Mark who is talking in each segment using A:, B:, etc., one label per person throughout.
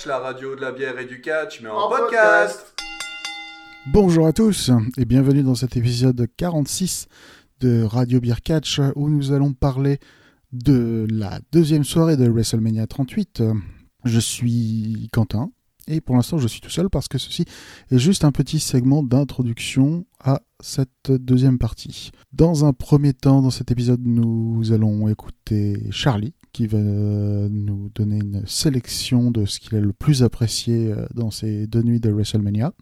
A: Catch, la radio de la bière et du catch, mais en, podcast.
B: Bonjour à tous et bienvenue dans cet épisode 46 de Radio Beer Catch où nous allons parler de la deuxième soirée de WrestleMania 38. Je suis Quentin et pour l'instant je suis tout seul parce que ceci est juste un petit segment d'introduction à cette deuxième partie. Dans un premier temps, dans cet épisode, nous allons écouter Charlie qui va nous donner une sélection de ce qu'il a le plus apprécié euh, dans ces deux nuits de WrestleMania.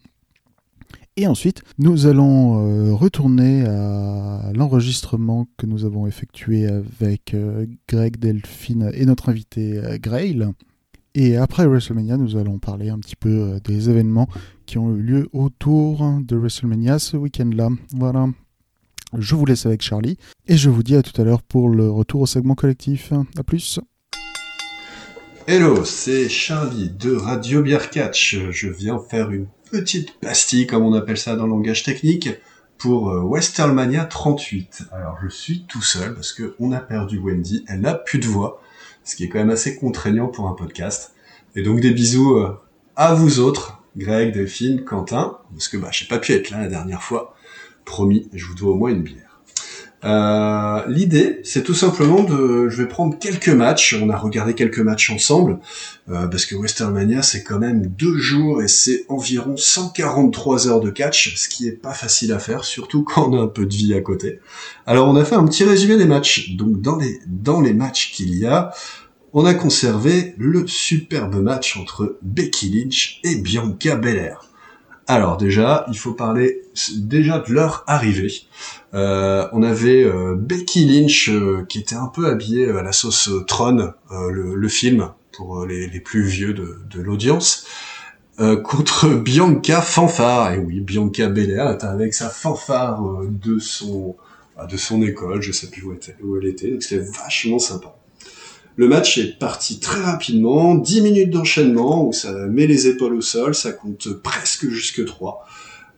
B: Et ensuite, nous allons euh, retourner à l'enregistrement que nous avons effectué avec euh, Greg Delphine et notre invité Grail. Et après WrestleMania, nous allons parler un petit peu des événements qui ont eu lieu autour de WrestleMania ce week-end-là. Voilà. Je vous laisse avec Charlie et je vous dis à tout à l'heure pour le retour au segment collectif. A plus.
A: Hello, c'est Charlie de Radio Beer Catch. Je viens faire une petite pastille, comme on appelle ça dans le langage technique, pour euh, Westermania 38. Alors je suis tout seul parce que on a perdu Wendy, elle n'a plus de voix, ce qui est quand même assez contraignant pour un podcast. Et donc des bisous euh, à vous autres, Greg, Delphine, Quentin, parce que bah j'ai pas pu être là la dernière fois. Promis, je vous dois au moins une bière. Euh, L'idée, c'est tout simplement de, je vais prendre quelques matchs. On a regardé quelques matchs ensemble euh, parce que Westermania c'est quand même deux jours et c'est environ 143 heures de catch, ce qui est pas facile à faire, surtout quand on a un peu de vie à côté. Alors on a fait un petit résumé des matchs. Donc dans les dans les matchs qu'il y a, on a conservé le superbe match entre Becky Lynch et Bianca Belair. Alors déjà, il faut parler déjà de leur arrivée. Euh, on avait euh, Becky Lynch euh, qui était un peu habillée à la sauce Tron, le, film pour les, plus vieux de, l'audience, contre Bianca Fanfare. Et oui, Bianca Belair était avec sa fanfare de son de son école, je sais plus où, où elle était, donc c'était vachement sympa. Le match est parti très rapidement, 10 minutes d'enchaînement où ça met les épaules au sol, ça compte presque jusque 3.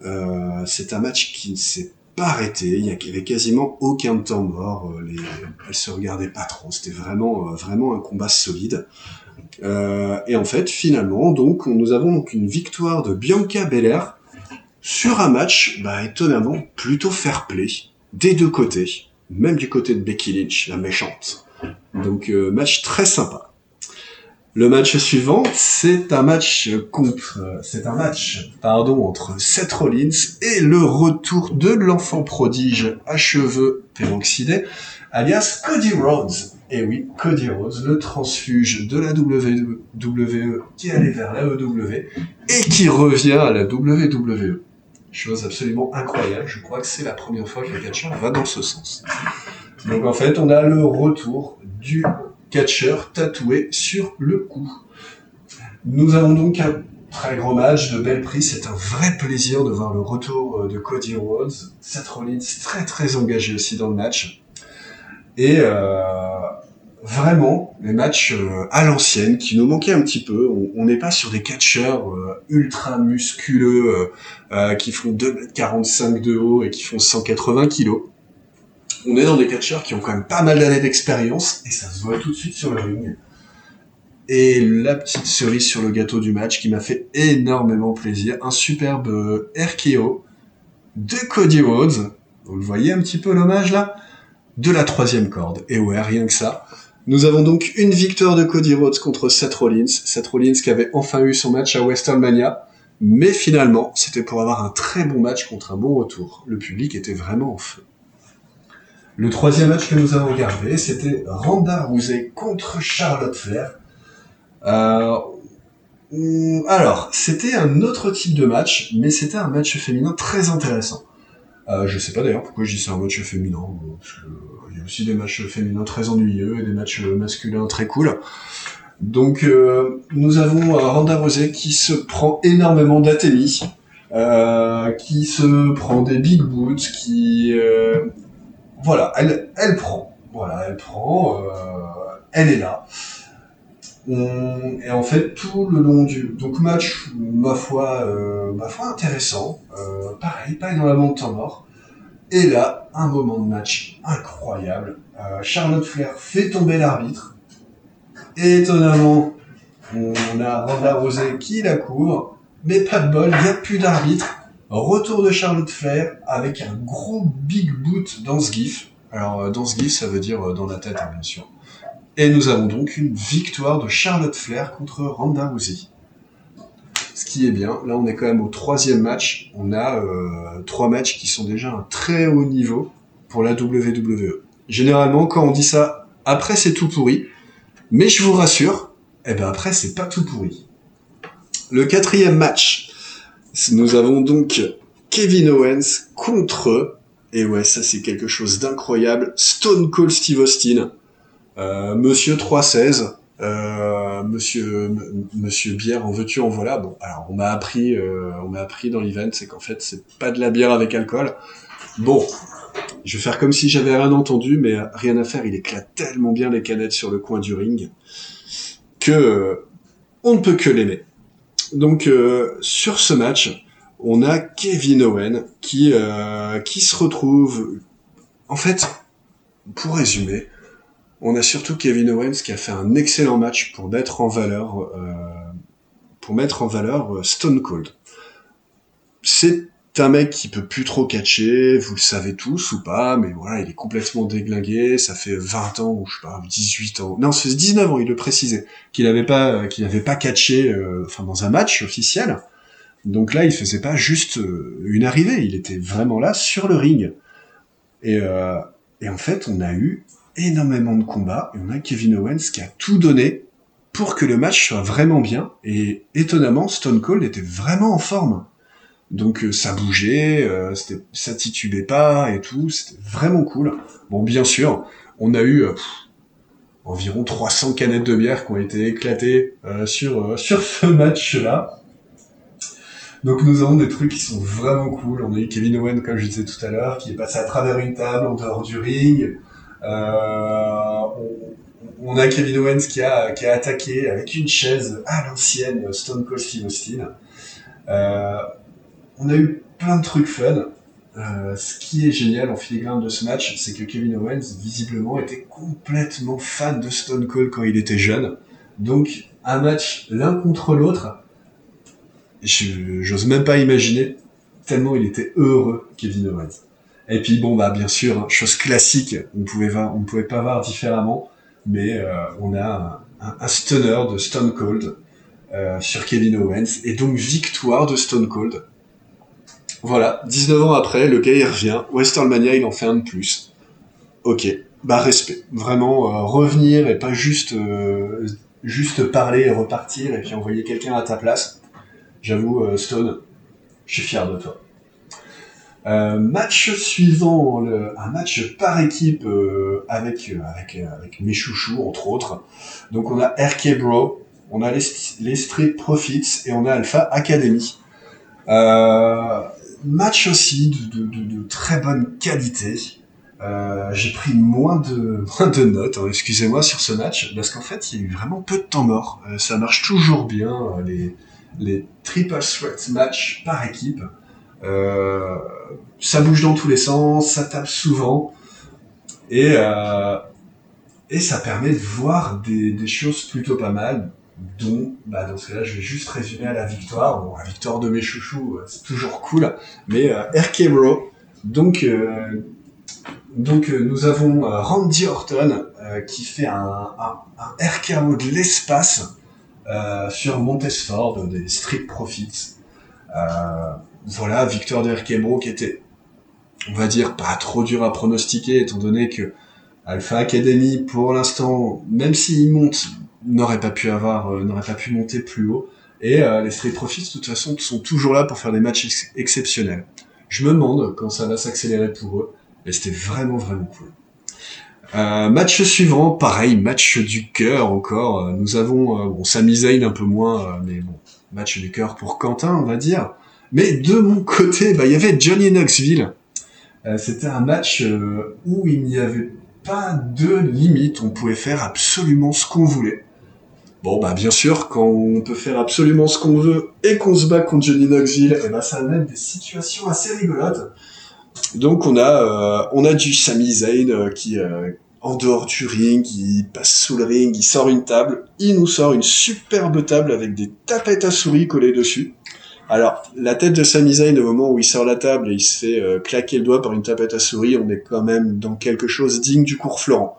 A: Euh, c'est un match qui ne s'est pas arrêté, il y avait quasiment aucun temps mort, euh, les, elles se regardaient pas trop, c'était vraiment euh, vraiment un combat solide. et en fait, finalement, donc nous avons donc une victoire de Bianca Belair sur un match, bah, étonnamment plutôt fair play des deux côtés, même du côté de Becky Lynch, la méchante. Donc euh, match très sympa. Le match suivant, c'est un match contre, euh, c'est un match, pardon, entre Seth Rollins et le retour de l'enfant prodige à cheveux peroxydés, alias Cody Rhodes. Et oui, Cody Rhodes, le transfuge de la WWE qui allait vers la EW et qui revient à la WWE. Chose absolument incroyable. Je crois que c'est la première fois que le catcheur va dans ce sens. Donc en fait, on a le retour du catcheur tatoué sur le cou. Nous avons donc un très gros match de belle prix. C'est un vrai plaisir de voir le retour euh, de Cody Rhodes. Seth Rollins très très engagé aussi dans le match. Et euh, vraiment, les matchs euh, à l'ancienne qui nous manquaient un petit peu. On n'est pas sur des catcheurs ultra musculeux qui font 2m45 de haut et qui font 180 kilos on est dans des catcheurs qui ont quand même pas mal d'années d'expérience et ça se voit tout de suite sur le ring. Et la petite cerise sur le gâteau du match qui m'a fait énormément plaisir, un superbe euh, RKO de Cody Rhodes. Vous le voyez un petit peu l'hommage là? De la troisième corde. Et ouais, rien que ça. Nous avons donc une victoire de Cody Rhodes contre Seth Rollins. Seth Rollins qui avait enfin eu son match à WrestleMania. Mais finalement, c'était pour avoir un très bon match contre un bon retour. Le public était vraiment en feu. Le troisième match que nous avons regardé, c'était Randa Rousey contre Charlotte Flair. Euh, alors, c'était un autre type de match, mais c'était un match féminin très intéressant. Euh, je sais pas d'ailleurs pourquoi je dis c'est un match féminin, parce que, il y a aussi des matchs féminins très ennuyeux et des matchs masculins très cool. Donc, euh, nous avons Randa Rousey qui se prend énormément d'athémie, euh, qui se prend des big boots, qui voilà, elle, elle prend. Voilà, elle prend, euh, elle est là. et en fait, tout le long du donc match, ma foi, euh, ma foi intéressant. Euh, pareil, pas énormément de temps mort. Et là, un moment de match incroyable. Charlotte Flair fait tomber l'arbitre. Étonnamment, On a Ronda Rousey qui la couvre, mais pas de bol, il n'y a plus d'arbitre. Retour de Charlotte Flair avec un gros big boot dans ce gif. Alors euh, dans ce gif, ça veut dire euh, dans la tête, hein, bien sûr. Et nous avons donc une victoire de Charlotte Flair contre Ronda Rousey. Ce qui est bien, là on est quand même au troisième match. On a euh, trois matchs qui sont déjà un très haut niveau pour la WWE. Généralement, quand on dit ça, après c'est tout pourri. Mais je vous rassure, eh ben après c'est pas tout pourri. Le quatrième match, nous avons donc Kevin Owens contre, et ouais ça c'est quelque chose d'incroyable, Stone Cold Steve Austin, euh, Monsieur 316, euh, Monsieur Monsieur bière en veux-tu en voilà. Bon alors on m'a appris, euh, on m'a appris dans l'event, c'est qu'en fait c'est pas de la bière avec alcool. Bon, je vais faire comme si j'avais rien entendu, mais rien à faire, il éclate tellement bien les canettes sur le coin du ring que on ne peut que l'aimer. Donc euh, sur ce match, on a Kevin Owen qui euh, qui se retrouve. En fait, pour résumer, on a surtout Kevin Owens qui a fait un excellent match pour mettre en valeur pour mettre en valeur Stone Cold. C'est un mec qui peut plus trop catcher, vous le savez tous ou pas, mais voilà, il est complètement déglingué, ça fait 20 ans ou je sais pas, 18 ans. Non, c'est 19 ans, il le précisait, qu'il avait pas qu'il avait pas catché euh, enfin dans un match officiel. Donc là, il faisait pas juste euh, une arrivée, il était vraiment là sur le ring. Et euh, et en fait, on a eu énormément de combats et on a Kevin Owens qui a tout donné pour que le match soit vraiment bien et étonnamment Stone Cold était vraiment en forme. Donc euh, ça bougeait, euh, ça titubait pas et tout, c'était vraiment cool. Bon, bien sûr, on a eu euh, environ 300 canettes de bière qui ont été éclatées sur sur ce match-là. Donc nous avons des trucs qui sont vraiment cool. On a eu Kevin Owen, comme je disais tout à l'heure, qui est passé à travers une table en dehors du ring. on, a Kevin Owens qui a, qui a attaqué avec une chaise à l'ancienne Stone Cold Steve Austin. On a eu plein de trucs fun. Euh, ce qui est génial en filigrane de ce match, c'est que Kevin Owens, visiblement, était complètement fan de Stone Cold quand il était jeune. Donc, un match l'un contre l'autre, j'ose même pas imaginer tellement il était heureux, Kevin Owens. Et puis bon, bah bien sûr, hein, chose classique, on pouvait on pouvait pas voir différemment, mais euh, on a un, stunner de Stone Cold euh, sur Kevin Owens, et donc victoire de Stone Cold voilà, 19 ans après, le gars il revient, Westermania il en fait un de plus. Ok, bah respect. Vraiment, euh, revenir et pas juste, euh, juste parler et repartir et puis envoyer quelqu'un à ta place. J'avoue, euh, Stone, je suis fier de toi. match suivant, un match par équipe avec, avec, avec mes chouchous entre autres. Donc on a RK Bro, on a les, les Street Profits et on a Alpha Academy. Match aussi de, très bonne qualité. Euh, j'ai pris moins de, notes, hein, excusez-moi, sur ce match, parce qu'en fait, il y a eu vraiment peu de temps mort. Euh, ça marche toujours bien, euh, les, triple threat match par équipe. Ça bouge dans tous les sens, ça tape souvent, et, ça permet de voir des choses plutôt pas mal dont, bah, dans ce cas-là, je vais juste résumer à la victoire. Bon, la victoire de mes chouchous, euh, c'est toujours cool, mais euh, RK Bro. Donc, euh, donc nous avons Randy Orton qui fait un, un, un de l'espace sur Montesford, des Street Profits. voilà, victoire de RK Bro qui était, on va dire, pas trop dur à pronostiquer, étant donné que Alpha Academy, pour l'instant, même s'il monte n'aurait pas pu avoir, euh, n'aurait pas pu monter plus haut. Et euh, les Street Profits, de toute façon, sont toujours là pour faire des matchs exceptionnels. Je me demande quand ça va s'accélérer pour eux, mais c'était vraiment vraiment cool. Euh, match suivant, pareil, match du cœur encore. Euh, nous avons, bon, Sami Zayn un peu moins, mais bon, match du cœur pour Quentin, on va dire. Mais de mon côté, bah, il y avait Johnny Knoxville. C'était un match où il n'y avait pas de limite, on pouvait faire absolument ce qu'on voulait. Bon, bah bien sûr, quand on peut faire absolument ce qu'on veut et qu'on se bat contre Johnny Knoxville, et eh ben ça amène des situations assez rigolotes. Donc on a euh, on a du Sami Zayn euh, qui euh, en dehors du ring, il passe sous le ring, il sort une table, il nous sort une superbe table avec des tapettes à souris collées dessus. Alors, la tête de Sami Zayn, au moment où il sort la table et il se fait euh, claquer le doigt par une tapette à souris, on est quand même dans quelque chose digne du cours Florent.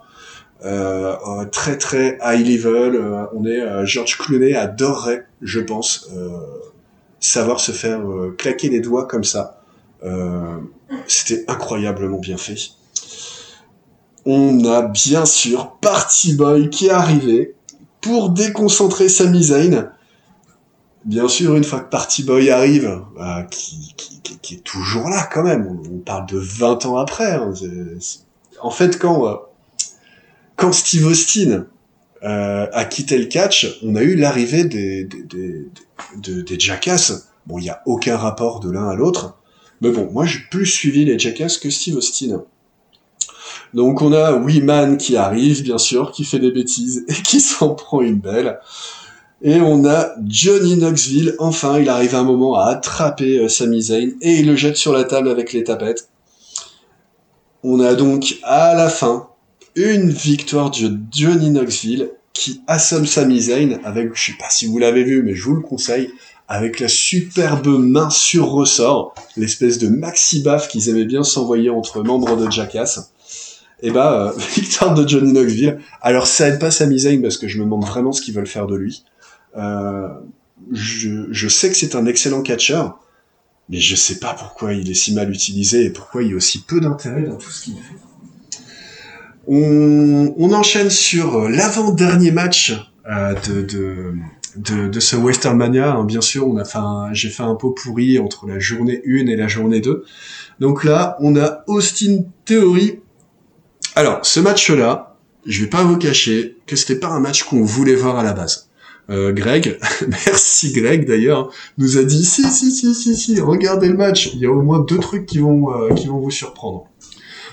A: Euh, très très high level, euh, on est George Clooney adorerait, je pense, savoir se faire claquer les doigts comme ça. C'était incroyablement bien fait on a bien sûr Party Boy qui est arrivé pour déconcentrer Sami Zayn. Bien sûr, une fois que Party Boy arrive, bah, qui, est toujours là quand même, on, parle de 20 ans après. Hein, en fait, quand, euh, quand Steve Austin euh, a quitté le catch, on a eu l'arrivée des, des, Jackass. Bon, il n'y a aucun rapport de l'un à l'autre. Mais bon, moi j'ai plus suivi les Jackass que Steve Austin. Donc on a Weeman qui arrive, bien sûr, qui fait des bêtises et qui s'en prend une belle. Et on a Johnny Knoxville, enfin, il arrive un moment à attraper euh, Sami Zayn et il le jette sur la table avec les tapettes. On a donc à la fin une victoire de Johnny Knoxville qui assomme Sami Zayn avec, je sais pas si vous l'avez vu, mais je vous le conseille, avec la superbe main sur ressort, l'espèce de maxi baff qu'ils aimaient bien s'envoyer entre membres de Jackass et bah euh, victoire de Johnny Knoxville. Alors ça aide pas Sami Zayn parce que je me demande vraiment ce qu'ils veulent faire de lui. Euh, je, je, sais que c'est un excellent catcheur, mais je sais pas pourquoi il est si mal utilisé et pourquoi il y a aussi peu d'intérêt dans tout ce qu'il fait. On, on, enchaîne sur l'avant-dernier match euh, de, de, de, de, ce Western Mania. Hein, bien sûr, on a fait j'ai fait un pot pourri entre la journée 1 et la journée 2. Donc là, on a Austin Theory alors, ce match-là, je vais pas vous cacher que c'était pas un match qu'on voulait voir à la base. Euh, Greg, merci Greg d'ailleurs, nous a dit si si si si si, regardez le match, il y a au moins deux trucs qui vont euh, qui vont vous surprendre.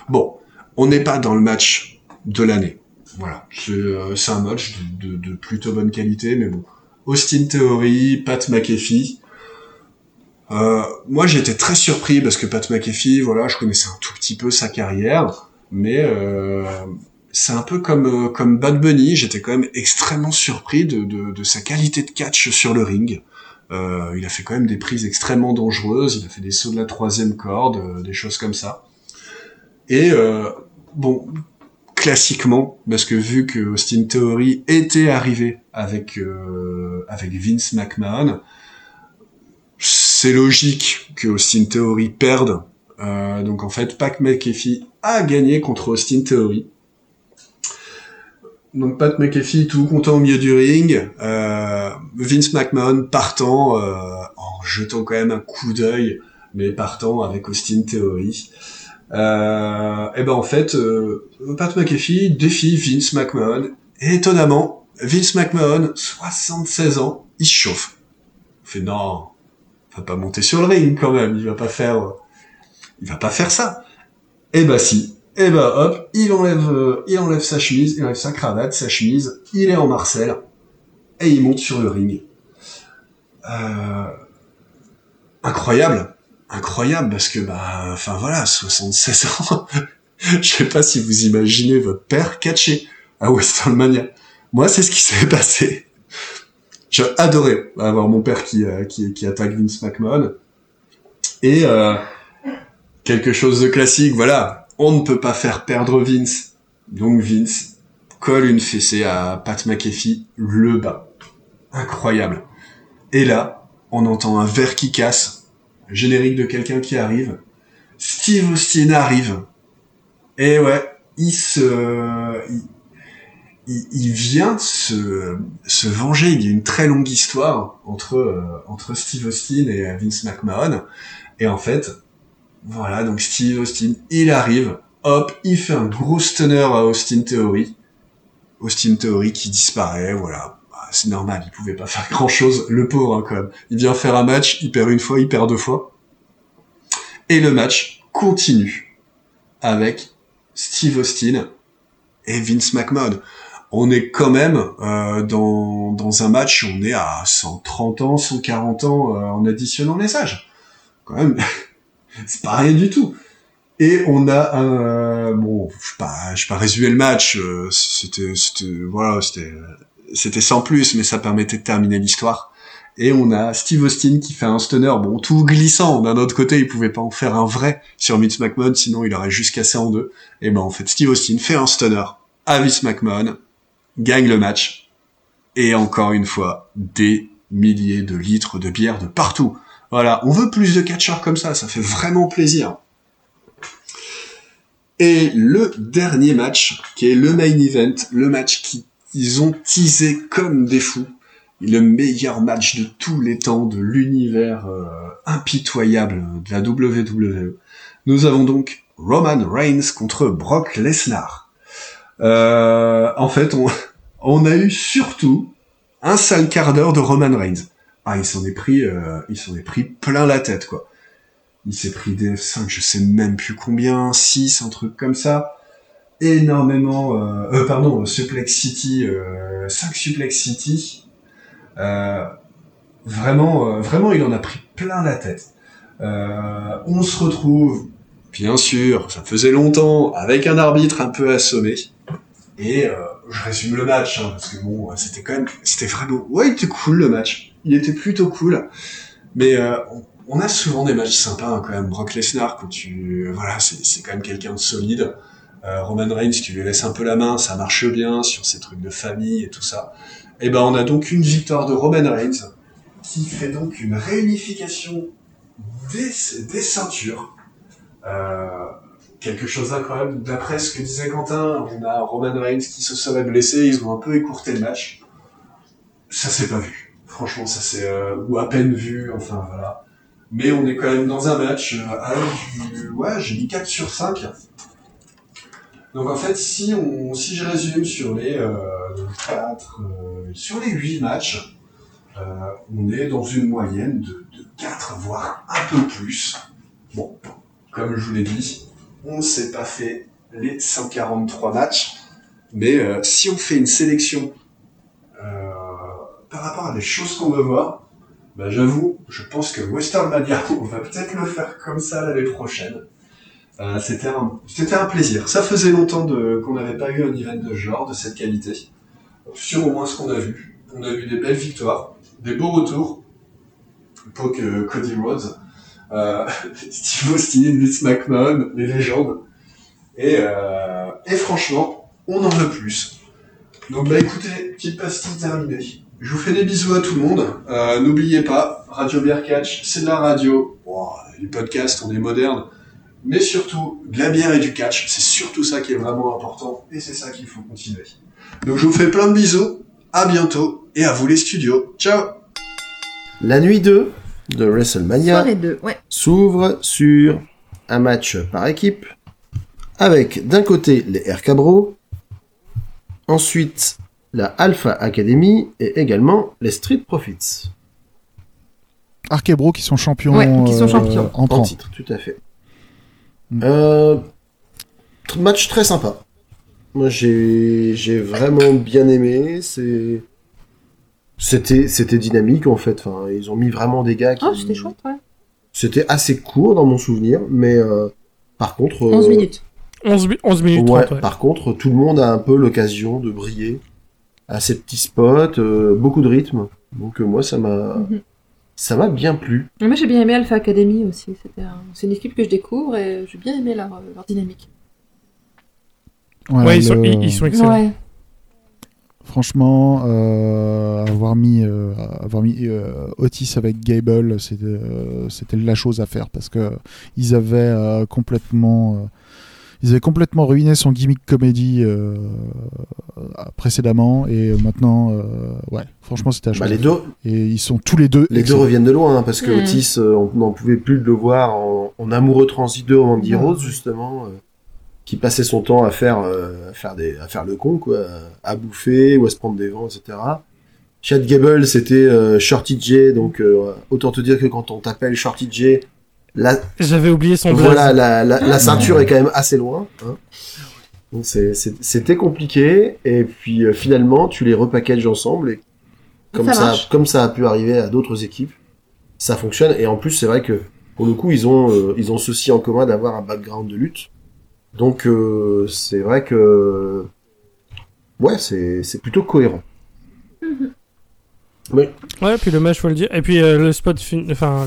A: Bon, on n'est pas dans le match de l'année. Voilà, c'est euh, un match de, de, plutôt bonne qualité, mais bon. Austin Theory, Pat McAfee. Euh, moi, j'étais très surpris parce que Pat McAfee, voilà, je connaissais un tout petit peu sa carrière mais euh, c'est un peu comme euh, comme Bad Bunny. J'étais quand même extrêmement surpris de, de, de, sa qualité de catch sur le ring. Euh, il a fait quand même des prises extrêmement dangereuses. Il a fait des sauts de la troisième corde, euh, des choses comme ça. Et euh, bon, classiquement, parce que vu que Austin Theory était arrivé avec avec Vince McMahon, c'est logique que Austin Theory perde. donc en fait, Pac McAfee a gagné contre Austin Theory. Donc Pat McAfee tout content au milieu du ring, euh, Vince McMahon partant euh, en jetant quand même un coup d'œil, mais partant avec Austin Theory. Euh, et ben en fait, euh, Pat McAfee défie Vince McMahon et étonnamment, Vince McMahon, 76 ans, il chauffe. Il fait non, il va pas monter sur le ring quand même, il va pas faire, il va pas faire ça. Et eh bah si. Et eh bah hop, il enlève, euh, il enlève sa chemise, il enlève sa cravate, sa chemise, il est en Marcel, et il monte sur le ring. Euh... Incroyable, incroyable parce que bah, enfin voilà, 76 ans. Je sais pas si vous imaginez votre père catché à Westernmania. Moi, c'est ce qui s'est passé. J'ai adoré avoir mon père qui, euh, qui, qui attaque Vince McMahon. Et euh, quelque chose de classique, voilà. On ne peut pas faire perdre Vince. Donc Vince colle une fessée à Pat McAfee, le bas. Incroyable. Et là, on entend un verre qui casse, générique de quelqu'un qui arrive. Steve Austin arrive. Et ouais, il se, il, vient se, se venger. Il y a une très longue histoire entre, euh, entre Steve Austin et Vince McMahon. Et en fait, voilà, donc Steve Austin, il arrive, hop, il fait un gros stunner à Austin Theory. Austin Theory qui disparaît, voilà. C'est normal, il pouvait pas faire grand chose, le pauvre hein, quand même. Il vient faire un match, il perd une fois, il perd deux fois. Et le match continue avec Steve Austin et Vince McMahon. On est quand même euh, dans, dans un match, on est à 130 ans, 140 ans euh, en additionnant les âges. Quand même, c'est pas rien du tout. Et on a un bon, je sais pas, je pas résumer le match. euh, C'était, c'était, voilà, c'était, c'était sans plus, mais ça permettait de terminer l'histoire. Et on a Steve Austin qui fait un stunner, bon, tout glissant. D'un autre côté, il pouvait pas en faire un vrai sur Vince McMahon, sinon il aurait juste cassé en deux. Et ben, en fait, Steve Austin fait un stunner à Vince McMahon, gagne le match. Et encore une fois, des milliers de litres de bière de partout. Voilà, on veut plus de catcheurs comme ça, ça fait vraiment plaisir. Et le dernier match, qui est le main event, le match qu'ils ont teasé comme des fous, le meilleur match de tous les temps de l'univers euh, impitoyable de la WWE. Nous avons donc Roman Reigns contre Brock Lesnar. Euh, en fait, on, a eu surtout un sale quart d'heure de Roman Reigns. Ah, il s'en est pris, euh, il s'en est pris plein la tête, quoi. Il s'est pris des F5, je sais même plus combien, 6, un truc comme ça. Énormément, euh, euh, pardon, Suplex City, euh, 5 Suplex City. Euh, vraiment, euh, vraiment, il en a pris plein la tête. Euh, on se retrouve, bien sûr, ça faisait longtemps, avec un arbitre un peu assommé. Et euh, je résume le match, hein, parce que bon, c'était quand même, c'était vraiment, ouais, il était cool le match. Il était plutôt cool. Mais euh, on, a souvent des matchs sympas hein, quand même. Brock Lesnar, quand tu, voilà, c'est quand même quelqu'un de solide. Euh, Roman Reigns, tu lui laisses un peu la main, ça marche bien sur ces trucs de famille et tout ça. Et ben, on a donc une victoire de Roman Reigns qui fait donc une réunification des, ceintures. Euh, quelque chose d'incroyable. D'après ce que disait Quentin, on a Roman Reigns qui se serait blessé, ils ont un peu écourté le match. Ça s'est pas vu. Franchement, ça s'est euh, ou à peine vu, enfin voilà. Mais on est quand même dans un match. Ouais, j'ai mis 4 sur 5. Donc en fait, si on si je résume sur les euh, 4 euh, sur les 8 matchs, euh, on est dans une moyenne de, de 4 voire un peu plus. Bon, comme je vous l'ai dit, on s'est pas fait les 143 matchs, mais euh, si on fait une sélection euh, par rapport à des choses qu'on veut voir, bah, j'avoue, je pense que Western Mania, on va peut-être le faire comme ça l'année prochaine. Euh, c'était un, plaisir. Ça faisait longtemps qu'on n'avait pas eu un event de genre, de cette qualité. Sur au moins ce qu'on a vu. On a vu des belles victoires, des beaux retours. Pour que Cody Rhodes, euh, Steve Austin, Vince McMahon, les légendes. Et, euh, et franchement, on en veut plus. Donc bah écoutez, petite pastille terminée. Je vous fais des bisous à tout le monde. N'oubliez pas, Radio Beer Catch, c'est de la radio. Les podcasts, on est moderne. Mais surtout, de la bière et du catch, c'est surtout ça qui est vraiment important. Et c'est ça qu'il faut continuer. Donc je vous fais plein de bisous. À bientôt. Et à vous les studios. Ciao
C: La nuit 2 de WrestleMania
D: Soirée 2, ouais.
C: s'ouvre sur un match par équipe avec d'un côté les RK Bro, ensuite la Alpha Academy et également les Street Profits
B: Arkebro qui sont champions,
D: Ouais, qui sont
B: euh, en
C: titre, tout à fait.
B: Mm.
C: Euh, match très sympa. Moi j'ai j'ai vraiment bien aimé. C'est c'était c'était dynamique en fait. Enfin, ils ont mis vraiment des gars qui.
D: Oh, c'était chouette, ouais.
C: C'était assez court dans mon souvenir, mais euh, par contre.
D: 11
C: euh,
D: minutes.
E: 11, mi- 11 minutes
C: Ouais,
E: 30, ouais.
C: par contre, tout le monde a un peu l'occasion de briller à ces petits spots, euh, beaucoup de rythme. Donc euh, moi, ça m'a,
D: Mhm.
C: Ça m'a bien plu.
D: Moi, j'ai bien aimé Alpha Academy aussi. C'est une équipe que je découvre et j'ai bien aimé leur, leur dynamique.
E: Ouais, ils, sont,
B: le-
E: ils, ils sont excellents.
D: Ouais.
B: Franchement, euh, avoir mis, euh, avoir mis euh, Otis avec Gable, c'était euh, la chose à faire parce que ils avaient euh, complètement, euh, ils avaient complètement ruiné son gimmick comédie euh, précédemment et maintenant, euh, ouais, franchement, c'était chose.
C: Bah,
B: à
C: les deux,
B: Et ils sont tous les deux.
C: les deux reviennent de loin, hein, parce que
D: Mhm.
C: Otis, euh, on n'en pouvait plus de le voir en, en amoureux transi de Randy
B: Ouais.
C: Rose justement, euh, qui passait son temps à faire, euh, à faire des, à faire le con, quoi, à bouffer ou à se prendre des vents, etc. Chad Gable, c'était euh, Shorty J, donc euh, autant te dire que quand on t'appelle Shorty J,
E: J'avais oublié son blaze.
C: Voilà, la, la, la ceinture est quand même assez loin. hein. Donc c'était compliqué, et puis euh, finalement tu les repackages ensemble, et comme
D: Ça
C: comme ça a pu arriver à d'autres équipes, ça fonctionne. Et en plus c'est vrai que pour le coup, ils ont, euh, ils ont ceci en commun d'avoir un background de lutte. Donc, euh, c'est vrai que, ouais, c'est, c'est plutôt cohérent. Mais,
E: Ouais, puis le match, faut le dire. Et puis euh, le spot, fin- enfin,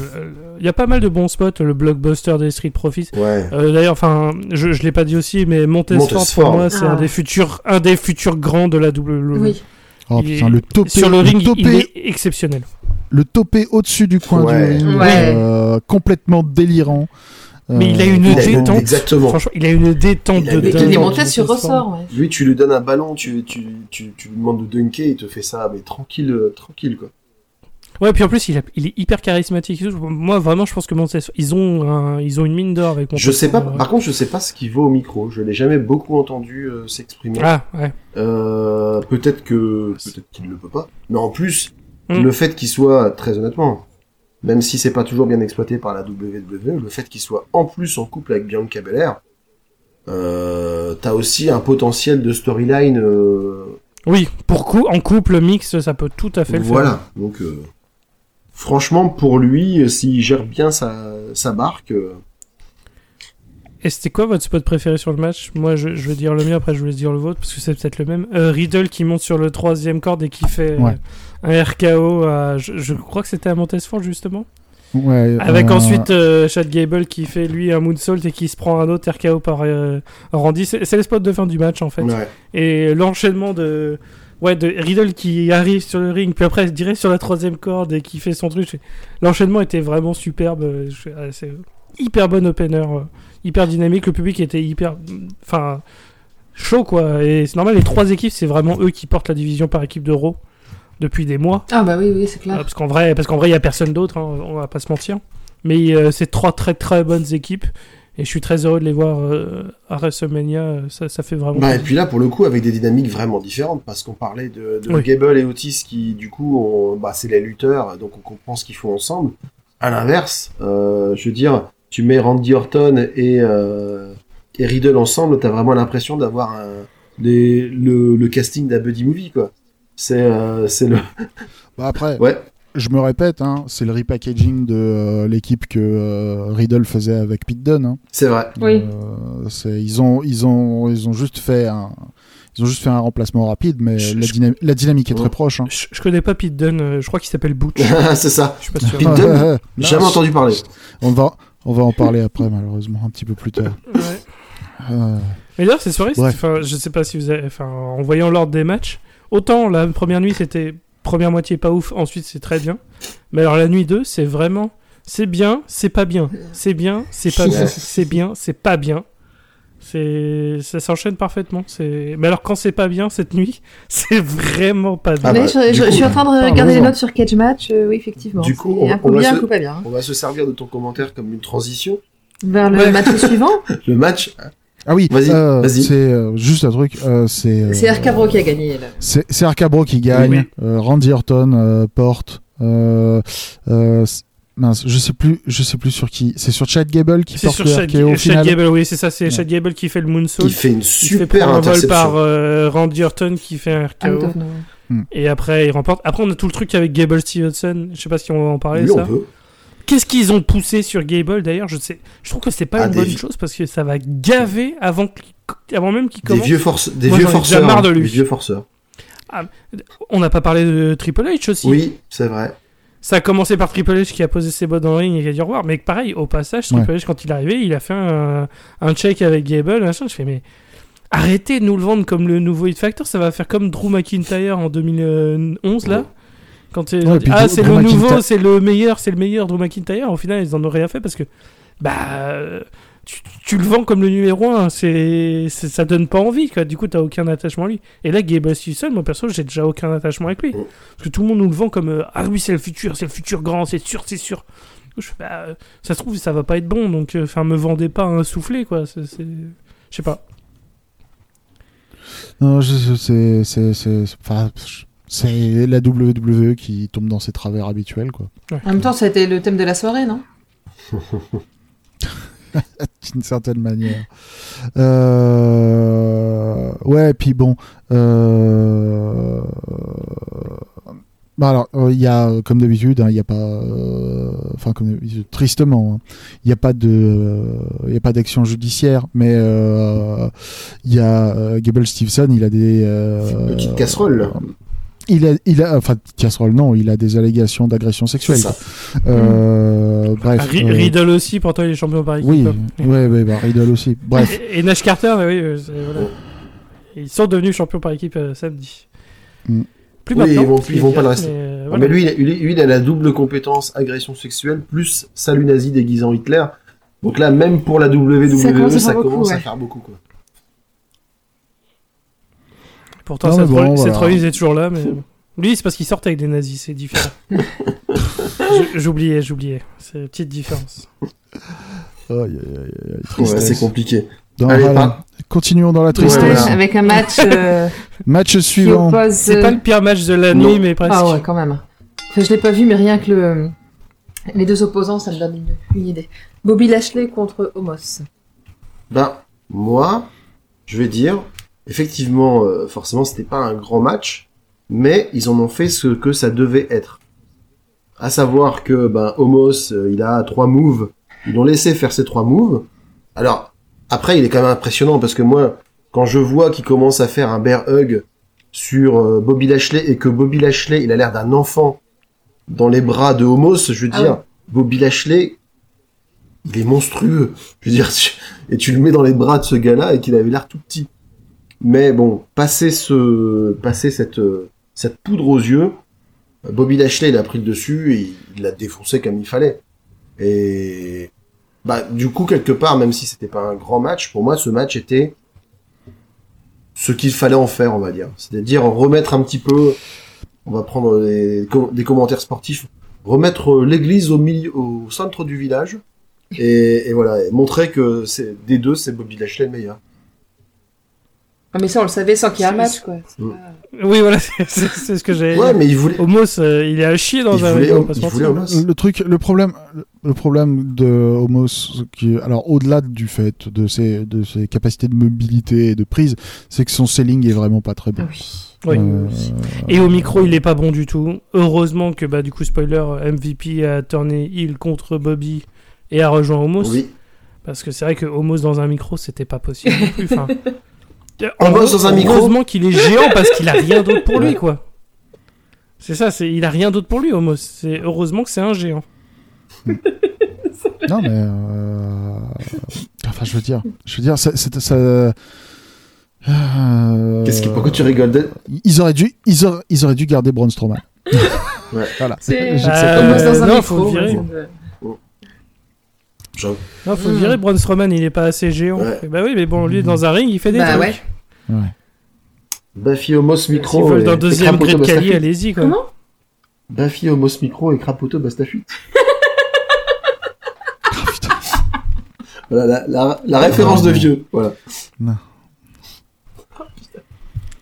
E: il y a pas mal de bons spots. Le blockbuster des Street Profits.
C: ouais.
E: Euh, D'ailleurs, enfin, je, je l'ai pas dit aussi, mais Montesfort,
C: Montesfort.
E: pour moi, c'est
D: Ah.
E: un des futurs, un des futurs grands de la WWE.
D: Oui.
B: Oh
E: Il
B: putain, le topé,
E: Sur le ring, il
B: topé,
E: est exceptionnel.
B: le topé au-dessus du coin
C: Ouais.
B: du ring,
D: Ouais.
B: euh, complètement délirant.
E: Mais il a une
C: il a une-
E: détente.
C: exactement.
E: Franchement, il a une détente
C: Il a
E: de dingue.
D: il est monté sur ressort, ouais.
C: Lui, tu lui donnes un ballon, tu, tu, tu, tu lui demandes de dunker, il te fait ça, mais tranquille, euh, tranquille, quoi.
E: Ouais, puis en plus, il, a- il est hyper charismatique. Moi, vraiment, je pense que Montesfort, ils ont, un- ils ont une mine d'or avec
C: Je sais pas, par contre, je sais pas ce qu'il vaut au micro. Je l'ai jamais beaucoup entendu euh, s'exprimer.
E: Ah, ouais.
C: Euh, peut-être que, peut-être qu'il ne le peut pas. Mais en plus,
E: Mm.
C: le fait qu'il soit, très honnêtement, même si c'est pas toujours bien exploité par la WWE, le fait qu'il soit en plus en couple avec Bianca Belair, euh, t'as aussi un potentiel de storyline, euh,
E: Oui, pour coup, en couple mixte, ça peut tout à fait le faire.
C: voilà. Donc, euh, franchement, pour lui, s'il gère bien sa, sa barque,
E: Et c'était quoi votre spot préféré sur le match? Moi, je, je vais dire le mien, après je vous laisse dire le vôtre, parce que c'est peut-être le même. Euh, Riddle qui monte sur le troisième corde et qui fait euh,
B: Ouais.
E: un RKO à... Je, je crois que c'était à Montesfort, justement.
B: ouais,
E: Avec
B: euh,
E: ensuite euh, Chad Gable qui fait, lui, un moonsault et qui se prend un autre RKO par euh, Randy. C'est c'est le spot de fin du match, en fait.
C: ouais.
E: Et l'enchaînement de... Ouais, de Riddle qui arrive sur le ring, puis après direct sur la troisième corde et qui fait son truc. L'enchaînement était vraiment superbe. C'est hyper bon opener, hyper dynamique. Le public était hyper, enfin, chaud quoi. Et c'est normal. Les trois équipes, c'est vraiment eux qui portent la division par équipe de Raw depuis des mois.
D: Ah bah oui, oui, c'est
E: Euh,
D: clair.
E: parce qu'en vrai, parce qu'en vrai, il y a personne d'autre. hein, on va pas se mentir. Mais euh, c'est trois très très bonnes équipes. Et je suis très heureux de les voir euh, à WrestleMania. euh, Ça, ça fait vraiment.
C: Bah, et puis là, pour le coup, avec des dynamiques vraiment différentes, parce qu'on parlait de, de
E: Oui.
C: Gable et Otis qui, du coup, ont- bah, c'est les lutteurs, donc on comprend ce qu'ils font ensemble. À l'inverse, euh, je veux dire, tu mets Randy Orton et, euh, et Riddle ensemble, t'as vraiment l'impression d'avoir le, le casting d'un buddy movie, quoi. C'est, euh, c'est le,
B: bah après,
C: ouais,
B: je me répète, hein, c'est le repackaging de euh, l'équipe que euh, Riddle faisait avec Pete Dunne. hein.
C: c'est vrai.
D: Oui.
B: Euh, c'est- ils ont, ils ont, ils ont juste fait un, ils ont juste fait un remplacement rapide, mais
E: Je-
B: la,
E: je-
B: dyna- la dynamique est
C: Ouais.
B: très proche. Hein.
E: Je, je connais pas Pete Dunne. Je crois qu'il s'appelle Butch.
C: c'est ça.
E: Je suis pas sûr.
C: Pete Dunne Jamais entendu parler.
B: On va, on va en parler après, malheureusement, un petit peu plus tard.
E: Ouais.
B: Euh,
E: Mais d'ailleurs, c'est soirée,
B: Bref.
E: enfin, je sais pas si vous avez, enfin, en voyant l'ordre des matchs, autant la première nuit c'était première moitié pas ouf, ensuite c'est très bien. Mais alors la nuit 2, c'est vraiment, c'est bien, c'est pas bien, c'est bien, c'est pas bien, c'est bien, c'est pas bien. C'est, ça s'enchaîne parfaitement. C'est, mais alors quand c'est pas bien cette nuit, c'est vraiment pas bien.
C: Ah
D: Mais
C: bah,
D: je,
C: du
D: je-
C: coup,
D: je suis en train de regarder les notes sur Cage Match, euh, oui, effectivement.
C: Du coup, on-
D: un coup
C: on va se-
D: un coup pas bien.
C: On va se servir de ton commentaire comme une transition.
D: Vers le
E: Ouais.
D: match suivant,
C: Le match,
B: Ah oui,
C: Vas-y,
B: euh,
C: vas-y.
B: c'est euh, juste un truc. euh, c'est euh,
D: c'est RK qui a gagné. Là.
B: C'est Arcabro qui gagne.
E: Oui.
B: euh, Randy Orton euh, porte. Mince, je sais plus, je sais plus sur qui. C'est sur Chad Gable qui
E: C'est
B: porte
E: sur
B: le
E: Chad,
B: RKO au
E: Chad. Gable, oui, c'est ça, c'est
B: Ouais.
E: Chad Gable qui fait le moonsault.
C: il fait une
E: Il se fait
C: super interception.
E: par euh, Randy Orton qui fait un RKO.
D: nowhere.
E: Et après, il remporte. Après, on a tout le truc avec Gable Stevenson. Je sais pas si on va en parler,
C: Lui,
E: ça. Qu'est-ce qu'ils ont poussé sur Gable d'ailleurs? Je sais. Je trouve que c'est pas
C: Ah,
E: une
C: des
E: bonne chose parce que ça va gaver avant, avant même qu'il
C: Des
E: commence.
C: vieux, force... des
E: Moi,
C: vieux
E: j'en ai déjà
C: forceurs.
E: marre de
C: hein,
E: lui.
C: Des vieux forceurs.
E: On n'a pas parlé de Triple H aussi.
C: Oui, c'est vrai.
E: Ça a commencé par Triple H qui a posé ses bottes dans le ring et qui a dit au revoir. Mais pareil, au passage, Triple H, quand il est arrivé, il a fait un, un check avec Gable. Machin. Je fais, mais arrêtez de nous le vendre comme le nouveau Hit Factor. Ça va faire comme Drew McIntyre en 2011, là.
C: Ouais.
E: Quand
B: Ouais,
E: dit, ah, c'est le nouveau, c'est le meilleur, c'est le meilleur Drew McIntyre. Au final, ils en ont rien fait parce que, bah, tu, tu le vends comme le numéro 1. C'est, ça donne pas envie, quoi. Du coup, t'as aucun attachement à lui. Et là, Gable Stevenson, moi perso, j'ai déjà aucun attachement avec lui. Parce que tout le monde nous le vend comme euh, ah oui c'est le futur, c'est le futur grand, c'est sûr, c'est sûr. Je fais, bah, euh, ça se trouve ça va pas être bon donc euh, enfin me vendez pas un soufflé quoi. C'est, je sais pas.
B: Non, je- je- c'est c'est c'est enfin, c'est la WWE qui tombe dans ses travers habituels quoi.
D: En même temps, ça a été le thème de la soirée, non?
B: D'une certaine manière. Euh... Ouais, et puis bon. Euh... Bah alors, euh, il y a, comme d'habitude, hein, il n'y a pas, enfin comme tristement, hein, il n'y a pas de, il a pas d'action judiciaire, mais il y a Gable Stevenson, il a des euh,
C: Petite casserole, là.
B: Il a, il a, enfin casserole non, il a des allégations d'agression sexuelle.
C: ça.
B: Euh, bref.
E: Ri-
B: euh,
E: Riddle aussi, pourtant il est champion par équipe.
B: oui, ouais, ouais, bah, Riddle aussi. Bref.
E: Et, et Nash Carter, bah oui, euh, voilà. Ils sont devenus champions par équipe euh, samedi.
B: Mm.
E: Plus
C: Oui,
E: maintenant.
C: ils vont- ils vont pas le rester.
E: mais, voilà.
C: Mais lui, il a- lui, lui, il a la double compétence agression sexuelle plus salut nazi déguisé en Hitler. Donc là, même pour la WWE,
D: Ça commence à
C: ça
D: faire
C: commence
D: beaucoup,
C: à
D: ouais.
C: faire beaucoup. Quoi.
E: Pourtant,
B: Non,
E: cette,
B: bon, voilà.
E: cette est toujours là. Mais... Lui, c'est parce qu'il sortait avec des nazis, c'est différent. J'oubliais, j'oubliais. C'est une petite différence.
B: Aïe, aïe, aïe, aïe,
C: Ouais,
B: tristesse.
C: c'est compliqué.
B: Dans-
C: Allez,
B: voilà.
C: pas-
B: Continuons dans la tristesse.
C: Ouais.
D: Avec un match euh,
B: Match suivant.
D: oppose.
E: C'est
D: euh,
E: pas le pire match de la nuit, mais presque.
D: Ah ouais, quand même. Enfin, je l'ai pas vu, mais rien que le... les deux opposants, ça me donne une, une idée. Bobby Lashley contre Homos.
C: Ben, moi, je vais dire, effectivement, euh, forcément, c'était pas un grand match, mais ils en ont fait ce que ça devait être. À savoir que, ben, Homos, euh, il a trois moves. Ils l'ont laissé faire ses trois moves. Alors, après, il est quand même impressionnant parce que moi, quand je vois qu'il commence à faire un bear hug sur euh, Bobby Lashley et que Bobby Lashley, il a l'air d'un enfant dans les bras de Homos, je veux
D: Ah
C: dire. Bobby Lashley, il est monstrueux. Je veux dire, tu- et tu le mets dans les bras de ce gars-là et qu'il avait l'air tout petit. Mais bon, passer ce, passer cette, cette poudre aux yeux, Bobby Lashley, il a pris le dessus et il l'a défoncé comme il fallait. Et, bah, du coup, quelque part, même si c'était pas un grand match, pour moi, ce match était ce qu'il fallait en faire, on va dire. C'est-à-dire remettre un petit peu, on va prendre des, com- des commentaires sportifs, remettre l'église au milieu, au centre du village, et, et voilà, montrer que c'est des deux, c'est Bobby Lashley le meilleur.
D: Ah, mais ça, on le savait sans qu'il y ait un match, quoi.
C: Mm.
E: Oui, voilà, c'est ce que j'ai.
C: Ouais, mais il voulait,
E: Homos, euh, il est à chier dans
C: il
E: un
C: voulait,
E: on
C: il voulait Homos.
B: Le truc, le problème, le problème de Homos, qui, alors au-delà du fait de ses, de ses capacités de mobilité et de prise, c'est que son selling est vraiment pas très bon.
D: Ah oui.
E: Oui.
B: Euh,
E: Et au micro, il est pas bon du tout. Heureusement que, bah, du coup, spoiler, MVP a tourné heel contre Bobby et a rejoint Homos.
C: Oui.
E: Parce que c'est vrai que Homos dans un micro, c'était pas possible non plus. Enfin,
C: Homos dans un micro
E: Heureusement qu'il est géant parce qu'il a rien d'autre pour lui, quoi. C'est ça, c'est il a rien d'autre pour lui, Homos. C'est heureusement que c'est un géant.
B: non mais, euh, enfin, je veux dire, je veux dire, ça, c'est- ça. euh,
C: Qu'est-ce qui, pourquoi tu rigoles de...
B: Ils auraient dû, ils auraient, ils auraient dû garder Braun Strowman.
C: Ouais.
B: Voilà.
D: C'est
E: Euh,
D: dans un
E: non,
D: micro.
E: faut virer.
C: Genre,
E: Non, faut
D: Mm.
E: virer Braun Strowman, il est pas assez géant.
C: Ouais.
E: Bah oui, mais bon, lui, dans un ring, il fait des
D: Bah
E: trucs.
D: ouais.
B: Ouais.
C: Buffy Homos micro
E: veulent
C: et,
E: d'un deuxième Great Khali,
C: Bastafute.
E: allez-y, quoi.
D: Comment?
C: Buffy Homos micro et Crapoto Bastafute. Voilà, la, la, la référence de vieux. Voilà.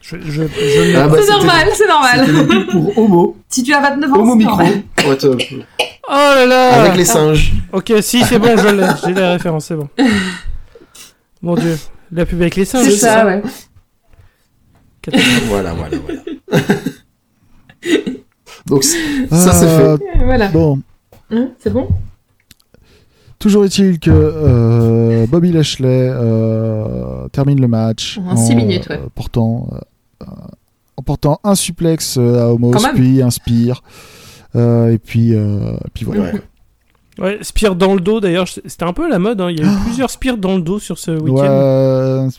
E: Je, je, je
C: Ah bah,
D: C'est normal, c'est normal.
C: Le pour Homo.
D: Si tu as 29 ans,
C: Homo
D: c'est
C: micro. Ouais,
E: Oh là là
C: avec les singes.
E: Ok, si, c'est bon, je l'ai. J'ai la référence, c'est bon. Mon dieu. La pub avec les singes,
D: C'est ça, ouais.
C: Voilà, voilà, voilà. Donc, ça c'est
B: Euh,
C: fait.
D: Voilà.
B: Bon,
D: Hein, c'est bon?
B: Toujours est-il que euh, Bobby Lashley euh, termine le match
D: En six minutes, ouais.
B: euh, portant, euh, en portant un suplex euh, à
D: même.
B: puis un spear, euh, et puis, euh, puis voilà.
C: Ouais.
E: Ouais, Spear dans le dos, d'ailleurs, c'était un peu la mode. hein. Il y a eu plusieurs Spears dans le dos sur ce week-end.
B: Ouais, euh,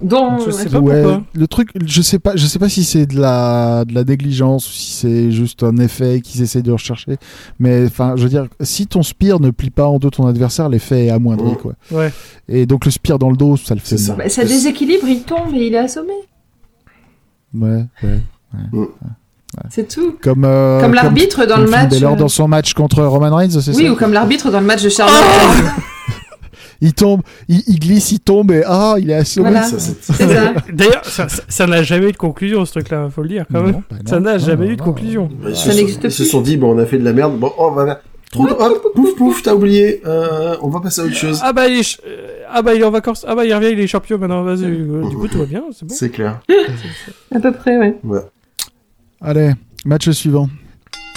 D: Donc,
E: Je sais pas
B: ouais,
E: pourquoi.
B: le truc, je sais pas, je sais pas si c'est de la, de la négligence ou si c'est juste un effet qu'ils essaient de rechercher. Mais enfin, je veux dire, si ton spear ne plie pas en deux ton adversaire, l'effet est amoindri,
C: Mm.
B: quoi.
E: Ouais.
B: Et donc le spear dans le dos, ça le fait.
C: Ça.
D: Bah, ça déséquilibre, il tombe et il est assommé.
B: Ouais, ouais.
D: C'est tout.
B: Comme, euh,
D: Comme l'arbitre dans
B: comme
D: le match. Euh,
B: dans son match contre Roman Reigns, c'est
D: Oui,
B: ça
D: ou comme l'arbitre dans le match de Charlotte.
B: Il tombe, il, il glisse, il tombe et ah, il est assommé.
D: Voilà.
C: Ça, c'est-
D: C'est ça.
E: D'ailleurs, ça- n'a jamais eu de conclusion, ce truc-là, faut le dire, quand même.
B: Bah non,
E: ça n'a jamais
B: non,
E: eu de conclusion.
C: Ils
D: Ça
C: se,
D: n'existe
C: sont, ils se sont dit, bon, on a fait de la merde. Bon, on va hop, pouf, pouf, t'as oublié. Euh, on va passer à autre chose.
E: Ah bah, il est, euh, ah bah, il est en vacances. Ah bah, il revient, il est champion maintenant, vas-y. Euh, Du coup, tout va bien, c'est bon.
C: C'est clair.
D: À peu près, ouais.
C: Ouais.
B: Allez, match suivant.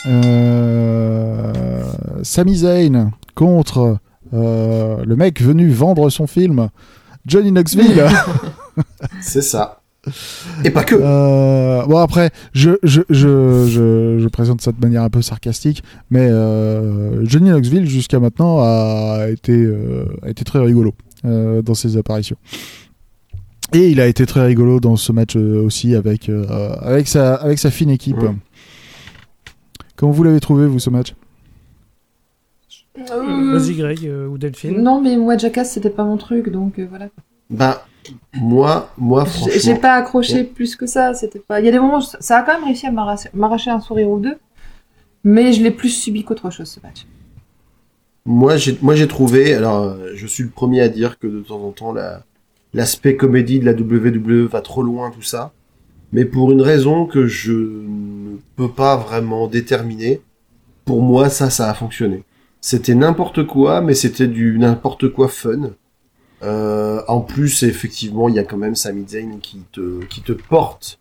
B: Euh, Sami Zayn contre euh, le mec venu vendre son film, Johnny Knoxville.
C: C'est ça. Et pas que.
B: Euh, bon après, je, je, je, je, je présente ça de manière un peu sarcastique, mais euh, Johnny Knoxville jusqu'à maintenant a été, euh, a été très rigolo euh, dans ses apparitions. Et il a été très rigolo dans ce match euh, aussi avec, euh, avec, sa, avec sa fine équipe.
C: Ouais.
B: Comment vous l'avez trouvé, vous, ce match?
D: Euh,
E: Vas-y, Greg euh, ou Delphine.
D: Non, mais moi, Jackass, c'était pas mon truc, donc euh, voilà.
C: Bah, moi, moi, franchement.
D: J'ai pas accroché plus que ça. C'était pas. Il y a des moments, où ça a quand même réussi à m'arracher un sourire ou deux, mais je l'ai plus subi qu'autre chose ce match.
C: Moi, j'ai, moi, j'ai trouvé. Alors, euh, je suis le premier à dire que de temps en temps, la, l'aspect comédie de la WWE va trop loin, tout ça. Mais pour une raison que je ne peux pas vraiment déterminer, pour moi, ça, ça a fonctionné. C'était n'importe quoi, mais c'était du n'importe quoi fun. Euh, en plus, effectivement, il y a quand même Sami Zayn qui te, qui te porte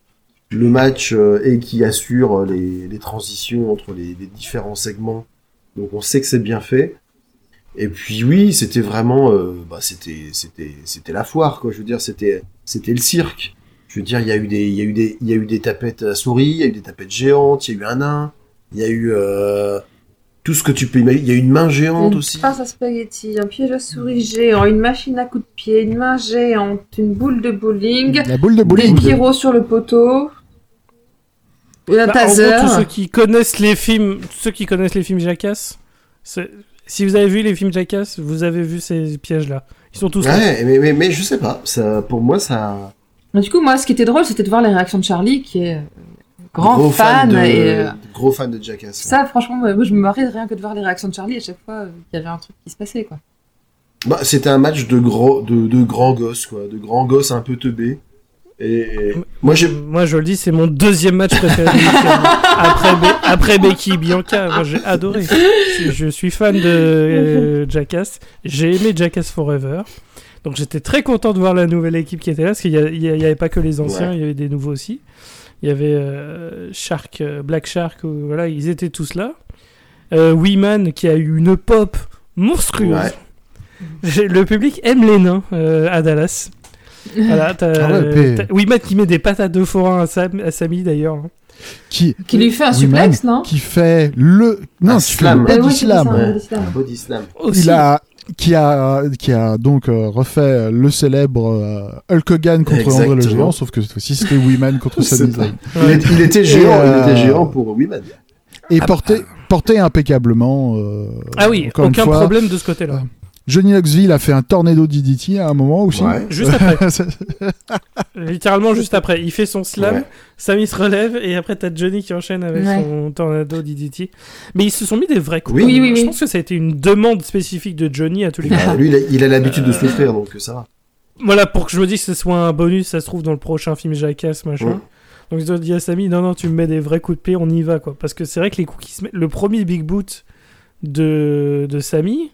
C: le match euh, et qui assure euh, les, les transitions entre les, différents segments. Donc on sait que c'est bien fait. Et puis oui, c'était vraiment, bah c'était, c'était, c'était la foire quoi. Je veux dire, c'était, c'était le cirque. Je veux dire, il y a eu des, il y a eu des, il y a eu des tapettes à souris, il y a eu des tapettes géantes, il y a eu un nain, il y a eu tout ce que tu peux imaginer. Il y a une main géante
D: Une
C: aussi.
D: pince à spaghetti, un piège à souris géant, une machine à coups de pied, une main géante, une boule de bowling,
B: La boule de
D: des sur le poteau, un
E: Bah, en
D: taser.
E: gros, tous ceux qui connaissent les films, ceux qui connaissent les films Jackass, si vous avez vu les films Jackass, vous avez vu ces pièges-là. Ils sont tous là.
C: Ouais, mais, mais, mais je sais pas. Ça, pour moi, ça.
D: Mais Du coup, moi, ce qui était drôle, c'était de voir les réactions de Charlie, qui est grand
C: gros
D: fan.
C: de,
D: et, euh,
C: gros fan de Jackass.
D: ça, franchement, moi, je me marrais rien que de voir les réactions de Charlie à chaque fois euh, qu'il y avait un truc qui se passait, quoi.
C: Bah, c'était un match de gros, de, de grands gosses quoi, de grands gosses un peu teubés. Et, et moi j'ai
E: Moi, je le dis, c'est mon deuxième match préféré. après, Be- après Becky Bianca, moi j'ai adoré. Je, je suis fan de euh, Jackass. J'ai aimé Jackass Forever. Donc j'étais très content de voir la nouvelle équipe qui était là, parce qu'il n'y avait pas que les anciens,
C: Ouais.
E: il y avait des nouveaux aussi. Il y avait euh, Shark, euh, Black Shark, ou- voilà, ils étaient tous là. Euh, Weeman qui a eu une pop monstrueuse.
C: Ouais.
E: Le public aime les nains euh, à Dallas. Voilà, t'as,
B: Ah ouais, puis-
E: t'as- Weeman qui met des patates de forain à, Sam, à Samy d'ailleurs. hein.
B: Qui,
D: Qui lui fait un suplex, non?
B: qui fait le. Non,
C: Un slam.
B: le body slam.
C: Ouais.
D: un body slam.
C: un body slam.
E: Aussi.
B: Il a, qui a, qui a donc euh, refait le célèbre euh, Hulk Hogan contre André le
C: Exactement.
B: Géant, sauf que cette fois-ci c'était Weeman contre Sami. Zayn.
C: Il, était géant, il
B: euh,
C: était géant pour Wiman.
B: Et porté, porté impeccablement. euh,
E: Ah oui, aucun
B: fois.
E: problème de ce côté-là.
B: Johnny Knoxville a fait un tornado DDT à un moment aussi.
C: Ouais.
E: Juste après, littéralement juste après. Il fait son slam,
C: Ouais.
E: Samy se relève et après t'as Johnny qui enchaîne avec
D: Ouais.
E: son tornado DDT. Mais ils se sont mis des vrais coups.
C: Oui.
D: Oui, oui,
E: Je
D: oui.
E: pense que ça a été une demande spécifique de Johnny à tous les cas.
C: Bah, lui, il a- il a l'habitude de souffrir, donc ça va.
E: Voilà, pour que je me dise que ce soit un bonus, ça se trouve dans le prochain film Jackass, machin.
C: Ouais.
E: Donc ils ont dit à Samy, non, non, tu me mets des vrais coups de pied, on y va, quoi. Parce que c'est vrai que les coups qui se mettent... Le premier Big Boot de, de Samy,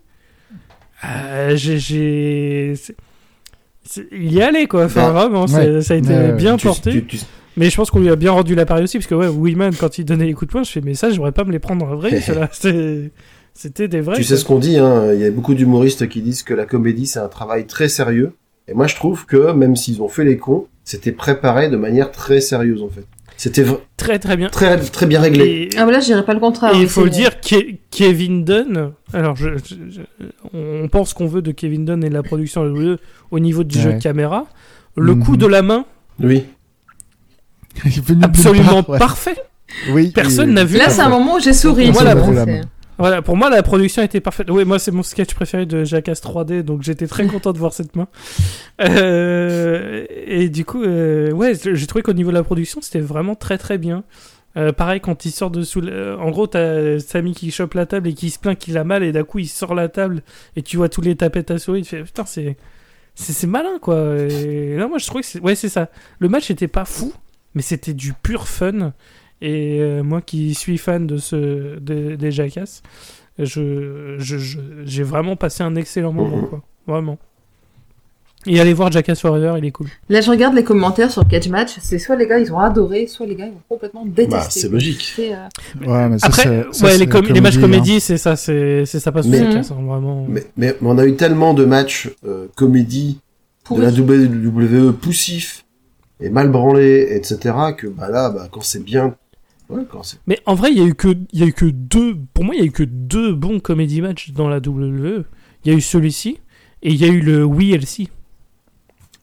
E: euh, j'ai... Il y allait, quoi. Enfin,
C: Bah,
E: vraiment,
B: ouais.
E: ça a été
B: Ouais,
E: bien porté.
C: tu- tu-
E: Mais je pense qu'on lui a bien rendu l'appareil aussi, parce que, ouais, Weeman, quand il donnait les coups de poing, je fais, mais ça, j'aurais pas me les prendre en vrai, C'était des vrais.
C: Tu sais
E: quoi.
C: ce qu'on dit, hein, il y a beaucoup d'humoristes qui disent que la comédie c'est un travail très sérieux. Et moi je trouve que même s'ils ont fait les cons, c'était préparé de manière très sérieuse en fait. C'était
E: Très, très bien.
C: très très bien réglé.
E: Et-
D: Ah, mais là, je dirais pas le contraire.
E: Il faut le
D: c'est-
E: dire, Ke- Kevin Dunn, alors je, je- je- on pense qu'on veut de Kevin Dunn et de la production WWE au niveau du jeu de caméra. Le
B: Mhm.
E: coup de la main,
C: Oui.
E: Absolument
B: ouais.
E: parfait.
B: Oui,
E: Personne n'a vu
D: Là, c'est un moment où j'ai souri.
E: Pour moi, la. Voilà, pour moi, la production était parfaite. Oui, moi, c'est mon sketch préféré de Jackass 3D, donc j'étais très content de voir cette main. Euh, et du coup, euh, ouais, j'ai trouvé qu'au niveau de la production, c'était vraiment très très bien. Euh, pareil, quand il sort de sous. le- En gros, t'as Samy qui chope la table et qui se plaint qu'il a mal, et d'un coup, il sort la table et tu vois tous les tapettes à souris. Il fait putain, c'est. C'est malin quoi. Et là, moi, je trouvais que c'est. Ouais, c'est ça. Le match était pas fou, mais c'était du pur fun. Et euh, moi qui suis fan de ce, de- des Jackass, je, je, je- j'ai vraiment passé un excellent moment,
C: Mhm.
E: quoi. Vraiment. Et allez voir Jackass Forever, il est cool.
D: Là, je regarde les commentaires sur Cage Match. C'est soit les gars, ils ont adoré, soit les gars, ils ont complètement détesté.
C: Bah, c'est logique.
D: Euh,
B: Ouais, mais ça,
E: Après,
B: ça,
E: ouais, les, com- les matchs
B: hein.
E: comédie, c'est ça, c'est ça passe
C: Mais-
E: Jackass, hein, vraiment.
C: Mais, mais on a eu tellement de matchs euh, comédie de la. WWE poussif et mal branlé, etc. que bah là, bah, quand c'est bien, ouais,
E: Mais en vrai, il y a eu que, il y a eu que deux, pour moi, il y a eu que deux bons comédie matchs dans la WWE. Il y a eu celui-ci et il y a eu le WLC.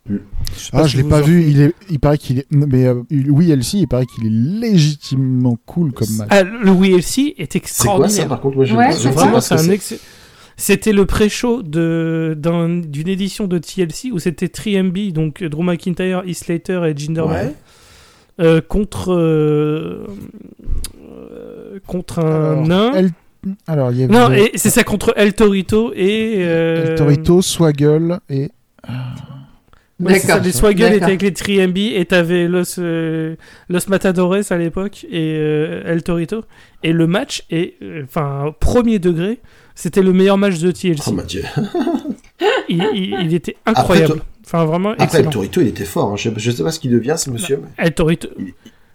E: Je
B: Ah, je l'ai pas vu. Il est, il paraît qu'il est, mais euh, oui, LC, il paraît qu'il est légitimement cool comme match.
E: Ah, le WLC est
C: c'est quoi ça
E: extraordinaire.
C: par contre? Moi je
D: Ouais, c'est
E: Vraiment, un C'était le pré-show de- d'un- d'une édition de TLC où c'était 3MB, donc Drew McIntyre, Heath Slater et Jinder
C: Ouais.
E: Euh, contre, euh, euh, contre un
B: Alors,
E: nain.
B: El- Alors, il y avait
E: Non, et c'est ça contre El Torito et. euh,
B: El Torito, Swaggle et
E: Ouais, ça, les Swaggle étaient avec les 3MB et t'avais Los, euh, Los Matadores à l'époque et euh, El Torito. Et le match est, euh, enfin, premier degré, c'était le meilleur match de TLC.
C: Oh, mon Dieu.
E: il, il- il était incroyable.
C: Après,
E: enfin, vraiment
C: Après,
E: excellent.
C: le Torito, il était fort. Hein. Je, je sais pas ce qu'il devient, ce monsieur. mais-
E: El Torito.
C: Il-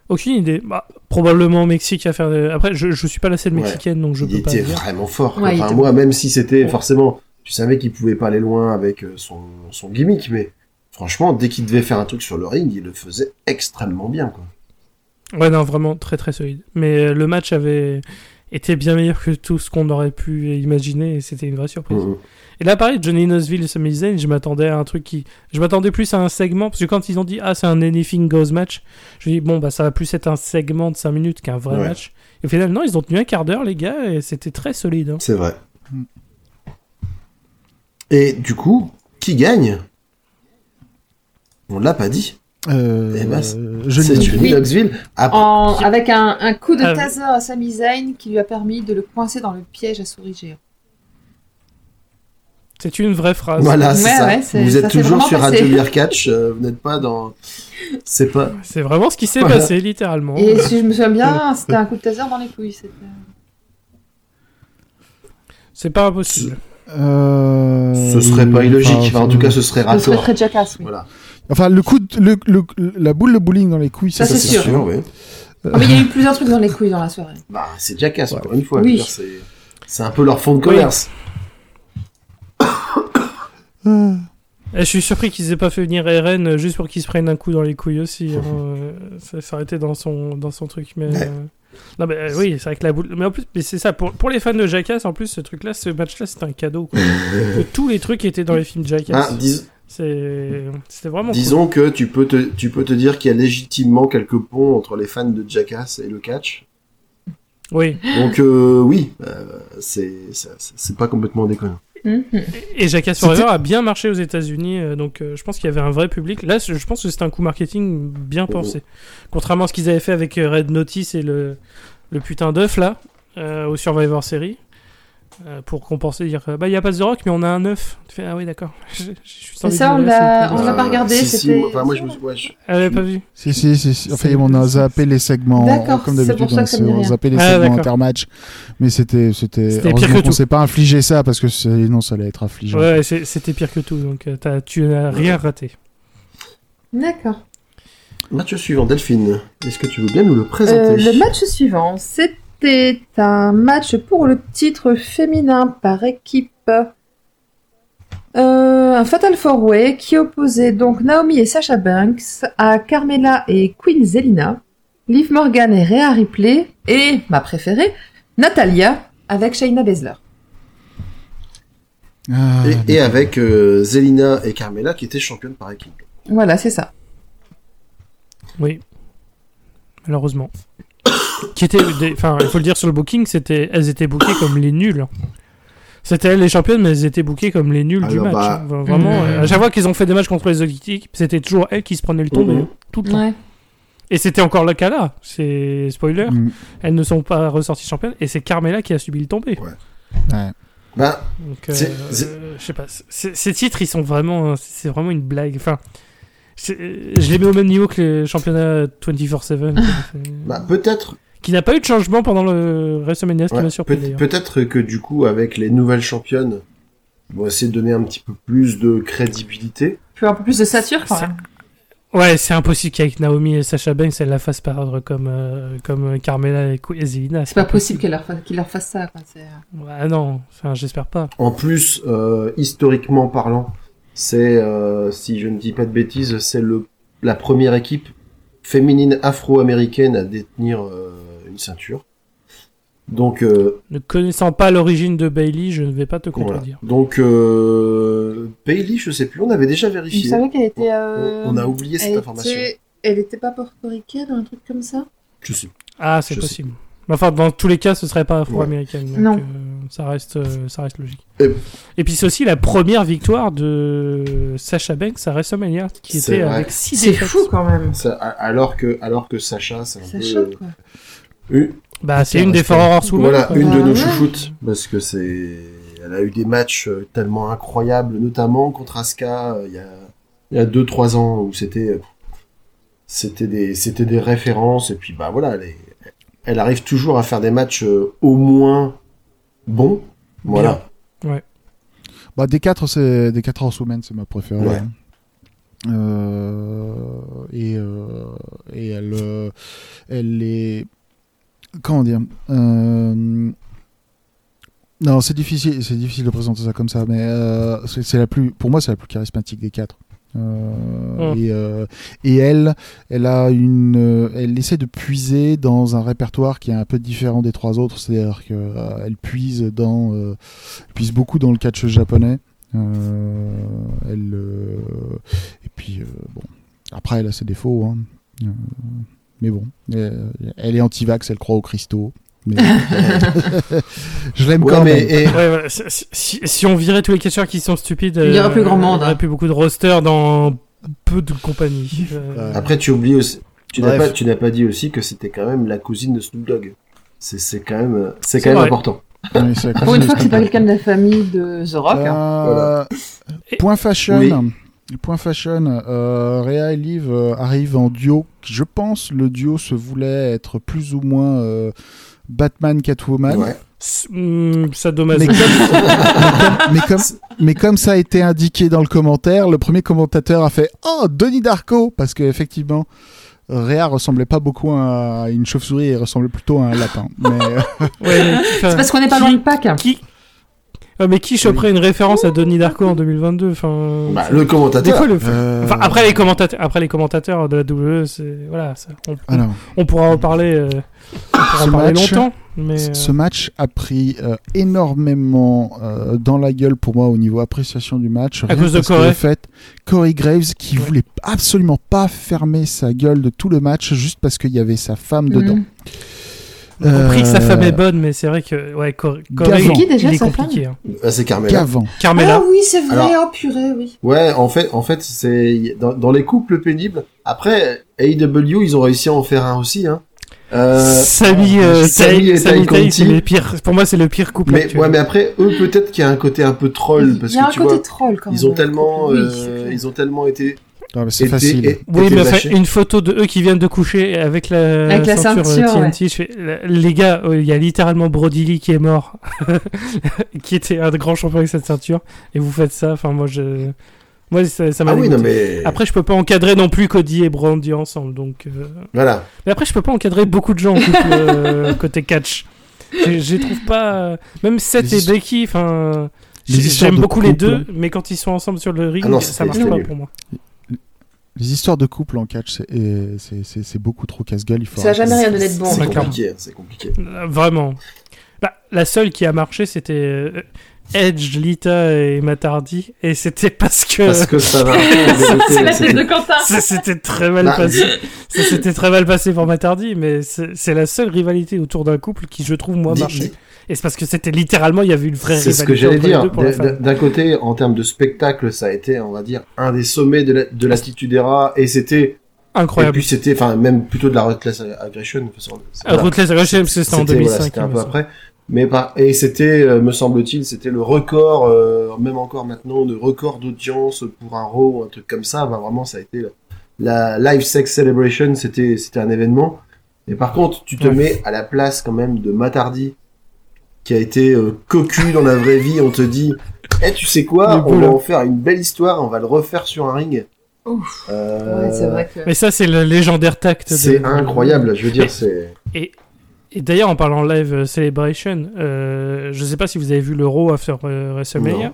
E: Aucune idée. Bah, probablement au Mexique à faire. des- Après, je, je suis pas la scène
C: Ouais.
E: mexicaine, donc je
C: il
E: peux pas
C: était
E: le dire.
C: vraiment fort.
D: Ouais, il
C: enfin,
D: était-
C: moi, même si c'était
E: Ouais.
C: forcément, tu savais qu'il pouvait pas aller loin avec euh, son, son gimmick, mais franchement, dès qu'il devait faire un truc sur le ring, il le faisait extrêmement bien. Quoi.
E: Ouais, non, vraiment très très solide. Mais euh, le match avait été bien meilleur que tout ce qu'on aurait pu imaginer et c'était une vraie surprise.
C: Mhm.
E: Et là, pareil, Johnny Knoxville et Sami Zayn, je m'attendais à un truc qui. Je m'attendais plus à un segment, parce que quand ils ont dit, ah, c'est un Anything Goes match, je me dis, bon, bah, ça va plus être un segment de 5 minutes qu'un vrai
C: Ouais.
E: match. Et au final, non, ils ont tenu un quart d'heure, les gars, et c'était très solide. hein.
C: C'est vrai.
B: Mm.
C: Et du coup, qui gagne? On l'a pas dit.
B: euh,
C: Eh ben,
B: euh, je
C: C'est Johnny. Knoxville.
D: Avec un, un coup de
E: Ah,
D: taser à Sami Zayn qui lui a permis de le coincer dans le piège à souris géant.
E: C'est une vraie phrase.
C: Voilà, c'est
D: Ouais,
C: ça.
D: ouais, c'est-
C: vous êtes toujours sur
D: passé.
C: Radio Catch. euh, vous n'êtes pas dans. C'est pas.
E: C'est vraiment ce qui s'est
C: Voilà.
E: passé, littéralement.
D: Et si je me souviens bien, c'était un coup de taser dans les couilles. c'était-
E: C'est pas impossible.
B: Euh,
C: Ce serait pas illogique.
B: enfin,
C: Enfin, en tout cas, ce serait
D: Ce serait
C: raccord.
D: très jackass, oui.
C: Voilà.
B: Enfin, le coup, de- le, le- la boule de bowling dans les couilles, ça,
D: Ça, c'est
B: c'est
D: sûr.
C: oui.
D: Ah, mais il y a eu plusieurs trucs dans les couilles dans la soirée.
C: Bah, c'est Jackass,
B: Ouais.
C: encore une fois.
D: Oui.
C: C'est un peu leur fond de commerce.
E: Et je suis surpris qu'ils aient pas fait venir RN euh, juste pour qu'ils se prennent un coup dans les couilles aussi. hein, euh, ça été dans son, dans son truc. Mais,
C: Ouais.
E: euh, Non, mais euh, oui, c'est vrai que la boule. Mais en plus, mais c'est ça. Pour, pour les fans de Jackass, en plus, ce truc-là, ce match-là, c'était un cadeau. quoi. Tous les trucs étaient dans les films Jackass.
C: Ah, dis-
E: C'est- C'était vraiment cool.
C: disons que tu peux te, tu peux te dire qu'il y a légitimement quelques ponts entre les fans de Jackass et le catch.
E: Oui.
C: Donc euh, oui, c'est c'est- c'est pas complètement déconnant.
D: Mhm.
E: Et Jackass Forever a bien marché aux États-Unis, euh, donc euh, je pense qu'il y avait un vrai public. Là, je pense que c'était un coup marketing bien
C: Oh.
E: pensé. Contrairement à ce qu'ils avaient fait avec euh, Red Notice et le, le putain d'œuf là, euh, au Survivor Series. Euh, pour compenser, dire euh, bah il y a pas The Rock, mais on a un œuf. Tu fais ah oui d'accord. Envie
D: ça, on l'a-
E: vous
D: on l'a pas regardé,
C: si, si, enfin, moi, je me ouais, je-
E: Elle avait pas vu.
B: Si, si, si, si. Enfin,
E: C'est-
B: on a zappé les segments,
D: D'accord,
B: comme
D: c'est
B: d'habitude,
D: pour ça
B: on, on
D: rien.
B: zappé les
E: Ah,
B: segments intermatch. Mais c'était, c'était,
E: C'était pire que tout.
B: s'est pas infligé ça parce que sinon ça allait être affligeant.
E: Ouais, c'est- c'était pire que tout, donc euh, tu n'as rien raté.
D: D'accord.
C: Match suivant, Delphine. Est-ce que tu veux bien nous le présenter
D: Euh, le match suivant, c'était un match pour le titre féminin par équipe. Euh, un Fatal Four Way qui opposait donc Naomi et Sasha Banks à Carmela et Queen Zelina, Liv Morgan et Rhea Ripley et ma préférée, Natalia avec Shayna Baszler.
B: Ah,
C: et, et avec euh, Zelina et Carmela qui étaient championnes par équipe.
D: Voilà, c'est ça.
E: Oui. Malheureusement. Qui était, des- enfin, il faut le dire sur le booking, c'était, elles étaient bookées comme les nuls. C'était elles les championnes, mais elles étaient bookées comme les nuls du match.
C: bah,
E: hein. Vraiment,
D: Mhm.
E: euh, à chaque fois qu'ils ont fait des matchs contre les équipes, c'était toujours elles qui se prenaient le tombé,
C: Mhm.
E: hein, tout le temps.
D: Ouais.
E: Et c'était encore le cas là. C'est spoiler,
B: mm,
E: elles ne sont pas ressorties championnes, et c'est Carmela qui a subi le tombé.
B: ouais.
C: Bah,
E: euh, euh, je sais pas. Ces titres, ils sont vraiment, c'est vraiment une blague. Enfin, je les mets au même niveau que les championnats 24/7. quoi. C'est-
C: bah peut-être
E: qui n'a pas eu de changement pendant le WrestleMania, ce qui
C: ouais,
E: m'a surpris
C: peut- peut-être que du coup avec les nouvelles championnes vont essayer de donner un petit peu plus de crédibilité.
D: Puis un peu plus de sature quand même.
E: Ouais, c'est impossible qu'avec Naomi et Sacha Banks, elle la fasse perdre comme, euh, comme Carmela et, Zelina.
D: C'est pas possible qu'elle leur, fa- qu'ils leur fasse ça. Quoi. c'est-
E: Ah non, enfin, j'espère pas.
C: En plus, euh, historiquement parlant, c'est, euh, si je ne dis pas de bêtises, c'est le la première équipe féminine afro-américaine à détenir euh, une ceinture. Donc, euh,
E: Ne connaissant pas l'origine de Bailey, je ne vais pas te
C: voilà.
E: contredire.
C: Donc, euh, Bailey, je sais plus, on avait déjà vérifié.
D: qu'elle était. Euh,
C: on a oublié cette
D: elle
C: information.
D: était- Elle était pas portoricaine ou un truc comme ça?
C: Je sais.
E: Ah, c'est possible. Mais Enfin, dans tous les cas, ce serait pas afro-américaine.
D: Non.
E: euh, ça, reste, euh, ça reste logique.
C: Et-
E: Et puis, c'est aussi la première victoire de Sacha Banks à WrestleMania, qui était
C: vrai.
E: avec 6
D: C'est fou quand même.
C: Ça, alors que, alors que Sacha, c'est un
D: Ça
C: peu.
D: quoi.
C: Une-
E: Bah, c'est une des. Four Horsewomen.
C: Voilà,
E: quoi.
C: une de nos
D: ouais.
C: chouchoutes, parce que c'est, elle a eu des matchs euh, tellement incroyables, notamment contre Asuka euh, il y a il y a deux trois ans où c'était euh, c'était des c'était des références et puis bah voilà, elle, est- elle arrive toujours à faire des matchs euh, au moins bons, voilà.
B: Bah, des 4, c'est des 4 Horsewomen, c'est ma préférée.
C: Ouais.
B: hein. Euh, et, euh, et elle, euh, elle est. Comment dire euh, Non, c'est difficile, c'est difficile de présenter ça comme ça, mais euh, c'est la plus, pour moi, c'est la plus charismatique des quatre. Euh,
E: Mm.
B: et, euh, et elle, elle a une, elle essaie de puiser dans un répertoire qui est un peu différent des trois autres, c'est-à-dire qu'elle puise dans, elle puise beaucoup dans le catch japonais. Elle, et puis bon, après elle a ses défauts, hein. Euh, mais bon, euh, elle est anti-vax, elle croit aux cristaux. Mais je l'aime
C: Ouais,
B: quand
C: mais
B: même.
C: et-
E: Ouais, voilà, si, si- si on virait tous les catcheurs qui sont stupides,
D: Il y aurait
E: euh,
D: plus grand monde,
E: Il y aurait
D: hein.
E: plus beaucoup de rosters dans peu de compagnies. Euh,
C: après tu oublies aussi, tu n'as pas tu n'as pas dit aussi que c'était quand même la cousine de Snoop Dogg. C'est c'est quand même euh, c'est quand même
E: vrai.
C: important.
D: Pour une fois que c'est pas quelqu'un de la famille de The Rock. hein.
B: Euh,
E: Et-
B: Point fashion.
C: Oui.
B: Point fashion. Euh, Rhea et Liv euh, arrivent en duo. Je pense le duo se voulait être plus ou moins euh, Batman Catwoman.
C: Ouais.
E: s- hmm, ça dommage.
B: Mais comme, mais, comme, mais comme ça a été indiqué dans le commentaire, le premier commentateur a fait Oh, Denis Darko Parce qu'effectivement, Rhea ressemblait pas beaucoup à une chauve-souris et ressemblait plutôt à un lapin. Mais, euh,
E: Ouais, mais, enfin,
D: C'est parce qu'on n'est pas
E: qui-
D: loin de Pâques. hein.
E: Qui mais qui choperait une référence à Donnie Darko en 2022 Enfin,
C: Bah, le commentateur.
E: fois le
B: euh,
E: Enfin, après les commentateurs, après les commentateurs de la WWE, c'est voilà, ça- on,
B: alors,
E: on pourra en parler, euh, on pourra
B: Ce
E: en parler
B: match-
E: longtemps, mais euh,
B: Ce match a pris euh, énormément euh, dans la gueule pour moi au niveau appréciation du match.
E: À cause de Corey
B: le fait, Corey Graves qui
E: Ouais.
B: voulait absolument pas fermer sa gueule de tout le match juste parce qu'il y avait sa femme dedans.
E: On a compris que sa
B: Euh,
E: femme est bonne, mais c'est vrai que ouais, Cor-
D: qui déjà
E: il est
D: sa
E: compliqué. hein.
C: Ah, c'est Carmela.
E: Carmela,
D: Ah oui, c'est vrai,
C: Alors-
D: oh purée, oui.
C: Ouais, en fait, en fait, c'est dans, dans les couples pénibles. Après, AEW, ils ont réussi à en faire un aussi, hein. Euh,
E: Sami, euh,
C: et
E: c'est les pires. Pour moi, c'est le pire couple.
C: mais ouais, mais après, eux, peut-être qu'il y a un côté un peu troll parce
D: Il y a
C: que
D: un
C: tu
D: côté
C: vois,
D: troll quand même.
C: ils ont tellement.
D: Oui,
C: euh, ils ont tellement été.
B: Non, mais c'est facile.
C: et-
E: Oui, mais enfin, une photo de eux qui viennent de coucher avec la,
D: Avec la
E: ceinture, euh,
D: ceinture,
E: TNT. fais, les gars, euh, il y a littéralement Brody Lee qui est mort, qui était un grand champion avec cette ceinture, et vous faites ça. Enfin, moi, je, moi, ça, ça m'a
C: Ah oui, non mais
E: Après, je peux pas encadrer non plus Cody et Brody ensemble, donc. euh,
C: voilà.
E: Mais après, je peux pas encadrer beaucoup de gens couple, euh, côté catch. Je trouve pas. Même Seth
B: Les
E: et Becky, enfin. J'aime beaucoup les deux, mais quand ils sont ensemble sur le ring,
C: Ah non,
E: ça marche pas
C: nul.
E: pour moi.
B: Les histoires de couple en catch, c'est- beaucoup trop casse-gueule. Il faut
D: Ça a
B: arrêter.
D: jamais rien donné de bon.
C: C'est compliqué, c'est compliqué.
E: Euh, Vraiment. Bah, la seule qui a marché, c'était euh, Edge, Lita et Matardi. Et c'était parce que.
C: Parce que ça va.
D: C'est la tête
C: c'était-
D: de Quentin.
E: ça s'était très mal
C: Bah,
E: passé. Ça s'était très mal passé pour Matardi, mais c'est la seule rivalité autour d'un couple qui, je trouve, moi, marchait. Et c'est parce que c'était littéralement, il y avait une vraie
C: C'est ce que j'allais dire.
E: la
C: D'un- côté, en termes de spectacle, ça a été, on va dire, un des sommets de la- de l'attitude era, et c'était, et
E: Incroyable.
C: puis c'était, enfin, même plutôt de la Ruthless Aggression. c'est-
E: Euh, Ruthless Aggression, parce que c'était en
C: C'était-
E: 2005.
C: voilà, c'était un peu après. Mais par... et c'était, euh, me semble-t-il, c'était le record, euh, même encore maintenant, de record d'audience pour un Raw ou un truc comme ça. Enfin, vraiment, ça a été la, la Live Sex Celebration, c'était, c'était un événement. Et par contre, tu te
E: Ouais.
C: mets à la place quand même de Matardi, qui a été euh, cocu dans la vraie vie. On te dit, Eh, tu sais quoi On va en faire une belle histoire, on va le refaire sur un ring.
D: Ouf.
C: Euh,
D: Ouais, c'est vrai que.
E: Mais ça, c'est le légendaire tact. de-
C: C'est incroyable, je veux dire, c'est...
E: Et, et d'ailleurs, en parlant live euh, Celebration, euh, je sais pas si vous avez vu le Raw After WrestleMania,
C: Non.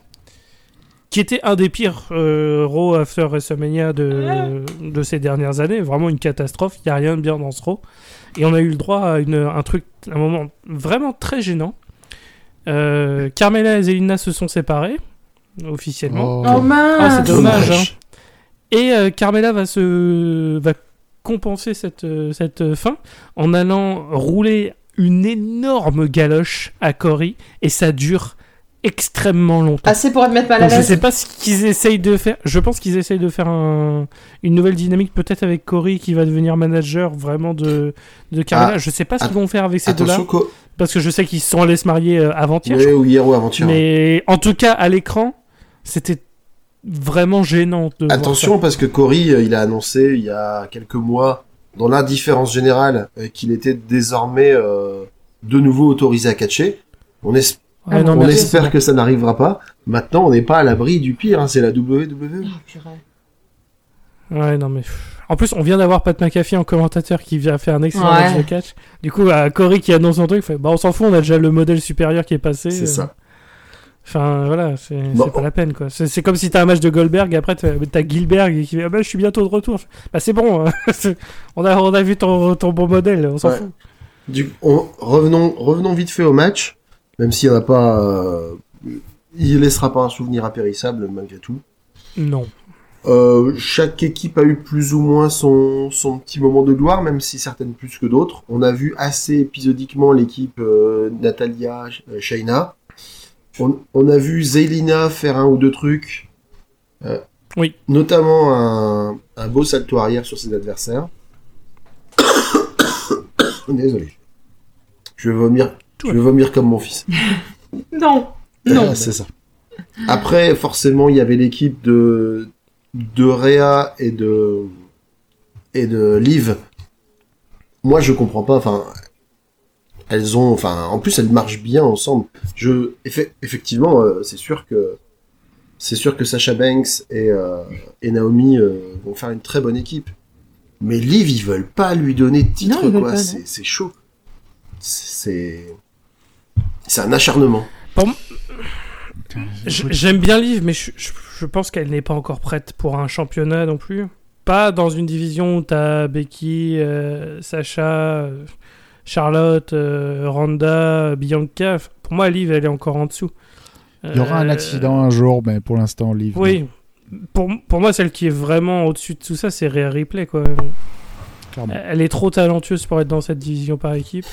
E: qui était un des pires euh, Raw After WrestleMania de, de ces dernières années, vraiment une catastrophe. Il n'y a rien de bien dans ce Raw. Et on a eu le droit à une, un truc, un moment vraiment très gênant. Euh, Carmella et Zelina se sont séparés officiellement.
D: Oh mince
E: Ah, c'est dommage.
C: Dommage.
E: hein. Et euh, Carmella va se va compenser cette, euh, cette fin en allant rouler une énorme galoche à Cory et ça dure extrêmement longtemps.
D: Assez pour te mettre mal à
E: je sais pas ce qu'ils essayent de faire. Je pense qu'ils essayent de faire un- une nouvelle dynamique, peut-être avec Cory qui va devenir manager vraiment de, de Carmella.
C: Ah,
E: je sais pas ce qu'ils vont faire avec ces deux-là. Parce que je sais qu'ils sont allés se marier euh, avant-hier.
C: ouais, ou hier ou avant-hier.
E: mais en tout cas, à l'écran, c'était vraiment gênant de voir
C: Attention, parce que Cory, euh, il a annoncé il y a quelques mois, dans l'indifférence générale, euh, qu'il était désormais euh, de nouveau autorisé à catcher. On, es-
E: ça. Ouais, non,
C: on
E: merci,
C: espère que ça n'arrivera pas. Maintenant, on n'est pas à l'abri du pire, hein, c'est la WWE.
D: Ah, purée.
E: Ouais, non, mais. En plus, on vient d'avoir Pat McAfee en commentateur qui vient faire un excellent
D: Ouais.
E: match de catch. Du coup, à Cory qui annonce son truc, fait Bah, on s'en fout, on a déjà le modèle supérieur qui est passé.
C: C'est
E: euh.
C: ça.
E: Enfin, voilà, c'est
C: Bon.
E: pas la peine, quoi. C'est comme si t'as un match de Goldberg, et après t'as Gilbert qui fait Ah bah, je suis bientôt de retour. Bah, c'est bon, hein. On, a, on a vu ton, ton bon modèle, on s'en
C: Ouais.
E: fout.
C: Du, on- revenons, revenons vite fait au match, même s'il n'y en a pas... euh, il laissera pas un souvenir impérissable, malgré tout.
E: Non.
C: Euh, chaque équipe a eu plus ou moins son, son petit moment de gloire, même si certaines plus que d'autres. On a vu assez épisodiquement l'équipe euh, Natalia, euh, Shayna. On, on a vu Zelina faire un ou deux trucs. Euh,
E: Oui.
C: Notamment un, un beau salto arrière sur ses adversaires. Désolé. Je vais vomir. Je
E: va
C: vais vomir comme mon fils.
D: Non. Non.
C: Ah, c'est ça. Après, forcément, il y avait l'équipe de de Rhea et de et de Liv. Moi, je comprends pas. Enfin, elles ont, enfin, en plus, elles marchent bien ensemble. Je, effe- effectivement, euh, c'est sûr que c'est sûr que Sasha Banks et euh, et Naomi euh, vont faire une très bonne équipe. Mais Liv, ils veulent pas lui donner de titre,
D: Non,
C: quoi. C'est chaud. C'est c'est un acharnement.
E: J'aime bien Liv, mais je, je- je pense qu'elle n'est pas encore prête pour un championnat non plus. Pas dans une division où t'as Becky, euh, Sacha, euh, Charlotte, euh, Ronda, Bianca. Pour moi, Liv, elle est encore en dessous.
B: Il y aura un
E: Euh,
B: accident un jour, mais pour l'instant, Liv.
E: Oui. Pour, pour moi, celle qui est vraiment au-dessus de tout ça, c'est Rhea Ripley. Quoi.
B: Clairement.
E: Elle est trop talentueuse pour être dans cette division par équipe.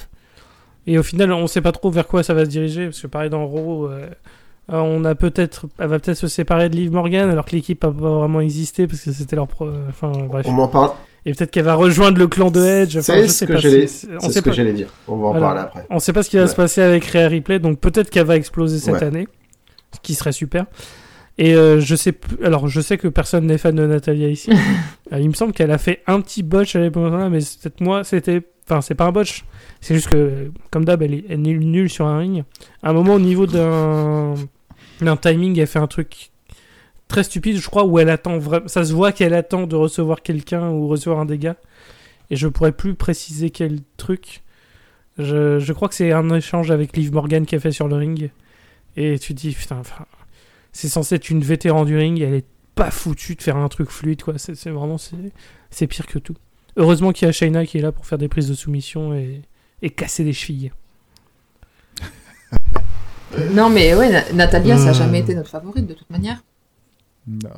E: Et au final, on sait pas trop vers quoi ça va se diriger. Parce que pareil, dans Raw, euh, euh, on a peut-être, elle va peut-être se séparer de Liv Morgan alors que l'équipe a pas vraiment existé parce que c'était leur pro... Enfin bref.
C: On en parle.
E: Et peut-être qu'elle va rejoindre le clan de Edge. Enfin,
C: C'est ce que j'allais-
E: pas.
C: dire. On va en
E: Voilà.
C: parler après.
E: On sait pas ce qui va
C: Ouais.
E: se passer avec Rhea Ripley, donc peut-être qu'elle va exploser cette
C: Ouais.
E: année, ce qui serait super. Et euh, je sais alors je sais que personne n'est fan de Natalia ici. Euh, il me semble qu'elle a fait un petit botch à l'époque là, mais peut-être moi, c'était, enfin c'est pas un botch, c'est juste que comme d'hab elle est, nulle sur un ring. À un moment au niveau d'un timing, elle fait un truc très stupide, je crois, où elle attend ça se voit qu'elle attend de recevoir quelqu'un ou recevoir un dégât. Et je pourrais plus préciser quel truc. Je, crois que c'est un échange avec Liv Morgan qui a fait sur le ring. Et tu te dis, putain, c'est censé être une vétéran du ring, elle est pas foutue de faire un truc fluide, quoi. C'est vraiment, c'est pire que tout. Heureusement qu'il y a Shayna qui est là pour faire des prises de soumission et, et casser des chevilles.
D: Non, mais ouais, Na- Natalia, ça a
B: Hmm.
D: jamais été notre favorite de toute manière.
B: Non.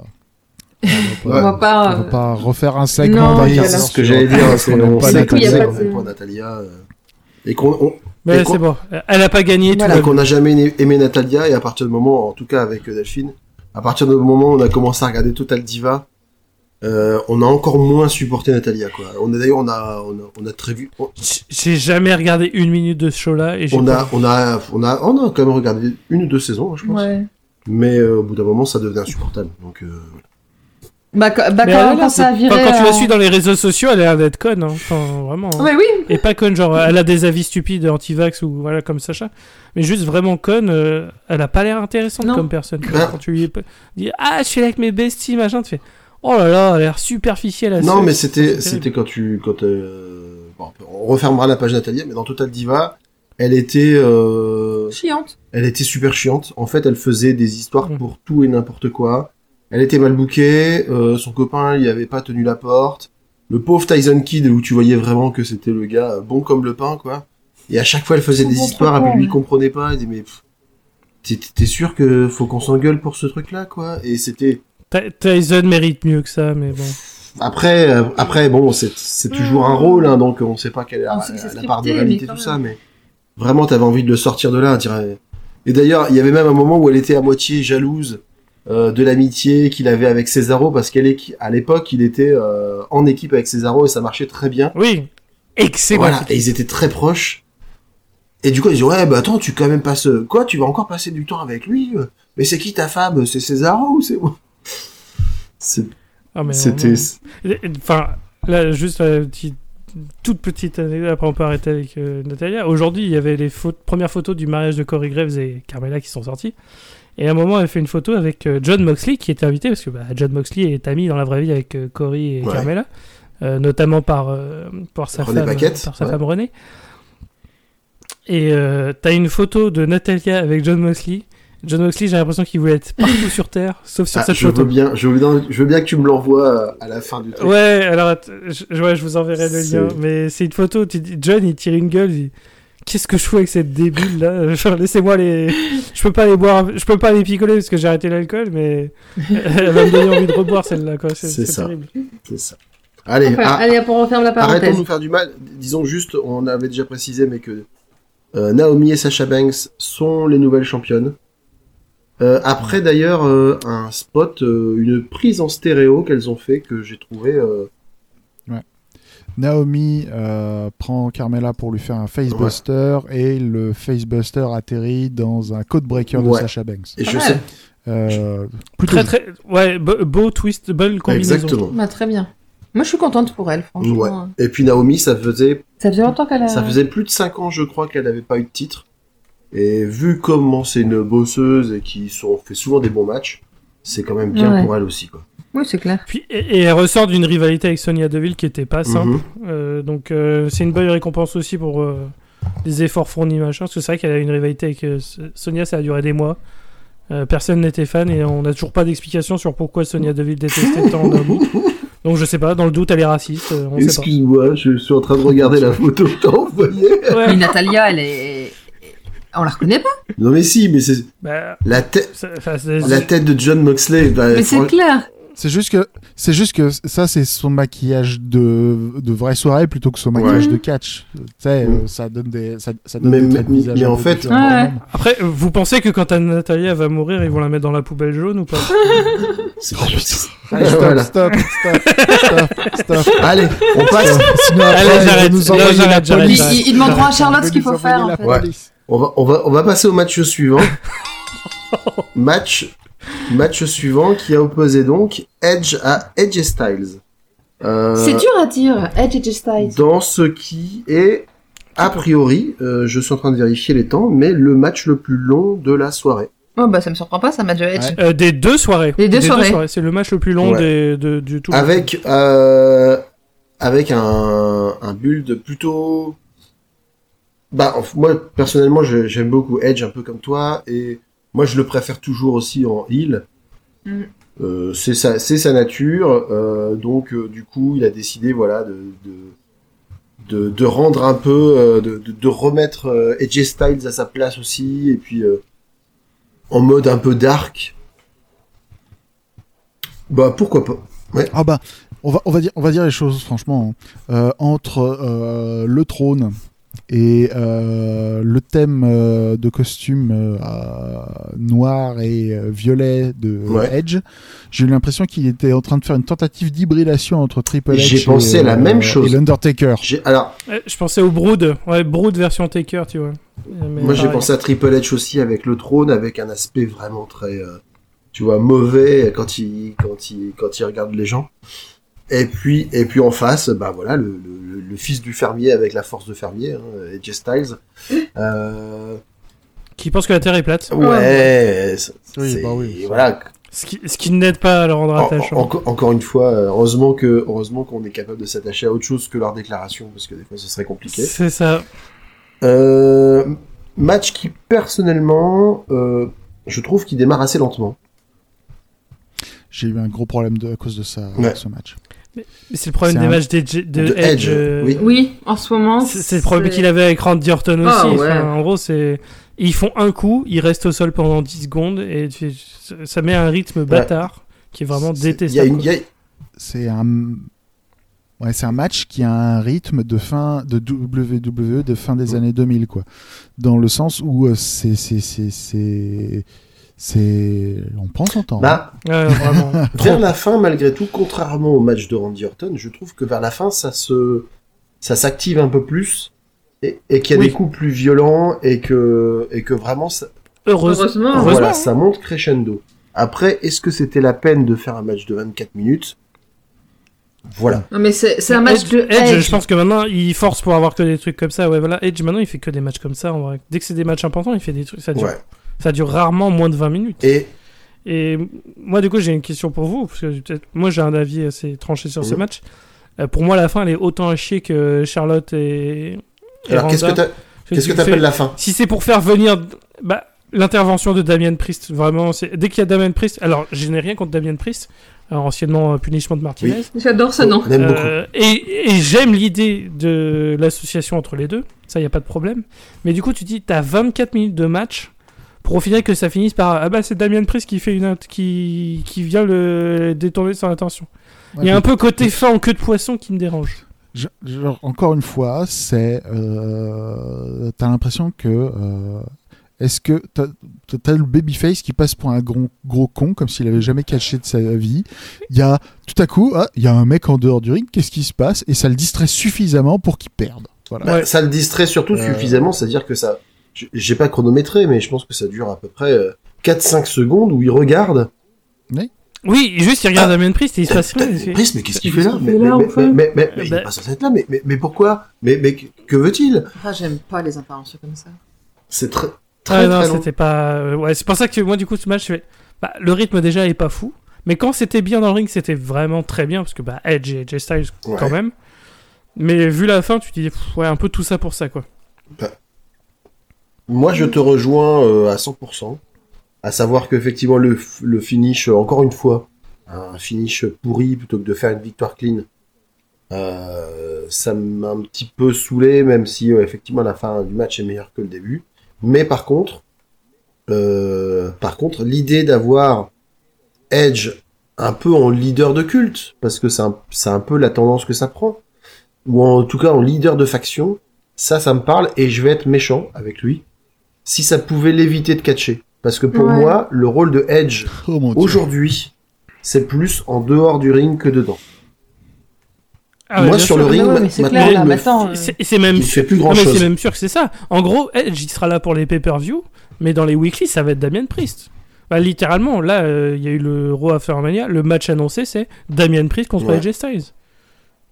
C: Ouais.
D: On va pas.
B: On va
D: euh,
B: pas refaire un segment
D: Non,
B: d'un
C: C'est ce que j'allais dire.
B: parce
C: C'est
B: qu'on aime
C: on
B: pas
D: tout,
B: Natalia.
D: de-
C: aime pas Natalia. euh, Et qu'on on-
E: Mais c'est bon, elle a pas gagné, tout
D: Voilà.
E: va
C: et qu'on n'a jamais aimé- aimé Natalia et à partir du moment, en tout cas avec euh, Delphine, à partir du moment où on a commencé à regarder Total Diva, euh, on a encore moins supporté Natalia quoi. On a d'ailleurs on a on a, on a très vu on,
E: J'ai jamais regardé une minute de ce show-là et j'ai
C: on a on a on a on a quand même regardé une ou deux saisons je pense.
D: Ouais.
C: Mais euh, au bout d'un moment ça devenait insupportable donc. Euh...
D: Bah, quand, bah,
E: Mais
D: quand, ça a viré.
E: quand tu la suis dans les réseaux sociaux, elle a l'air d'être conne. hein. Enfin, vraiment. hein.
D: Oui.
E: Et pas conne, genre, elle a des avis stupides anti-vax ou voilà, comme Sacha. Mais juste vraiment conne, euh, elle a pas l'air intéressante
D: Non.
E: comme personne. quoi.
C: Ah.
E: Quand tu lui dis, ah, je suis là avec mes besties, machin, tu fais, oh là là, elle a l'air superficielle. à
C: Non,
E: ce-
C: mais c'était, quand tu, quand euh, bon, on refermera la page Natalia, mais dans Total Diva, elle était, euh,
D: Chiante.
C: elle était super chiante. En fait, elle faisait des histoires
E: Mm.
C: pour tout et n'importe quoi. Elle était mal bookée, euh, son copain, il avait pas tenu la porte. Le pauvre Tyson Kidd, où tu voyais vraiment que c'était le gars bon comme le pain, quoi. Et à chaque fois, elle faisait des histoires, et lui, il comprenait pas. Il dit, mais, t'es, sûr que faut qu'on s'engueule pour ce truc-là, quoi? Et c'était,
E: Tyson mérite mieux que ça, mais bon.
C: Après, euh, après, bon, c'est c'est toujours un rôle, hein, donc on sait pas quelle est la, part de réalité tout ça, mais vraiment, t'avais envie de le sortir de là, on dirait. Et d'ailleurs, il y avait même un moment où elle était à moitié jalouse euh, de l'amitié qu'il avait avec Cesaro, parce qu'elle est, à l'époque, il était euh, en équipe avec Cesaro et ça marchait très bien.
E: Oui, excellent.
C: Voilà, et ils étaient très proches. Et du coup, ils disaient, ouais, bah attends, tu quand même passes, quoi, tu vas encore passer du temps avec lui? Mais c'est qui ta femme? C'est Cesaro ou c'est moi?
E: Ah,
C: C'était.
E: Enfin, là, juste la petite- toute petite anecdote, après on peut arrêter avec euh, Natalia. Aujourd'hui, il y avait les premières photos du mariage de Corey Graves et Carmela qui sont sorties. Et à un moment, elle fait une photo avec euh, John Moxley qui était invité, parce que bah, John Moxley est ami dans la vraie vie avec euh, Corey et
C: Ouais.
E: Carmela, euh, notamment par, euh, par sa,
C: René
E: femme,
C: Paquette,
E: par sa
C: ouais.
E: femme Renée. Et euh, t'as une photo de Natalia avec John Moxley. John Moxley, j'ai l'impression qu'il voulait être partout sur Terre, sauf sur
C: Ah,
E: cette
C: je
E: photo.
C: veux bien, je veux bien, je veux bien que tu me l'envoies euh, à la fin du truc.
E: Ouais, alors je, ouais, je vous enverrai le lien. Mais c'est une photo. Tu dis, John, il tire une gueule. Il dit, Qu'est-ce que je fais avec cette débile là? Laissez-moi les. Je peux pas les boire. Je peux pas les picoler parce que j'ai arrêté l'alcool, mais elle va me donner envie de reboire celle-là. quoi. C'est
C: ça.
E: terrible.
C: C'est ça. Allez,
D: Enfin,
C: ah,
D: allez, hop, on referme la
C: arrêtons de
D: parenthèse.
C: nous faire du mal. Disons juste, on avait déjà précisé, mais que euh, Naomi et Sasha Banks sont les nouvelles championnes. Euh, après d'ailleurs euh, un spot, euh, une prise en stéréo qu'elles ont fait que j'ai trouvé. euh,
B: Naomi euh, prend Carmela pour lui faire un facebuster et le facebuster atterrit dans un codebreaker de
C: Ouais.
B: Sasha Banks.
C: et je sais
B: Euh, plutôt
E: Très très. Ouais, beau, beau twist, belle combinaison.
C: exactement.
D: Bah, très bien. Moi, je suis contente pour elle, franchement.
C: Ouais. Et puis Naomi, ça faisait
D: Ça faisait longtemps qu'elle a.
C: Ça faisait plus de 5 ans, je crois, qu'elle n'avait pas eu de titre. Et vu comment c'est une bosseuse et qui sont, fait souvent des bons matchs, c'est quand même bien
D: Ouais.
C: pour elle aussi, quoi.
D: Oui, c'est clair.
E: Puis, et, et elle ressort d'une rivalité avec Sonia Deville qui était pas simple.
C: Mhm.
E: Euh, donc euh, c'est une bonne récompense aussi pour euh, les efforts fournis machin. Parce que c'est vrai qu'elle a une rivalité avec euh, Sonia, ça a duré des mois. Euh, personne n'était fan et on n'a toujours pas d'explication sur pourquoi Sonia Deville détestait tant Naomi. Donc je sais pas, dans le doute elle est raciste,
C: Excuse-moi, je suis en train de regarder la photo que t'as envoyée.
E: Ouais,
D: Mais Natalia, elle est. On la reconnaît pas?
C: Non mais si, mais c'est
E: bah,
C: la
E: c'est-
C: la tête de John Moxley. bah,
D: Mais c'est clair.
B: C'est juste que c'est juste que ça c'est son maquillage de de vraie soirée plutôt que son maquillage
D: Ouais.
B: de catch. Tu sais,
C: Mm.
B: euh, ça donne des ça, ça donne
C: Mais-
B: des traits de
C: mais-
B: visage
C: mais en fait-
D: Ouais.
E: Après, vous pensez que quand Natalia va mourir, ils vont la mettre dans la poubelle jaune ou pas?
C: C'est pas
B: putain.
C: possible.
B: Allez, stop,
C: Voilà.
B: stop, stop, stop, stop.
C: Allez, on passe.
B: Sinon après,
E: Allez, j'arrête.
B: nous
E: Non,
B: envoyer
E: j'arrête,
B: la
E: j'arrête,
B: police.
E: j'arrête.
D: Ils, ils demanderont à Charlotte ce qu'il faut faire, en fait.
C: On va, on va, on va passer au match suivant. match, match suivant qui a opposé donc Edge à Edge Styles. Euh,
D: C'est dur à dire, Edge et Styles.
C: dans ce qui est, a priori, euh, je suis en train de vérifier les temps, mais le match le plus long de la soirée.
D: Oh, bah, ça me surprend pas, ça match de Edge.
B: Ouais.
E: Euh, Des deux soirées.
D: Les deux soirées.
E: C'est le match le plus long
C: Ouais.
E: des, de, du tout.
C: Avec, euh, avec un, un build plutôt... Bah, moi, personnellement, j'aime beaucoup Edge, un peu comme toi, et moi, je le préfère toujours aussi en heal.
D: Mm.
C: Euh, c'est sa, c'est sa nature, euh, donc euh, du coup, il a décidé, voilà, de, de, de, de rendre un peu, euh, de, de, de remettre euh, Edge Styles à sa place aussi, et puis euh, en mode un peu dark. Bah, pourquoi pas
B: Ah bah, on va, on va dire, on va dire les choses franchement. hein. Euh, entre euh, le trône et euh, le thème euh, de costume euh, noir et euh, violet de
C: Ouais.
B: Edge, j'ai eu l'impression qu'il était en train de faire une tentative d'hybridation entre Triple H
C: J'ai
B: et,
C: pensé à la même chose.
B: et l'Undertaker.
C: J'ai- Alors,
E: Je pensais au Brood. Ouais, Brood version Taker, tu vois. Mais
C: Moi, j'ai pensé à Triple H aussi avec le trône, avec un aspect vraiment très. euh, tu vois, mauvais quand il, quand il, quand il regarde les gens. Et puis, et puis en face, bah voilà, le, le, le fils du fermier avec la force de fermier, hein, AJ Styles. Euh,
E: Qui pense que la Terre est plate.
C: ouais, c'est-
B: Oui,
C: c'est-
B: bah oui.
C: voilà.
E: Ce qui, ce qui n'aide pas à le rendre
C: En-
E: attachant.
C: en- encore- encore une fois, heureusement que, heureusement qu'on est capable de s'attacher à autre chose que leur déclaration, parce que des fois ce serait compliqué.
E: C'est ça.
C: Euh, match qui personnellement, euh, je trouve qu'il démarre assez lentement.
B: J'ai eu un gros problème de, à cause de ça,
C: Ouais.
B: ce match.
E: Mais C'est le problème des
B: un-
E: matchs d'Edge- de,
C: de
E: Edge.
C: Edge,
E: euh,
C: oui.
D: Oui, en ce moment.
E: C'est le problème qu'il avait avec Randy Orton aussi.
D: Ah, ouais.
E: Enfin, en gros, c'est ils font un coup, ils restent au sol pendant 10 secondes et tu- ça met un rythme bâtard qui est vraiment
C: C'est-
E: détestable.
C: a
B: C'est un, ouais, c'est un match qui a un rythme de fin de WWE de fin des années 2000, quoi. Dans le sens où euh, c'est, c'est, c'est, on prend son temps.
C: Bah,
E: Ouais, vraiment.
C: vers la fin, malgré tout, contrairement au match de Randy Orton, je trouve que vers la fin, ça se, ça s'active un peu plus et, et qu'il y a
E: Oui.
C: des coups plus violents et que, et que vraiment, ça,
E: Heureusement.
C: Voilà,
E: hein.
C: ça monte crescendo. Après, est-ce que c'était la peine de faire un match de 24 minutes? Voilà.
D: Non, mais c'est c'est un match
E: Edge,
D: de
E: Edge,
D: Edge.
E: je pense que maintenant il force pour avoir que des trucs comme ça. Ouais, voilà. Edge maintenant il fait que des matchs comme ça. En vrai. Dès que c'est des matchs importants, il fait des trucs. Ça dure,
C: Ouais.
E: Ça dure rarement moins de 20 minutes.
C: Et
E: Et moi, du coup, j'ai une question pour vous, parce que moi, j'ai un avis assez tranché sur ce
C: Mhm.
E: match. Euh, pour moi, la fin, elle est autant à chier que Charlotte et. et
C: alors, qu'est-ce que
E: Tu
C: t'appelles
E: fais-
C: la fin
E: Si c'est pour faire venir. Bah, l'intervention de Damien Priest, vraiment, c'est dès qu'il y a Damien Priest. Alors, je n'ai rien contre Damien Priest, euh, anciennement euh, Punishment Martinez.
D: J'adore ce nom.
E: Euh, et j'aime l'idée de l'association entre les deux, ça, il n'y a pas de problème. Mais du coup, tu dis, t'as 24 minutes de match pour au final que ça finisse par Ah bah, c'est Damien Priest qui, fait une, qui, qui vient le détourner son attention.
B: Ouais,
E: Il y a un peu côté fin en queue de poisson qui me dérange.
B: Je- genre, encore une fois, c'est. Euh, t'as l'impression que. euh, est-ce que t'as, t'as le babyface qui passe pour un gros, gros con, comme s'il avait jamais caché de sa vie Il y a tout à coup, ah, il y a un mec en dehors du ring, qu'est-ce qui se passe? Et ça le distrait suffisamment pour qu'il perde. Voilà.
C: Bah,
E: Ouais.
C: Ça le distrait surtout
B: Euh.
C: suffisamment, c'est-à-dire que ça. J- J'ai pas chronométré, mais je pense que ça dure à peu près euh, 4-5 secondes où il regarde.
E: Oui, juste il regarde Damien Priest et il se passe rien.
C: Mais qu'est-ce qu'il fait là mais,
D: fait
C: mais,
D: là,
C: mais,
D: enfin
C: mais, mais- mais il
E: Bah-
C: est pas censé être là, mais, mais, mais pourquoi? Mais, mais que veut-il?
D: Ah, j'aime pas les interventions comme ça.
C: C'est très, très,
E: Ah non,
C: très long.
E: c'était pas. euh, Ouais, c'est pour ça que moi, du coup, ce match, je fais- bah, le rythme déjà est pas fou. Mais quand c'était bien dans le ring, c'était vraiment très bien parce que bah, Edge et AJ Styles
C: Ouais.
E: quand même. Mais vu la fin, tu te dis pff, ouais, un peu tout ça pour ça quoi.
C: Moi, je te rejoins euh, à 100%. À savoir qu'effectivement, le, le finish, euh, encore une fois, un finish pourri plutôt que de faire une victoire clean, euh, ça m'a un petit peu saoulé, même si euh, effectivement la fin du match est meilleure que le début. Mais par contre, euh, par contre, l'idée d'avoir Edge un peu en leader de culte, parce que c'est un, c'est un peu la tendance que ça prend, ou en tout cas en leader de faction, ça, ça me parle, et je vais être méchant avec lui, si ça pouvait l'éviter de catcher. Parce que pour
D: Ouais.
C: moi, le rôle de Edge,
B: Oh
C: aujourd'hui, c'est plus en dehors du ring que dedans.
E: Ah ouais,
C: moi, sur
E: sûr.
C: le ring,
D: ouais,
C: maintenant,
E: C'est même sûr.
C: plus
E: Non,
C: grand
E: mais
C: chose.
E: c'est même sûr que c'est ça. En gros, Edge il sera là pour les pay-per-view, mais dans les weekly, ça va être Damien Priest. Bah, littéralement, là, euh, il y a eu le Raw After Mania. Le match annoncé, c'est Damien Priest contre
C: Ouais.
E: AJ Styles.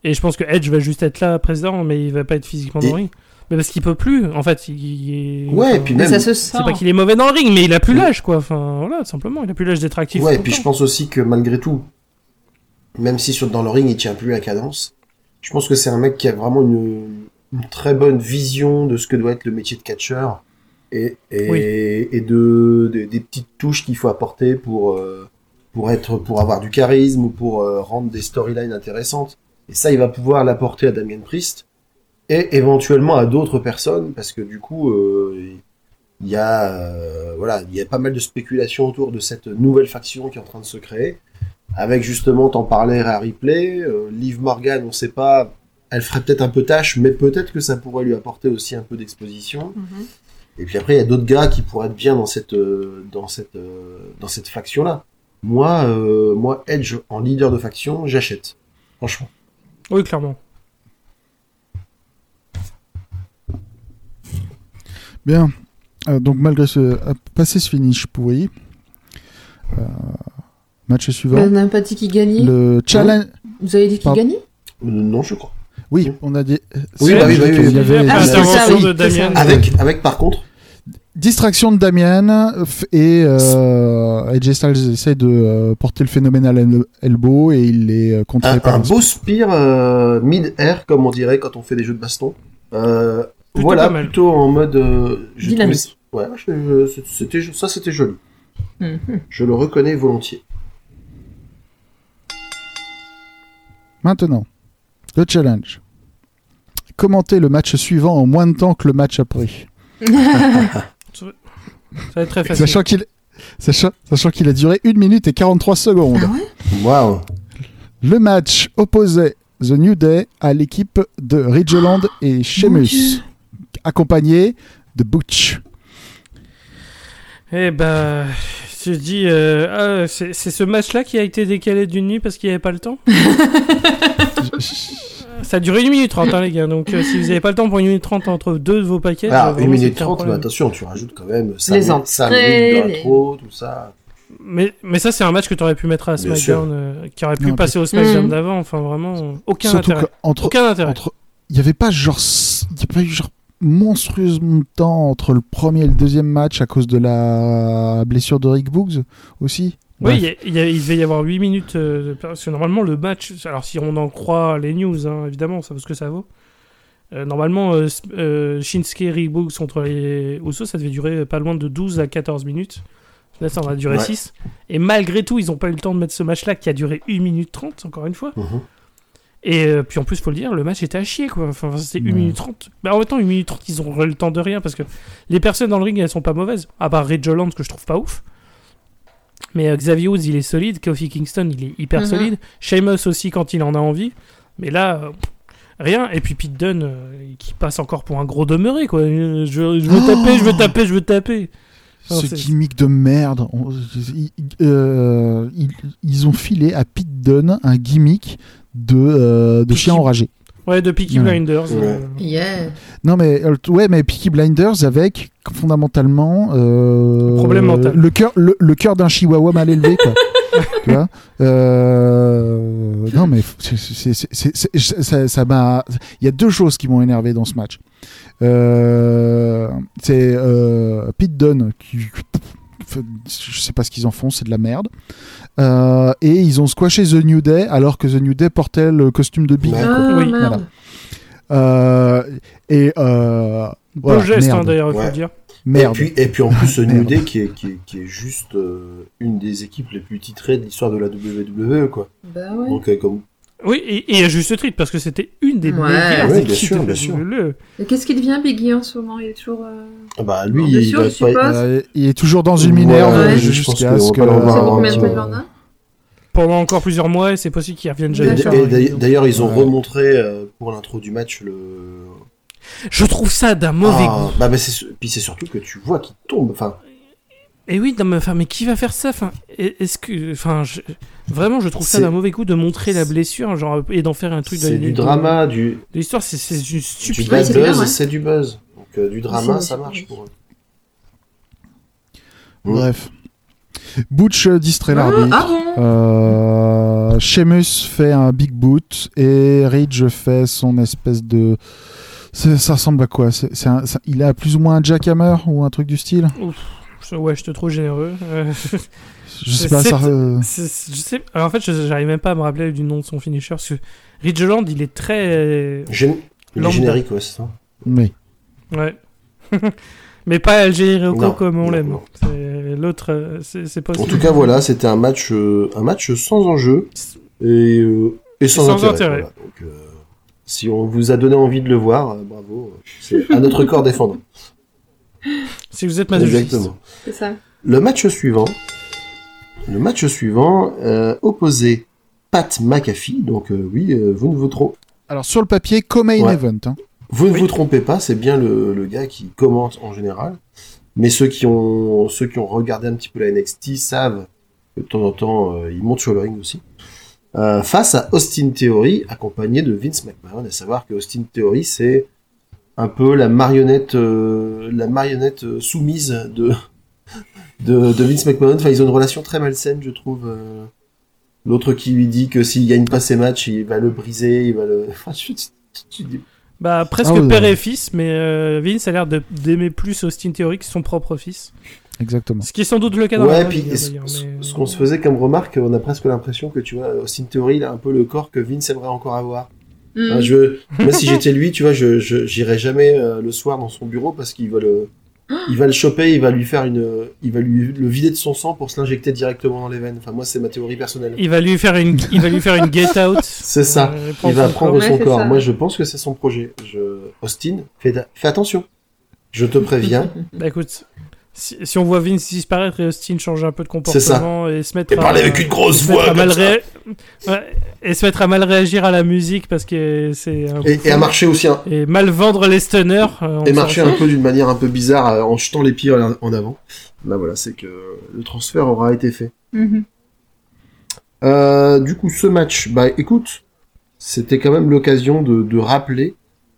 E: Et je pense que Edge va juste être là, président, mais il va pas être physiquement dans le ring. Mais parce qu'il peut plus. En fait, il, il est-
C: Ouais,
E: enfin,
C: et puis même,
D: ça se sent.
E: C'est pas qu'il est mauvais dans le ring, mais il a plus l'âge, quoi. Enfin, voilà, tout simplement. Il a plus l'âge d'être actif.
C: ouais, et puis je pense aussi que malgré tout, même si sur, dans le ring il tient plus à cadence, je pense que c'est un mec qui a vraiment une, une très bonne vision de ce que doit être le métier de catcheur et, et,
E: Oui.
C: et de, de- des petites touches qu'il faut apporter pour, euh, pour être, pour avoir du charisme ou pour euh, rendre des storylines intéressantes. Et ça, il va pouvoir l'apporter à Damien Priest et éventuellement à d'autres personnes parce que du coup, euh, il y a, euh, voilà, il y a pas mal de spéculations autour de cette nouvelle faction qui est en train de se créer. Avec justement, t'en parlais à Ripley, euh, Liv Morgan, on sait pas, elle ferait peut-être un peu tâche, mais peut-être que ça pourrait lui apporter aussi un peu d'exposition.
D: Mhm.
C: Et puis après, il y a d'autres gars qui pourraient être bien dans cette, euh, dans cette, euh, dans cette faction-là. Moi, euh, moi, Edge en leader de faction, j'achète. Franchement.
E: Oui, clairement.
B: Bien. Euh, donc malgré ce, à- passé ce finish pourri, euh, Match
D: On
B: suivant.
D: dit qui gagnait.
B: Le challenge.
D: Vous avez dit qui
B: Pardon.
D: gagnait
C: Euh, Non, je crois.
B: Oui, on a dit.
C: Oui, bah oui, bah oui,
B: y
C: oui.
B: avait-
D: Ah,
E: de Damien.
C: Avec, avec par contre,
B: Distraction de Damien et euh, AJ Styles essaie de euh, porter le phénoménal el- elbow et il est euh, contré
C: un,
B: par
C: un beau spear euh, mid-air, comme on dirait quand on fait des jeux de baston. Euh,
E: Plutôt
C: voilà,
E: pas mal.
C: plutôt en mode. euh,
D: Dynamique.
C: trouvé- Ouais, je- je- c'était, ça c'était joli.
D: Mhm.
C: Je le reconnais volontiers.
B: Maintenant, le challenge. Commenter le match suivant en moins de temps que le match a pris.
E: Ça va être très facile.
B: Sachant qu'il sachant, sachant qu'il a duré 1 minute et 43 secondes.
D: Ah ouais
C: Waouh.
B: Le match opposait The New Day à l'équipe de Ridgeland et
D: Mon
B: Sheamus,
D: Dieu.
B: Accompagné de Butch.
E: Eh ben, je dis, euh, ah, c'est ce match-là qui a été décalé d'une nuit parce qu'il n'y avait pas le temps. Ça a duré 1 minute 30, hein, les gars. Donc, euh, si vous n'avez pas le temps pour 1 minute 30 entre deux de vos paquets,
C: Alors,
E: vraiment,
C: 1 minute
E: c'est un
C: 30, mais attention, tu rajoutes quand même 5
D: Les
C: minutes,
D: entrées,
C: cinq minutes
D: les-
C: d'intro, tout ça.
E: Mais, mais ça, c'est un match que tu aurais pu mettre à SmackDown, euh, qui aurait pu
B: Non,
E: passer au SmackDown
D: Mhm.
E: d'avant. Enfin, vraiment, euh, aucun
B: Surtout
E: intérêt.
B: qu'entre
E: Aucun intérêt.
B: entre il y avait pas genre s- il y a pas eu genre monstrueusement de temps entre le premier et le deuxième match à cause de la blessure de Rick Boogs aussi.
E: Oui,
B: Bref.
E: il, y a- il y a- il devait y avoir 8 minutes. euh, de- parce que normalement, le match, alors si on en croit les news, hein, évidemment, ça vaut ce que ça vaut. Euh, normalement, euh, euh, Shinsuke et Rick Boogs contre les Usos, ça devait durer pas loin de 12 à 14 minutes. Là, ça en a duré
C: Ouais.
E: 6. Et malgré tout, ils n'ont pas eu le temps de mettre ce match-là qui a duré 1 minute 30, encore une fois.
C: Mhm.
E: Et euh, puis en plus, faut le dire, le match était à chier, quoi. Enfin, c'était 1
B: Ouais.
E: minute 30. Mais en même temps, 1 minute 30, ils ont le temps de rien parce que les personnes dans le ring, elles sont pas mauvaises. À part Ridge Holland, que je trouve pas ouf. Mais euh, Xavier Woods, il est solide. Kofi Kingston, il est hyper
D: Mhm.
E: solide. Sheamus aussi, quand il en a envie. Mais là, euh, rien. Et puis Pete Dunne, euh, qui passe encore pour un gros demeuré, quoi. Euh, Je, je veux
B: Oh
E: taper, je veux taper, je veux taper. Non,
B: Ce gimmick de merde. On- euh, ils- ils ont filé à Pete Dunne un gimmick de, euh, de
E: Peaky-
B: chien enragé.
E: Ouais, de Peaky
B: Ouais.
E: Blinders. euh,
D: Yeah.
B: Non mais euh, ouais mais Peaky Blinders avec fondamentalement euh,
E: Problème mental.
B: le cœur le, le cœur d'un chihuahua mal élevé quoi. tu vois? Euh, non mais ça ça m'a il y a deux choses qui m'ont énervé dans ce match Euh, c'est euh, Pete Dunne qui je sais pas ce qu'ils en font c'est de la merde Euh, et ils ont squashé The New Day alors que The New Day portait le costume de Big.
D: Ah,
E: Oui,
D: merde.
B: euh, et euh,
E: Beau
B: voilà,
E: geste, hein, d'ailleurs, il faut
C: Ouais.
E: le dire.
B: Merde.
C: Et puis, et puis en plus, New
B: Merde.
C: Day qui est, qui est, qui est juste euh, une des équipes les plus titrées de l'histoire de la WWE, quoi.
D: Bah ouais.
C: Donc, euh, comme...
E: Oui, et, et à juste titre, parce que c'était une des
D: Ouais.
E: meilleures
C: Ouais, bien sûr, bien sûr.
D: Qu'est-ce qui devient Biggie en ce moment? Il est toujours. euh,
C: Ah bah, lui, il, pas être-
D: suppose.
B: Euh, il est toujours dans une minerve
D: ouais,
C: je
B: jusqu'à ce que.
D: il en a
E: Pendant encore plusieurs mois, et c'est possible qu'ils reviennent
C: Et,
E: jamais.
C: D'ailleurs- ils ont
B: Ouais.
C: remontré euh, pour l'intro du match le.
E: Je trouve ça d'un mauvais
C: Ah,
E: goût.
C: Bah, bah, puis c'est surtout que tu vois qu'il tombe. Enfin,
E: Et oui, non, mais, enfin, mais qui va faire ça enfin, est- Est-ce que, enfin, je- vraiment, je trouve ça d'un mauvais goût de montrer la blessure, genre, et d'en faire un truc de
C: c'est du
E: de-
C: drama, du,
E: de L'histoire, c'est c'est du
C: du
E: stupide.
C: bad
D: bien,
C: buzz,
D: ouais.
C: c'est du buzz. Donc, euh, du drama, ça marche pour eux.
B: Bref. Butch distrait
D: Ah,
B: l'arbitre.
D: ah bon
B: Euh, Sheamus fait un big boot et Ridge fait son espèce de. Ça, ressemble à quoi? C'est- un- ça- Il a plus ou moins un jackhammer ou un truc du style?
E: Je- Ouais, je te trouve généreux. Euh,
B: Je sais pas. Ça, euh,
E: c'est- c'est- je sais, alors, en fait, j'arrive même pas à me rappeler du nom de son finisher, parce que Ridgeland, il est très. euh,
C: Gén- Il est générique, ouais, c'est ça.
B: Oui.
E: Ouais. Mais pas Algérie Rocco comme on l'aime. L'autre, euh, c'est c'est
C: En
E: possible.
C: tout cas, voilà, c'était un match, euh, un match sans enjeu et, euh, et sans,
E: sans
C: intérêt.
E: intérêt.
C: voilà. Donc, euh, si on vous a donné envie de le voir, euh, bravo. C'est à notre corps défendant.
E: Si vous êtes masochiste.
C: Exactement.
D: C'est ça.
C: Le match suivant, le match suivant euh, opposait Pat McAfee. Donc euh, oui, euh, vous ne vous trompez,
B: Alors sur le papier, co-main
C: Ouais.
B: event. hein.
C: vous ne
E: Oui.
C: vous trompez pas, c'est bien le, le gars qui commente en général. Mais ceux qui ont ceux qui ont regardé un petit peu la NXT savent que de temps en temps euh, il monte sur le ring aussi. Euh, face à Austin Theory, accompagné de Vince McMahon, à savoir que Austin Theory c'est un peu la marionnette, euh, la marionnette euh, soumise de de, de Vince McMahon. Enfin, ils ont une relation très malsaine, je trouve. euh. L'autre qui lui dit que s'il gagne pas ses matchs, il va le briser, il va le. Enfin, je-
E: Bah, presque
B: Ah
E: père et fils, mais euh, Vince a l'air d'aimer plus Austin Theory que son propre fils.
B: Exactement.
E: Ce qui est sans doute le cas dans la
C: Ouais,
E: vraie
C: puis
E: d'ailleurs,
C: ce-
E: mais-
C: ce qu'on se faisait comme remarque, on a presque l'impression que tu vois, Austin Theory, il a un peu le corps que Vince aimerait encore avoir.
D: Mm.
C: Hein, je, moi, si j'étais lui, tu vois, je, j'irais jamais euh, le soir dans son bureau parce qu'il va le, il va le choper, il va lui faire une, il va lui le vider de son sang pour se l'injecter directement dans les veines. Enfin, moi, c'est ma théorie personnelle.
E: Il va lui faire une, il va lui faire une get out.
C: C'est ça.
E: Euh,
C: Il va prendre son corps.
D: ça.
C: Moi, je pense que c'est son projet. Je... Austin, fais attention. Je te préviens.
E: Bah écoute, si, si on voit Vince disparaître et Austin changer un peu de comportement et se mettre
C: Et
E: à,
C: parler avec une grosse voix
E: mal
C: comme ça.
E: ré- Ouais, et se mettre à mal réagir à la musique parce que c'est un
C: Et, et à marcher aussi, un-
E: et mal vendre les stunners. euh,
C: et marcher un peu d'une manière un peu bizarre euh, en jetant les pieds en avant. Bah voilà, c'est que le transfert aura été fait.
D: Mhm.
C: Euh, du coup, ce match, bah écoute, c'était quand même l'occasion de, de rappeler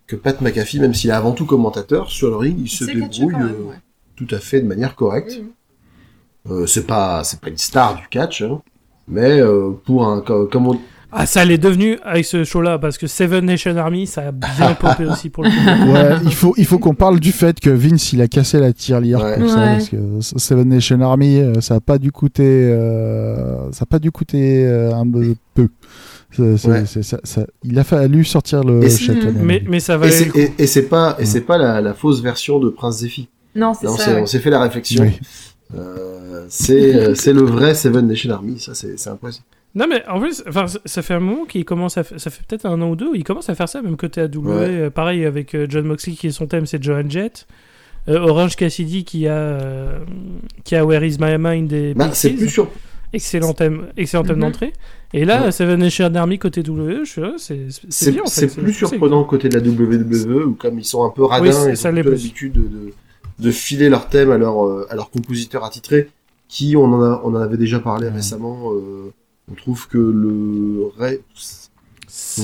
C: que Pat McAfee, même s'il est avant tout commentateur, sur le ring, il se débrouille
D: même,
C: euh,
D: ouais.
C: Tout à fait de manière correcte.
D: Mhm.
C: Euh, c'est pas, c'est pas une star du catch, hein, mais euh, pour un, co- comme on,
E: Ah, ça l'est devenu avec ce show-là parce que Seven Nation Army, ça a bien popé aussi pour le.
B: Ouais, il faut, il faut qu'on parle du fait que Vince, il a cassé la tirelire
C: Ouais.
B: pour ça,
D: Ouais.
B: parce que Seven Nation Army, euh, ça a pas dû coûter, euh, ça a pas dû coûter euh, un peu.
C: Ouais.
B: ça- ça- il a fallu sortir le chèque.
E: Mais, mais ça coup.
C: et, et c'est pas, et c'est pas la, la fausse version de Prince Zephy.
D: Non, c'est ça. ouais.
C: on s'est fait la réflexion.
B: Oui.
C: Euh, c'est, euh, c'est le vrai Seven Nation Army, ça c'est, c'est impressionnant.
E: Non mais en plus, enfin, ça- fait un moment qu'il commence à, ça fait peut-être un an ou deux, où il commence à faire ça même côté AW.
C: Ouais.
E: euh, pareil avec John Moxley qui est son thème, c'est Joan Jett. Euh, Orange Cassidy qui a, euh, qui a Where Is My Mind et
C: Bah, c'est plus sur,
E: excellent thème, excellent thème
D: Mhm.
E: d'entrée. Et là,
C: Ouais.
E: Seven Nation Army côté WWE, je suis là, c'est c'est
C: c'est,
E: bien en
C: c'est
E: fait.
C: plus surprenant côté de la WWE où comme ils sont un peu radins,
E: Oui,
C: ils
E: ça
C: ont l'habitude de, de, de filer leur thème à leur, euh, à leur compositeur attitré, qui on en, a, on en avait déjà parlé
B: Ouais.
C: récemment. euh, on trouve que le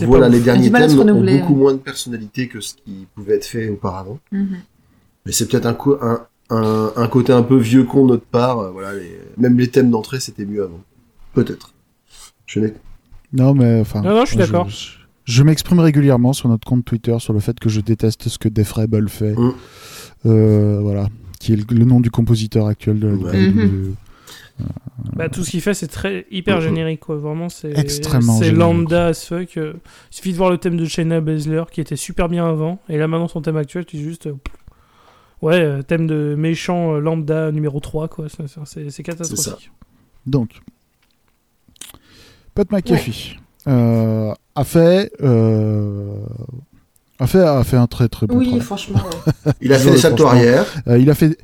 C: voilà, les derniers thèmes ont beaucoup
D: ouais.
C: moins de personnalité que ce qui pouvait être fait auparavant.
D: Mhm.
C: Mais c'est peut-être un, un, un, un côté un peu vieux con de notre part. euh, Voilà, les, même les thèmes d'entrée c'était mieux avant. Peut-être. Je n'ai
B: Non, mais enfin.
E: Non, non, je suis d'accord.
B: Je, je m'exprime régulièrement sur notre compte Twitter sur le fait que je déteste ce que Def Rebel fait.
C: Mm.
B: Euh, voilà. Qui est le, le nom du compositeur actuel de la
C: Ouais.
B: WWE.
E: Bah, tout ce qu'il fait, c'est très hyper
C: Mhm.
E: générique, quoi. Vraiment, c'est
B: Extrêmement
E: C'est lambda as fuck. euh. Il suffit de voir le thème de Shayna Baszler qui était super bien avant, et là maintenant son thème actuel, tu dis juste. euh, ouais, euh, thème de méchant euh, lambda numéro 3, quoi. C'est- catastrophique.
B: Donc, Pat McAfee euh, a fait. euh, a fait, a fait un très très bon
D: Oui,
B: travail.
D: franchement. ouais.
C: Il a fait des saltos arrière.
B: Euh, il a fait,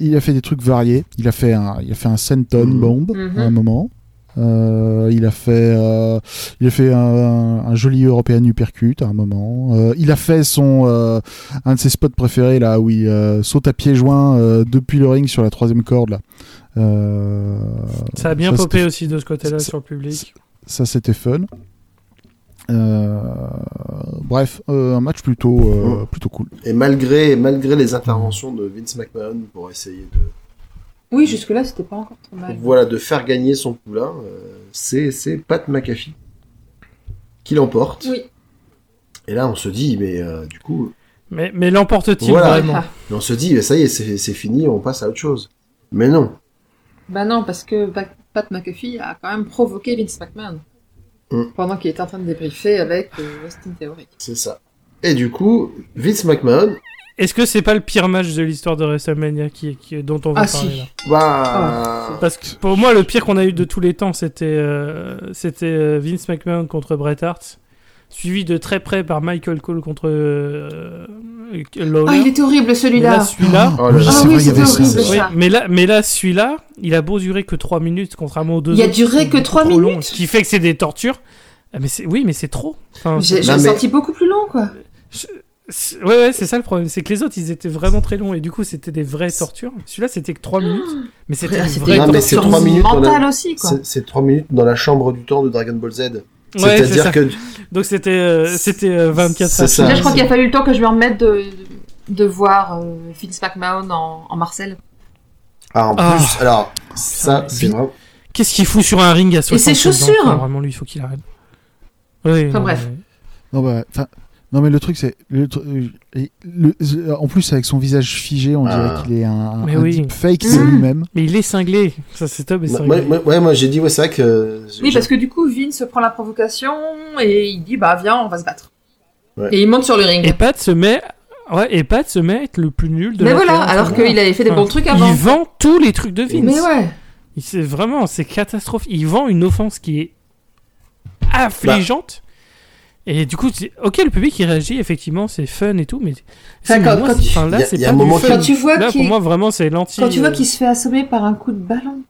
B: il a fait des trucs variés. Il a fait un, il a fait un senton
C: Mhm.
B: bomb
D: Mhm.
B: à un moment. Euh, il a fait, euh, il a fait un, un joli European uppercut à un moment. Euh, il a fait son, euh, un de ses spots préférés là où il euh, saute à pieds joints euh, depuis le ring sur la troisième corde là. Euh,
E: Ça a bien
B: ça,
E: popé aussi de ce côté-là sur le public.
B: Ça c'était fun. Euh, bref, euh, un match plutôt, euh, plutôt cool.
C: Et malgré, malgré les interventions de Vince McMahon pour essayer de,
D: Oui, jusque-là, c'était pas encore trop mal.
C: voilà, de faire gagner son poulain, euh, c'est, c'est Pat McAfee qui l'emporte.
D: Oui.
C: Et là, on se dit, mais euh, du coup,
E: Mais, mais l'emporte-t-il
C: Voilà.
E: vraiment?
D: Ah.
C: on se dit, mais ça y est, c'est, fini, on passe à autre chose. Mais non.
D: Bah non, parce que Pat Pat McAfee a quand même provoqué Vince McMahon.
C: Mm.
D: Pendant qu'il était en train de débriefer avec euh, Austin Theory.
C: C'est ça. Et du coup, Vince McMahon,
E: Est-ce que c'est pas le pire match de l'histoire de WrestleMania qui, qui- dont on va
D: Ah,
E: parler
D: si.
E: là
C: bah,
E: Parce que pour moi, le pire qu'on a eu de tous les temps, c'était euh, c'était euh, Vince McMahon contre Bret Hart, suivi de très près par Michael Cole contre euh, Lawler.
D: Ah, il était horrible celui-là.
E: celui-là,
C: Oh
D: Ah oui, c'était
B: ça.
D: horrible
E: oui, mais là, mais là, celui-là, il a beau durer que 3 minutes, contrairement aux deux
D: Il a duré que
E: sont
D: trois
E: trop longs,
D: minutes
E: ce qui fait que c'est des tortures. Ah, mais c'est oui, mais c'est trop. Enfin,
D: J'ai
C: mais-
D: senti beaucoup plus long, quoi.
E: c'est- ouais, ouais, c'est ça le problème, c'est que les autres, ils étaient vraiment très longs et du coup, c'était des vraies tortures. Celui-là, c'était que 3 minutes, mais c'était
D: Ah,
E: une vraie
C: c'est
D: torture
C: trois minutes,
D: aussi, quoi.
C: c'est, c'est trois minutes dans la chambre du temps de Dragon Ball Z.
E: Ouais, c'est
C: C'est-à-dire
E: ça.
C: que
E: Donc c'était euh, c'était euh, 24
C: C'est
E: heures.
C: ça.
D: Déjà, je crois qu'il a fallu le temps que je me remette de, de voir euh, Vince McMahon en, en Marcel.
C: Ah, en
E: Ah.
C: plus, alors, ça, c'est vraiment.
E: Qu'est-ce qu'il fout sur un ring à 60
D: ses chaussures
E: Vraiment, lui, il faut qu'il arrête. Oui,
D: Enfin,
E: non,
D: bref.
B: Non, bah, non, mais le truc, c'est. le euh, le- euh, en plus, avec son visage figé, on dirait
C: Ah.
B: qu'il est un,
E: Mais
B: un
E: oui.
B: deepfake de
D: Mm.
B: lui-même.
E: Mais il est cinglé. Ça, c'est top. cinglé.
C: moi- ouais, moi j'ai dit, ouais, c'est vrai que.
D: Oui, parce que du coup, Vince prend la provocation et il dit bah viens, on va se battre.
C: Ouais.
D: Et il monte sur le ring.
E: Et Pat se met. Ouais, et Pat se met à être le plus nul de
D: Mais
E: la
D: voilà,
E: terre,
D: alors qu'il avait fait des
E: Enfin,
D: bons trucs avant.
E: Il vend tous les trucs de Vince.
D: Mais ouais.
E: Il- C'est vraiment, c'est catastrophique. Il vend une offense qui est affligeante. Et du coup, ok, le public il réagit, effectivement, c'est fun et tout, mais c'est-
D: quand-
E: moi,
D: quand
E: c'est-
D: tu-
E: enfin, là, c'est pas du
C: moment
E: fun.
D: Quand tu vois
E: Là, pour
D: qu'il
E: moi, vraiment, c'est l'anti.
D: quand tu vois
E: euh,
D: qu'il se fait assommer par un coup de ballon.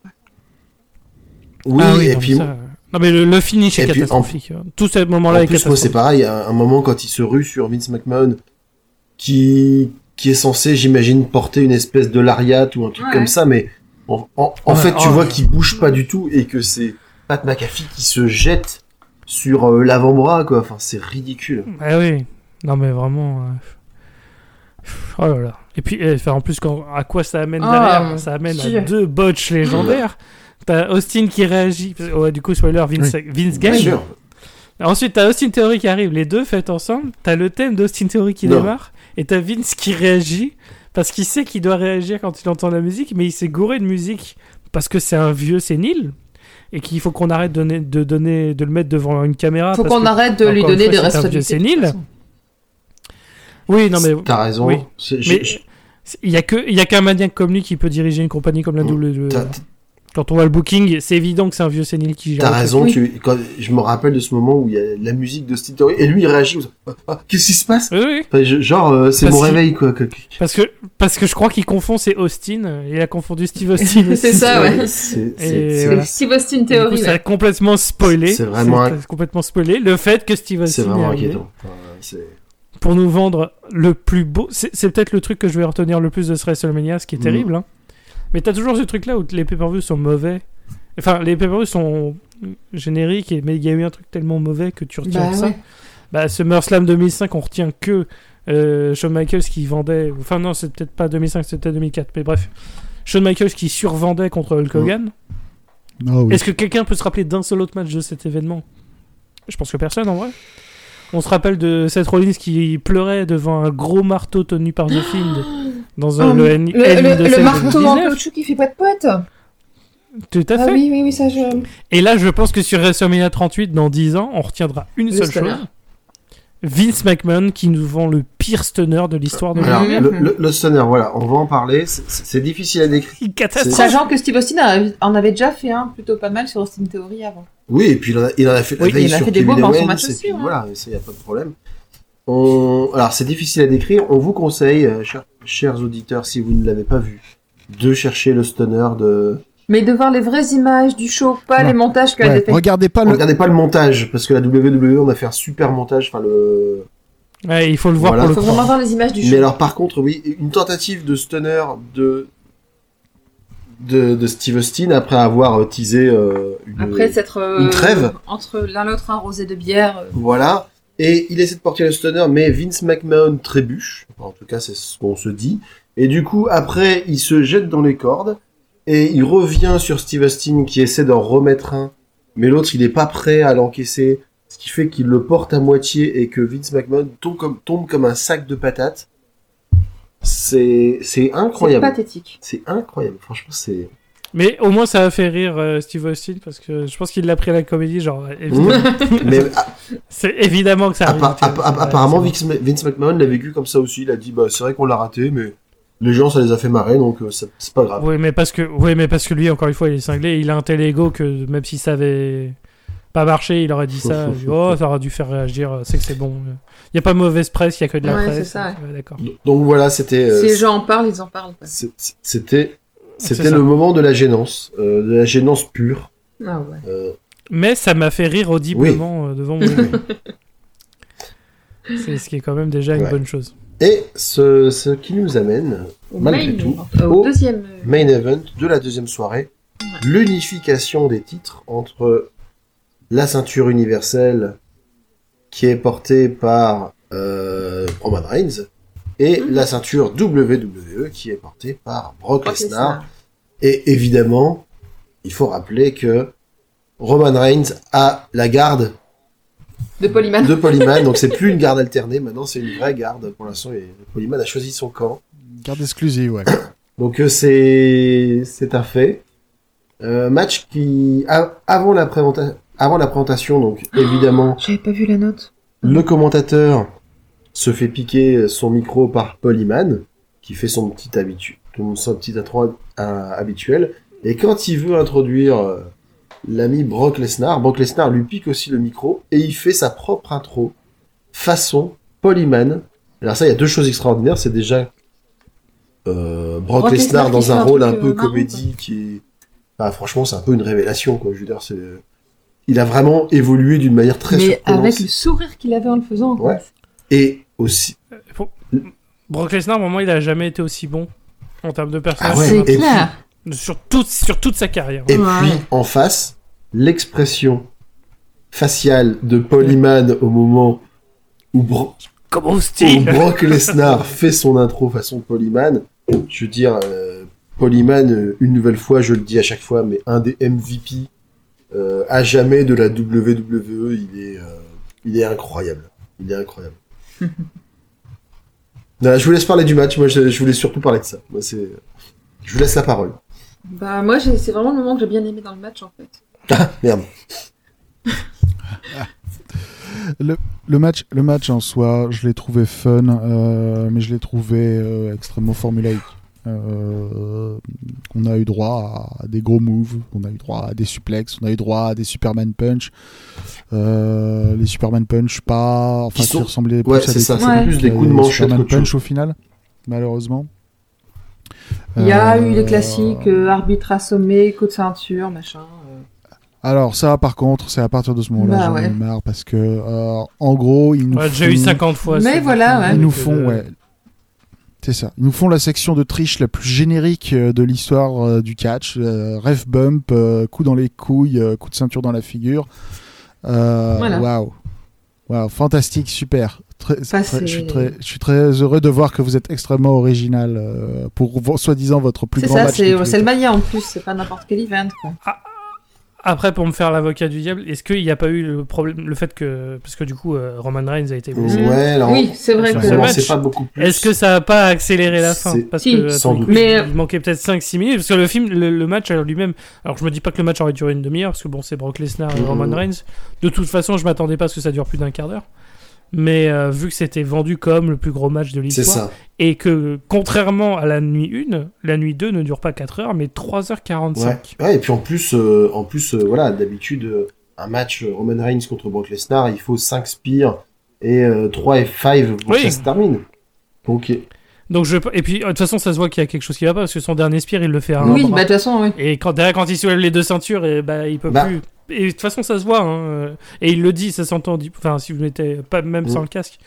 C: Oui,
E: ah
C: et
E: non,
C: puis.
E: ça- Non, mais le, le finish est
C: Et puis,
E: catastrophique. Tout ce moment-là
C: En
E: est
C: plus, c'est pareil. À un moment, quand il se rue sur Vince McMahon, qui, qui est censé, j'imagine, porter une espèce de lariat ou un truc
D: Ouais.
C: comme ça, mais en, en, en
E: Ouais,
C: fait, tu
E: oh.
C: vois qu'il bouge pas du tout et que c'est Pat McAfee qui se jette sur euh, l'avant-bras, quoi. Enfin, c'est ridicule.
E: Ah oui. Non, mais vraiment. euh, Oh là là. Et puis, eh, enfin, en plus, quand... à quoi ça amène
D: Ah,
E: derrière? Ça amène à deux botches légendaires. T'as Austin qui réagit. parce- Ouais, du coup, spoiler, Vince, Vince
C: Bien
E: gagne.
C: sûr.
E: Ensuite, t'as Austin Theory qui arrive, les deux faits ensemble. T'as le thème d'Austin Theory qui
C: Non.
E: démarre. Et t'as Vince qui réagit. Parce qu'il sait qu'il doit réagir quand il entend la musique. Mais il s'est gouré de musique. Parce que c'est un vieux sénile. Et qu'il faut qu'on arrête de donner, de donner, de le mettre devant une caméra.
D: Faut
E: parce
D: qu'on arrête de lui donner
E: fois,
D: des
E: un vieux
D: responsabilités. de
E: sénile. Oui, non, mais.
C: T'as raison.
E: oui. Mais il y a que il y a qu'un maniaque comme lui qui peut diriger une compagnie comme la. WWE. Quand on voit le booking, c'est évident que c'est un vieux sénile qui gère.
C: T'as raison,
D: Oui.
C: tu, quand, je me rappelle de ce moment où il y a la musique de Steve Theory, et lui il réagit, ah, ah, qu'est-ce qui se passe
E: Oui, oui.
C: Enfin, je- Genre, euh, c'est
E: Parce
C: mon réveil, quoi.
E: Parce que parce que je crois qu'il confond c'est Austin. Il a confondu Steve Austin.
D: C'est ça, ouais.
C: C'est c'est- c'est-
E: voilà.
D: C'est Steve Austin
E: Du coup,
D: Theory.
E: ça a complètement spoilé.
C: C'est vraiment
E: C'est complètement spoilé le fait que Steve
C: c'est
E: Austin est
C: vraiment inquiétant. Enfin, c'est-
E: pour nous vendre le plus beau. C'est c'est peut-être le truc que je vais retenir le plus de ce WrestleMania, ce qui est
C: Mhm.
E: terrible. hein. Mais t'as toujours ce truc-là où les pay-per-views sont mauvais. Enfin, les pay-per-views sont génériques, et- mais il y a eu un truc tellement mauvais que tu retiens
D: Bah
E: que ça.
D: ouais.
E: Bah, SummerSlam 2005, on retient que euh, Shawn Michaels qui vendait. Enfin, non, c'est peut-être pas 2005, c'était 2004. Mais bref, Shawn Michaels qui survendait contre Hulk Hogan.
B: Oui.
E: Est-ce que quelqu'un peut se rappeler d'un seul autre match de cet événement? Je pense que personne en vrai. On se rappelle de Seth Rollins qui pleurait devant un gros marteau tenu par The Fiend dans un,
D: Oh,
E: le, N-
D: Le,
E: N
D: le-
E: de
D: marteau en
E: 2019.
D: caoutchouc qui fait poète poète.
E: Tout à
D: Ah
E: fait.
D: oui, oui, oui, ça je.
E: Et là, je pense que sur WrestleMania 38, dans 10 ans, on retiendra une
D: Le
E: seule
D: stunner.
E: chose. Vince McMahon qui nous vend le pire stunner de l'histoire de
C: Alors,
E: la
C: le, le, le stunner, voilà, on va en parler. C'est- difficile à décrire.
D: Sachant que Steve Austin en avait déjà fait un plutôt pas mal sur Austin Theory avant.
C: Oui, et puis il en a, il en a fait la
D: Oui,
C: veille
D: il a
C: sur
D: fait des
C: Kevin Owens,
D: match
C: et
D: aussi,
C: puis
D: ouais.
C: Voilà, ça y a pas de problème. On... Alors c'est difficile à décrire. On vous conseille, euh, chers, chers auditeurs, si vous ne l'avez pas vu, de chercher le stunner de.
D: Mais de voir les vraies images du show, pas les montages qu'elle
B: Ouais,
D: fait.
B: regardez pas le.
C: Regardez pas le montage, parce que la WWE on a fait un super montage. Enfin le.
E: Ouais, il faut le voir
C: Voilà.
E: pour le
D: Faut vraiment voir les images du
C: Mais
D: show.
C: alors par contre, oui, une tentative de stunner de de, de Steve Austin après avoir euh, teasé euh, une.
D: Après s'être euh,
C: une trêve.
D: entre l'un l'autre un rosé de bière. euh,
C: Voilà. Et il essaie de porter le stunner, mais Vince McMahon trébuche. Enfin, en tout cas, c'est ce qu'on se dit. Et du coup, après, il se jette dans les cordes. Et il revient sur Steve Austin qui essaie d'en remettre un. Mais l'autre, il n'est pas prêt à l'encaisser. Ce qui fait qu'il le porte à moitié et que Vince McMahon tombe comme, tombe comme un sac de patates. C'est, c'est
D: C'est
C: incroyable.
D: pathétique.
C: C'est incroyable. Franchement, c'est.
E: Mais au moins, ça a fait rire euh, Steve Austin parce que je pense qu'il l'a pris à la comédie. Genre, euh, évidemment,
C: Mais
E: c'est évidemment que ça arrive.
C: appa- appa- appa- apparemment,
E: Ouais,
C: Vince, Vince McMahon l'a vécu comme ça aussi. Il a dit, bah, c'est vrai qu'on l'a raté, mais les gens, ça les a fait marrer, donc euh, c'est c'est pas grave.
E: Oui, mais parce que, oui, mais parce que lui, encore une fois, il est cinglé. Il a un tel ego que même si ça avait pas marché, il aurait dit ça. Dit, oh, ça aurait dû faire réagir. C'est que c'est bon. Il n'y a pas mauvaise presse, il y a que de la
D: Ouais,
E: presse.
D: c'est ça,
E: Ouais, D'accord.
C: Donc voilà, c'était. euh,
D: Si les gens en parlent, ils en parlent.
C: C'était. C'était le moment de la gênance, euh, de la gênance pure.
D: Ah ouais.
C: Euh,
E: Mais ça m'a fait rire audiblement euh, devant mon. C'est ce qui est quand même déjà une
C: Ouais.
E: bonne chose.
C: et ce, ce qui nous amène
D: Au
C: Malgré
D: main,
C: tout,
D: euh, au
C: au
D: deuxième.
C: main event de la deuxième soirée, l'unification des titres entre la ceinture universelle qui est portée par euh, Roman Reigns et
D: Mhm.
C: la ceinture WWE qui est portée par Brock
D: Brock
C: Lesnar. Et évidemment, il faut rappeler que Roman Reigns a la garde
D: De Polyman.
C: de Polyman, donc c'est plus une garde alternée, maintenant c'est une vraie garde. Pour l'instant, et Polyman a choisi son camp.
B: Garde exclusive, ouais.
C: Donc euh, c'est c'est un fait. Euh, match qui a- avant la présentation avant la présentation donc évidemment
D: J'avais pas vu la note.
C: le commentateur se fait piquer son micro par Polyman qui fait son petit habitu son petit intro habituel et quand il veut introduire euh, l'ami Brock Lesnar, Brock Lesnar lui pique aussi le micro et il fait sa propre intro façon Polyman. Alors ça il y a deux choses extraordinaires, c'est déjà euh, Brock,
D: Brock
C: Lesnar dans un rôle un peu
D: euh, marrant,
C: comédie qui est bah, franchement c'est un peu une révélation quoi je veux dire c'est il a vraiment évolué d'une manière très
D: Mais
C: surprenante
D: avec le sourire qu'il avait en le faisant. quoi.
C: Ouais. et aussi
E: Faut- Brock Lesnar, pour moi, il a jamais été aussi bon en termes de personnage.
C: Ah ouais,
D: C'est
C: et
D: clair.
E: Sur, toute, sur toute sa carrière.
C: Et
D: Ouais.
C: puis, en face, l'expression faciale de Polyman au moment où, Bro-. Brock Lesnar fait son intro façon Polyman. Je veux dire, euh, Polyman, euh, une nouvelle fois, je le dis à chaque fois, mais un des MVP euh, à jamais de la WWE, il est, euh, il est incroyable. Il est incroyable. Non, je vous laisse parler du match. Moi, je, je voulais surtout parler de ça. Moi, c'est, je vous laisse la parole.
D: Bah, moi, j'ai- c'est vraiment le moment que j'ai bien aimé dans le match, en fait.
C: Ah, merde.
B: Le match, le match en soi, je l'ai trouvé fun, euh, mais je l'ai trouvé euh, extrêmement formulaïque. Euh, on a eu droit à des gros moves, on a eu droit à des suplex, on a eu droit à des Superman punch. Euh, les Superman punch pas, enfin
C: Qui
B: qui,
C: sont-
B: ressemblaient plus
C: Ouais,
B: à
C: c'est
B: des,
C: ça.
D: Ouais.
C: plus des
B: à
C: coups de
B: des
C: manchette
B: Superman punch au final, malheureusement.
D: Il y a
B: Euh,
D: eu les classiques, euh, arbitre assommé, coup de ceinture, machin.
B: Alors ça, par contre, c'est à partir de ce moment-là
D: Bah
B: j'en ai
D: ouais.
B: marre parce que euh, en gros ils nous
E: On a déjà eu
B: font-
E: 50 fois.
D: Mais voilà, ouais.
B: Ils nous font,
E: euh,
B: ouais. C'est ça. Ils nous font la section de triche la plus générique euh, de l'histoire euh, du catch. Euh, ref bump, euh, coup dans les couilles, euh, coup de ceinture dans la figure. Euh,
D: Voilà.
B: Waouh. Waouh, fantastique, super. Très, très-
D: c'est-
B: je, suis très, je suis très heureux de voir que vous êtes extrêmement original euh, pour soi-disant votre plus
D: C'est
B: grand
D: ça,
B: match.
D: c'est
B: les
D: c'est le mania en plus, c'est pas n'importe quel event, quoi.
E: Après, pour me faire l'avocat du diable, est-ce qu'il n'y a pas eu le problème, le fait que, parce que du coup, euh, Roman Reigns a été blessé.
C: Ouais, là, on-
D: Oui, c'est vrai
C: on
D: que.
E: match,
C: sait pas beaucoup plus.
E: Est-ce que ça a pas accéléré la fin? Parce
D: Si,
E: que
C: sans
E: attends,
C: doute.
D: Mais-
E: il manquait peut-être 5-6 minutes parce que le film, le, le match lui-même. Alors je me dis pas que le match aurait duré une demi-heure parce que bon, c'est Brock Lesnar et
C: Mhm.
E: Roman Reigns. De toute façon, je m'attendais pas à ce que ça dure plus d'un quart d'heure. Mais euh, vu que c'était vendu comme le plus gros match de l'histoire,
C: ça.
E: et que contrairement à la nuit 1, la nuit 2 ne dure pas 4 heures mais 3h45.
C: Ouais. ouais, et puis en plus, euh, en plus euh, voilà, d'habitude, euh, un match euh, Roman Reigns contre Brock Lesnar, il faut 5 spears et euh, 3 F5 pour
E: Oui.
C: que ça se termine. Donc,
E: Donc je et puis de toute façon ça se voit qu'il y a quelque chose qui va pas parce que son dernier spear il le fait à un
D: Oui, bah de toute façon, oui.
E: Et quand, derrière, quand il soulève les deux ceintures, et, bah, il peut
C: Bah.
E: plus. Et de toute façon, ça se voit. Hein. euh, Et il le dit, ça s'entend. Enfin, si vous mettez pas même
C: Mm.
E: sans le casque,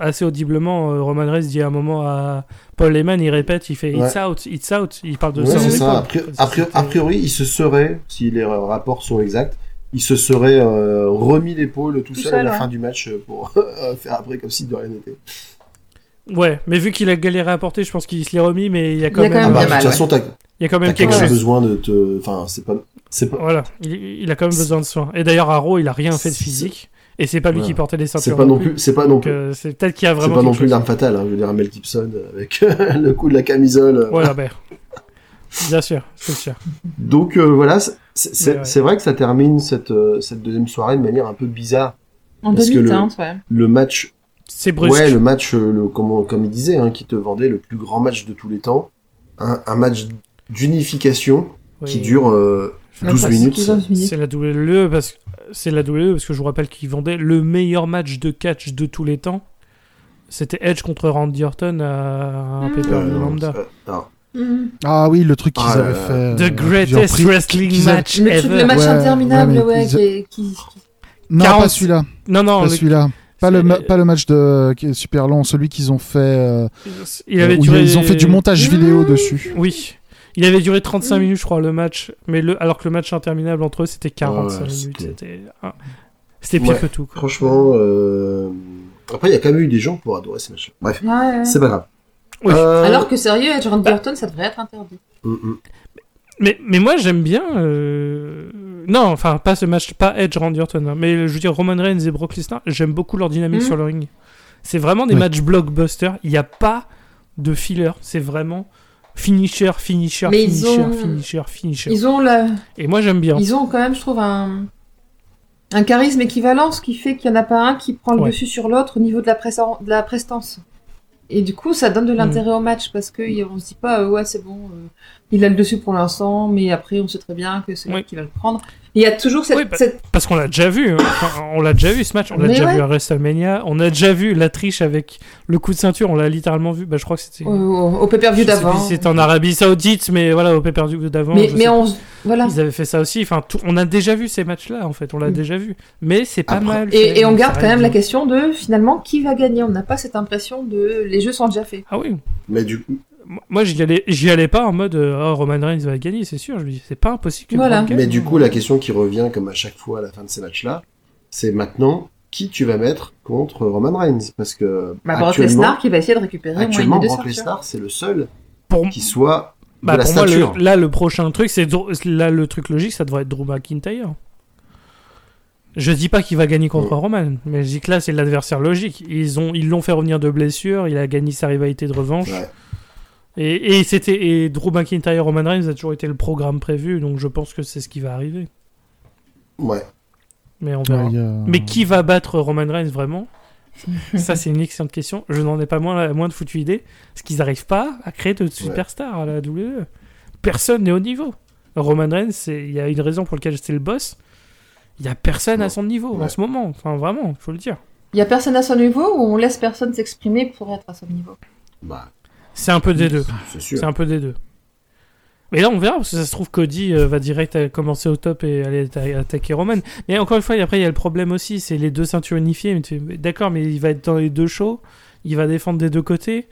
E: assez audiblement, euh, Roman Reigns dit à un moment à Paul Heyman, il répète, il fait It's out, it's out. Il parle de
C: ouais,
E: ça.
C: c'est ça. A priori, a priori- a priori, il se serait, si les rapports sont exacts, il se serait euh, remis l'épaule tout,
D: Tout
C: seul, à la
D: ouais.
C: fin du match euh, pour faire après comme si de rien n'était.
E: Ouais, mais vu qu'il a galéré à porter, je pense qu'il se l'est remis, mais il y a quand
D: Il y a
E: même,
D: quand
C: Ah
D: même
C: bah,
D: bien
C: de toute façon, t'as
E: il y a quand même quelque
C: même
E: chose.
C: besoin de te. Enfin, c'est pas. C'est pas.
E: Voilà, il, il a quand même besoin de soins. Et d'ailleurs, Raw, il a rien fait de
C: C'est-
E: physique. Et c'est pas lui
C: Voilà.
E: qui portait les ceintures.
C: C'est pas non plus. C'est pas non
E: euh, c'est peut-être qu'il y a
C: C'est
E: vraiment.
C: pas non plus l'arme fatale. Hein. Je veux dire, Mel Gibson avec le coup de la camisole. euh,
E: Voilà, ben. Bien sûr, c'est sûr.
C: Donc euh, voilà, c'est- c'est c'est-
E: Ouais,
C: c'est vrai que ça termine cette, euh, cette deuxième soirée de manière un peu bizarre.
D: En
C: Parce que le-
D: demi-teinte, ouais.
C: Le match,
E: C'est brusque.
C: ouais, le match, euh, le, comme, comme il disait, hein, qui te vendait le plus grand match de tous les temps, un, un match d'unification qui dure euh, 12
D: Ouais,
C: minutes.
D: 12 minutes.
E: C'est la WWE parce que c'est la WWE parce que je vous rappelle qu'ils vendaient le meilleur match de catch de tous les temps. C'était Edge contre Randy Orton à un
D: Mm.
E: pay-per-view
C: Euh,
E: lambda.
C: alors,
D: Mhm.
B: Ah oui, le truc qu'ils
C: Ah
B: avaient
C: là.
B: fait. euh,
E: The greatest wrestling
B: avaient-
E: match
D: Le truc,
E: ever.
D: le match
B: Ouais,
D: interminable,
B: ouais,
D: qui, qui-
B: Non,
E: 40
B: pas celui-là.
E: Non, non,
B: Pas
E: le-
B: celui-là. Pas le, ma- pas le match de, qui est super long, celui qu'ils ont fait. euh,
E: il avait
B: où
E: duré...
B: ils ont fait du montage
D: Mmh.
B: vidéo dessus.
E: Oui. Il avait duré 35
D: Mm.
E: minutes, je crois, le match. Mais le... Alors que le match interminable entre eux, c'était 45
C: Ouais,
E: minutes.
C: c'était-
E: C'était ah. Pire
C: Ouais.
E: que tout. quoi.
C: franchement, euh, après, il y a quand même eu des gens pour adorer ces matchs. Bref,
D: Ouais, ouais.
C: c'est pas grave.
E: Oui.
C: Euh,
D: Alors que sérieux, Edge Randy Orton, ça devrait être interdit.
C: mm, mm.
E: Mais, mais moi, j'aime bien. euh, Non, enfin, pas ce match, pas Edge Randy Orton, hein, mais je veux dire, Roman Reigns et Brock Lesnar, j'aime beaucoup leur dynamique sur le ring. C'est vraiment des matchs blockbuster. Il n'y a pas de filler. C'est vraiment finisher, finisher,
D: Mais
E: finisher,
D: ont-
E: finisher, finisher.
D: Ils ont la...
E: Et moi, j'aime bien.
D: Ils ont quand même, je trouve, un, un charisme équivalent, ce qui fait qu'il n'y en a pas un qui prend le
E: Ouais.
D: dessus sur l'autre au niveau de la, de la prestance. Et du coup, ça donne de l'intérêt au match parce que y- on se dit pas, euh, ouais, c'est bon, euh, il a le dessus pour l'instant, mais après, on sait très bien que c'est lui qui va le prendre. Il y a toujours cette,
E: Oui, bah-
D: cette-
E: Parce qu'on l'a déjà vu. hein. Enfin, on l'a déjà vu ce match. On l'a déjà
D: ouais.
E: vu à WrestleMania. On a déjà vu la triche avec le coup de ceinture. On l'a littéralement vu. Bah, je crois que c'était.
D: au, au- pay-per-view d'avant.
E: C'était en Arabie Saoudite, mais voilà, au pay-per-view d'avant.
D: Mais, on, voilà.
E: Ils avaient fait ça aussi. Enfin, tout- on a déjà vu ces matchs-là, en fait. On l'a
D: Mm.
E: déjà vu. Mais c'est pas
C: Après-
E: mal. fait,
D: Et, et on garde quand même la question de finalement qui va gagner. On n'a pas cette impression de les jeux sont déjà faits.
E: Ah oui.
C: Mais du coup,
E: Moi, j'y allais, j'y allais pas en mode euh, oh, Roman Reigns va gagner, c'est sûr. Je me dis, c'est pas impossible que
D: Voilà.
C: Mais du coup, la question qui revient comme à chaque fois à la fin de ces matchs-là, c'est maintenant qui tu vas mettre contre Roman Reigns? Parce que
D: Bah, Brock Lesnar qui va essayer de récupérer moins
C: actuellement Brock. Lesnar c'est le seul
E: Pour,
C: qui soit de
E: bah,
C: la
E: pour moi,
C: stature.
E: le- là, le prochain truc, c'est là le truc logique, ça devrait être Drew McIntyre. Je dis pas qu'il va gagner contre
C: Mm.
E: Roman, mais je dis que là, c'est l'adversaire logique. Ils ont, ils l'ont fait revenir de blessure, il a gagné sa rivalité de revanche.
C: Ouais.
E: Et, et c'était et Drew McIntyre Roman Reigns a toujours été le programme prévu, donc je pense que c'est ce qui va arriver.
C: Ouais.
E: Mais on verra.
B: Ouais, il y a-
E: Mais qui va battre Roman Reigns vraiment? Ça, c'est une excellente question. Je n'en ai pas moins, la moins de foutue idée. Parce qu'ils n'arrivent pas à créer de superstars à la WWE. Personne n'est au niveau. Roman Reigns, il y a une raison pour laquelle c'est le boss. Il n'y a personne à son niveau en ce moment. Enfin, vraiment, il faut le dire.
D: Il y a personne à son niveau ou on laisse personne s'exprimer pour être à son niveau?
C: Bah,
E: C'est un peu des deux.
C: c'est sûr.
E: C'est un peu des deux. Mais là, on verra, parce que ça se trouve, Cody euh, va direct à commencer au top et aller atta- attaquer Roman. Mais encore une fois, après, il y a le problème aussi, c'est les deux ceintures unifiées. D'accord, mais il va être dans les deux shows, il va défendre des deux côtés.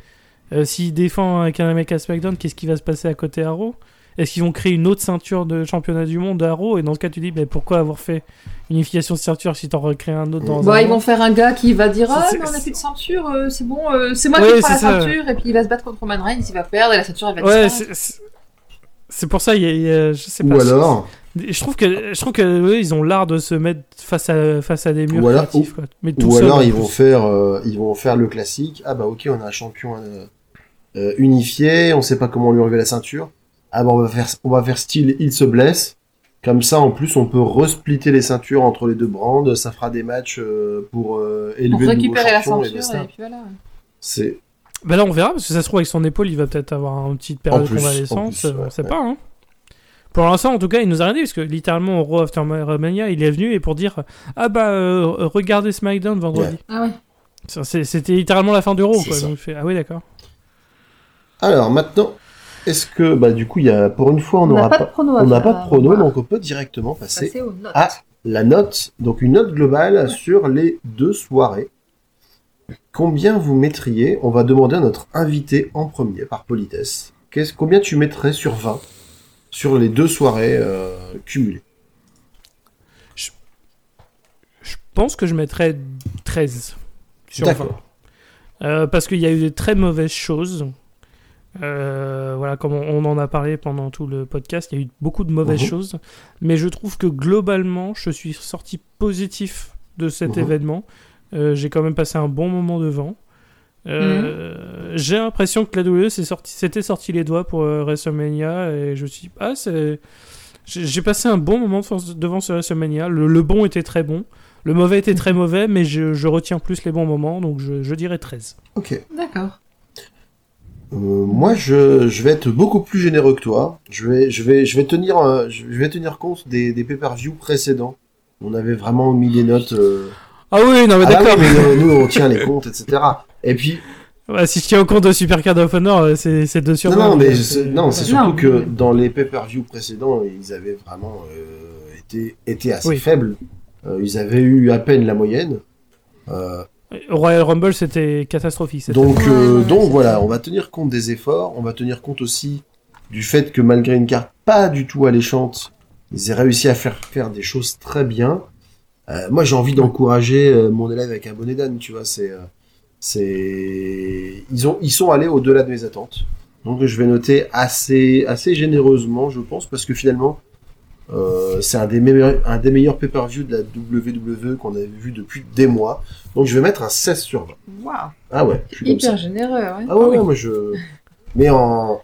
E: Euh, S'il défend avec un mec à SmackDown, qu'est-ce qui va se passer à côté Raw Est-ce qu'ils vont créer une autre ceinture de championnat du monde à Raw? Et dans ce cas, tu dis, mais pourquoi avoir fait unification de ceinture si t'en recrées un autre dans
D: Bon,
E: un
D: Bah, ils vont faire un gars qui va dire Ah, mais on a plus de ceinture, euh, c'est bon, euh, c'est moi
E: Ouais,
D: qui prends la
E: ça.
D: ceinture, et puis il va se battre contre Roman Reigns, il va perdre, et la ceinture elle va
E: Ouais,
D: disparaître.
E: c'est- pour ça, il y a, il y a- je sais pas.
C: Ou alors,
E: Je trouve que je trouve que eux, ils ont l'art de se mettre face à face à des murs
C: Ou alors-
E: créatifs, quoi. Mais tout
C: ou
E: seul,
C: alors ils vont faire, euh, ils vont faire le classique. Ah bah ok, on a un champion unifié, on sait pas comment lui enlever la ceinture. Ah bah on va faire, on va faire style, il se blesse. Comme ça, en plus, on peut resplitter les ceintures entre les deux brands. Ça fera des matchs euh, pour euh, élever
D: Pour récupérer la
C: et
D: ceinture,
C: basta.
D: et puis voilà.
C: C'est
E: Bah là, on verra parce que ça se trouve avec son épaule, il va peut-être avoir une petite période
C: plus,
E: de
C: en
E: convalescence.
C: plus,
E: euh, on
C: ouais,
E: sait
C: ouais.
E: pas. Hein. Pour l'instant, en tout cas, il nous a rien dit parce que littéralement au Raw After Mania, il est venu et pour dire ah bah euh, regardez SmackDown vendredi.
D: Ah ouais.
E: Ça, c'est- C'était littéralement la fin du Raw,
C: C'est
E: quoi.
C: ça.
E: Donc fais ah oui d'accord.
C: Alors maintenant, est-ce que bah du coup, il y a pour une fois, on
D: On n'a
C: n'aura
D: pas
C: pas,
D: de prono
C: on n'a pas de prono, donc on peut directement passer à la note, donc une note globale sur les deux soirées. Combien vous mettriez On va demander à notre invité en premier, par politesse. Qu'est-ce, combien tu mettrais sur 20 sur les deux soirées euh, cumulées?
E: Je pense que je mettrais 13 sur 20.
C: D'accord.
E: Euh, parce qu'il y a eu des très mauvaises choses. Euh, voilà, comme on, on en a parlé pendant tout le podcast, il y a eu beaucoup de mauvaises
C: Mhm.
E: choses. Mais je trouve que globalement, je suis sorti positif de cet
C: Mhm.
E: événement. Euh, J'ai quand même passé un bon moment devant. Euh, J'ai l'impression que la WWE s'était sorti les doigts pour euh, WrestleMania et je me suis dit, ah, c'est. J'ai passé un bon moment devant- devant ce WrestleMania. Le, le bon était très bon. Le mauvais était très mauvais, mais je, je retiens plus les bons moments, donc je, je dirais 13.
C: Ok.
D: D'accord.
C: Euh, moi, je, je vais être beaucoup plus généreux que toi. Je vais, je vais, je vais tenir, euh, je vais tenir compte des, des pay-per-view précédents. On avait vraiment mis des notes. euh,
E: Ah oui, non mais
C: Ah
E: d'accord.
C: oui, nous, on tient les comptes, etc. Et puis,
E: Ouais, si je tiens au compte de Super Card of Honor, euh, c'est c'est 2 sur
C: non,
E: 20,
C: non, mais c'est- non, c'est surtout que dans les pay-per-view précédents, ils avaient vraiment euh, été, été assez
E: Oui.
C: faibles. Euh, ils avaient eu à peine la moyenne. Euh,
E: Royal Rumble, c'était catastrophique. cette
C: donc, euh,
D: ouais,
C: donc voilà, on va tenir compte des efforts. On va tenir compte aussi du fait que malgré une carte pas du tout alléchante, ils aient réussi à faire faire des choses très bien. Euh, moi, j'ai envie d'encourager euh, mon élève avec un bonnet d'âne, tu vois. C'est, euh, c'est, ils ont, ils sont allés au-delà de mes attentes. Donc je vais noter assez, assez généreusement, je pense, parce que finalement, euh, c'est un des meilleurs, un des meilleurs pay-per-view de la WWE qu'on avait vu depuis des mois. Donc je vais mettre un 16 sur 20.
D: Waouh.
C: Ah ouais, je suis.
D: Hyper généreux, ouais.
C: Ah ouais, ouais, moi je. Mais en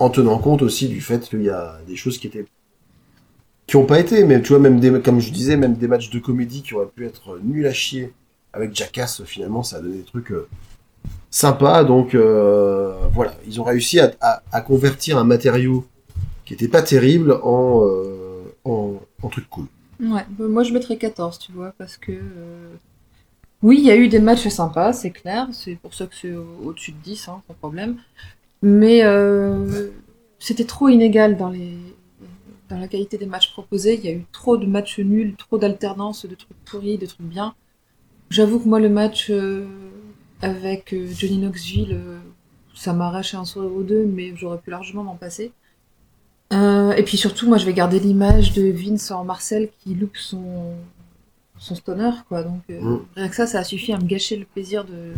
C: en tenant compte aussi du fait qu'il y a des choses qui étaient qui ont pas été, mais tu vois même des comme je disais même des matchs de comédie qui auraient pu être nuls à chier avec Jackass finalement ça a donné des trucs euh, sympas donc euh, voilà ils ont réussi à, à, à convertir un matériau qui était pas terrible en euh, en, truc cool.
D: Ouais, moi je mettrais 14, tu vois, parce que. euh, Oui, il y a eu des matchs sympas, c'est clair, c'est pour ça que c'est au- au-dessus de 10, hein, sans problème. Mais euh, c'était trop inégal dans, les... dans la qualité des matchs proposés. Il y a eu trop de matchs nuls, trop d'alternance, de trucs pourris, de trucs bien. J'avoue que moi, le match euh, avec Johnny Knoxville, ça m'a arraché un sourire ou deux, mais j'aurais pu largement m'en passer. Euh, et puis surtout, moi, je vais garder l'image de Vince en Marcel qui loupe son, son stoner, quoi. Donc, euh,
C: Mm.
D: rien que ça, ça a suffi à me gâcher le plaisir de,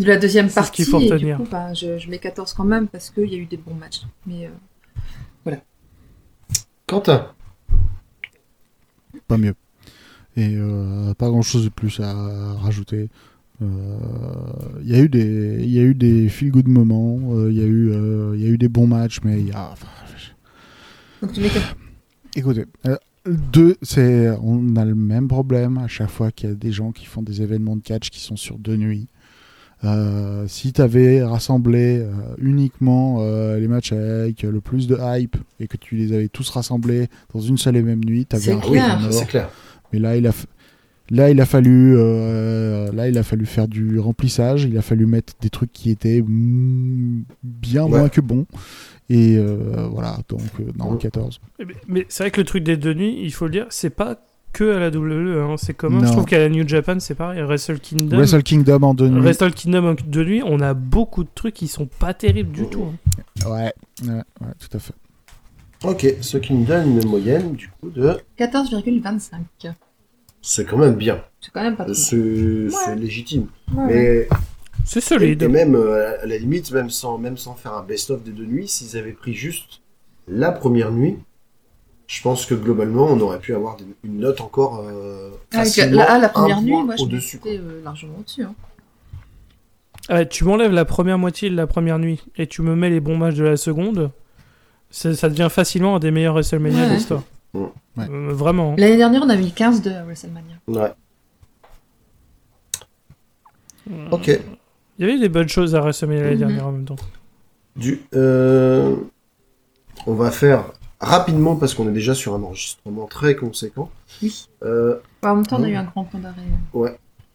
D: de la deuxième
E: C'est ce
D: partie.
E: qu'il faut
D: et du coup, bah, je, je mets 14 quand même parce qu'il y a eu des bons matchs. Mais euh,
C: Quentin.
B: pas mieux. Et euh, pas grand chose de plus à rajouter. Euh, Il y a eu des, il y a eu des feel good moments. euh, Il y a eu, euh, il y a eu des bons matchs, mais il y a. enfin,
D: donc tu mets 14.
B: Écoutez, euh, deux, c'est, on a le même problème à chaque fois qu'il y a des gens qui font des événements de catch qui sont sur deux nuits. Euh, si tu avais rassemblé euh, uniquement euh, les matchs avec le plus de hype et que tu les avais tous rassemblés dans une seule et même nuit, tu avais
D: C'est
B: un
C: Oui,
D: clair.
B: en or.
C: c'est clair.
B: Mais là, il a, là, il a fallu, euh, là, il a fallu faire du remplissage. Il a fallu mettre des trucs qui étaient mm, bien
C: Ouais.
B: moins que bons. Et euh, voilà, donc euh, non,
C: Ouais.
B: 14.
E: Mais, mais c'est vrai que le truc des deux nuits, il faut le dire, c'est pas que à la WWE, hein, c'est commun.
B: Non.
E: Je trouve qu'à la New Japan, c'est pareil. Wrestle Kingdom,
B: Wrestle Kingdom en deux nuits.
E: Wrestle Kingdom en deux nuits, on a beaucoup de trucs qui sont pas terribles du tout. hein.
B: Ouais, ouais, ouais, tout à fait.
C: Ok, ce qui nous donne une moyenne du coup de.
D: 14,25.
C: C'est quand même bien.
D: C'est quand même pas trop.
C: C'est légitime.
D: Ouais, ouais.
C: Mais
E: C'est solide.
C: et même euh, à la limite, même sans même sans faire un best-of des deux nuits, s'ils avaient pris juste la première nuit, je pense que globalement, on aurait pu avoir des- une note encore euh,
D: Ah,
C: facilement
D: ah, la
C: un
D: première nuit,
C: point
D: moi je
C: au-dessus.
D: euh, largement au-dessus. Hein.
E: Ouais, tu m'enlèves la première moitié de la première nuit et tu me mets les bons matchs de la seconde, ça, ça devient facilement un des meilleurs WrestleMania
D: Ouais.
E: de l'histoire.
C: Ouais.
E: Euh, vraiment. hein.
D: L'année dernière, on a mis 15 de WrestleMania.
C: Ouais. Ok.
E: Il y avait des bonnes choses à WrestleMania l'année
D: Mhm.
E: dernière en même temps.
C: Du, euh, on va faire rapidement parce qu'on est déjà sur un enregistrement très conséquent.
D: Oui.
C: Euh,
D: en même temps, on a eu un grand point d'arrêt.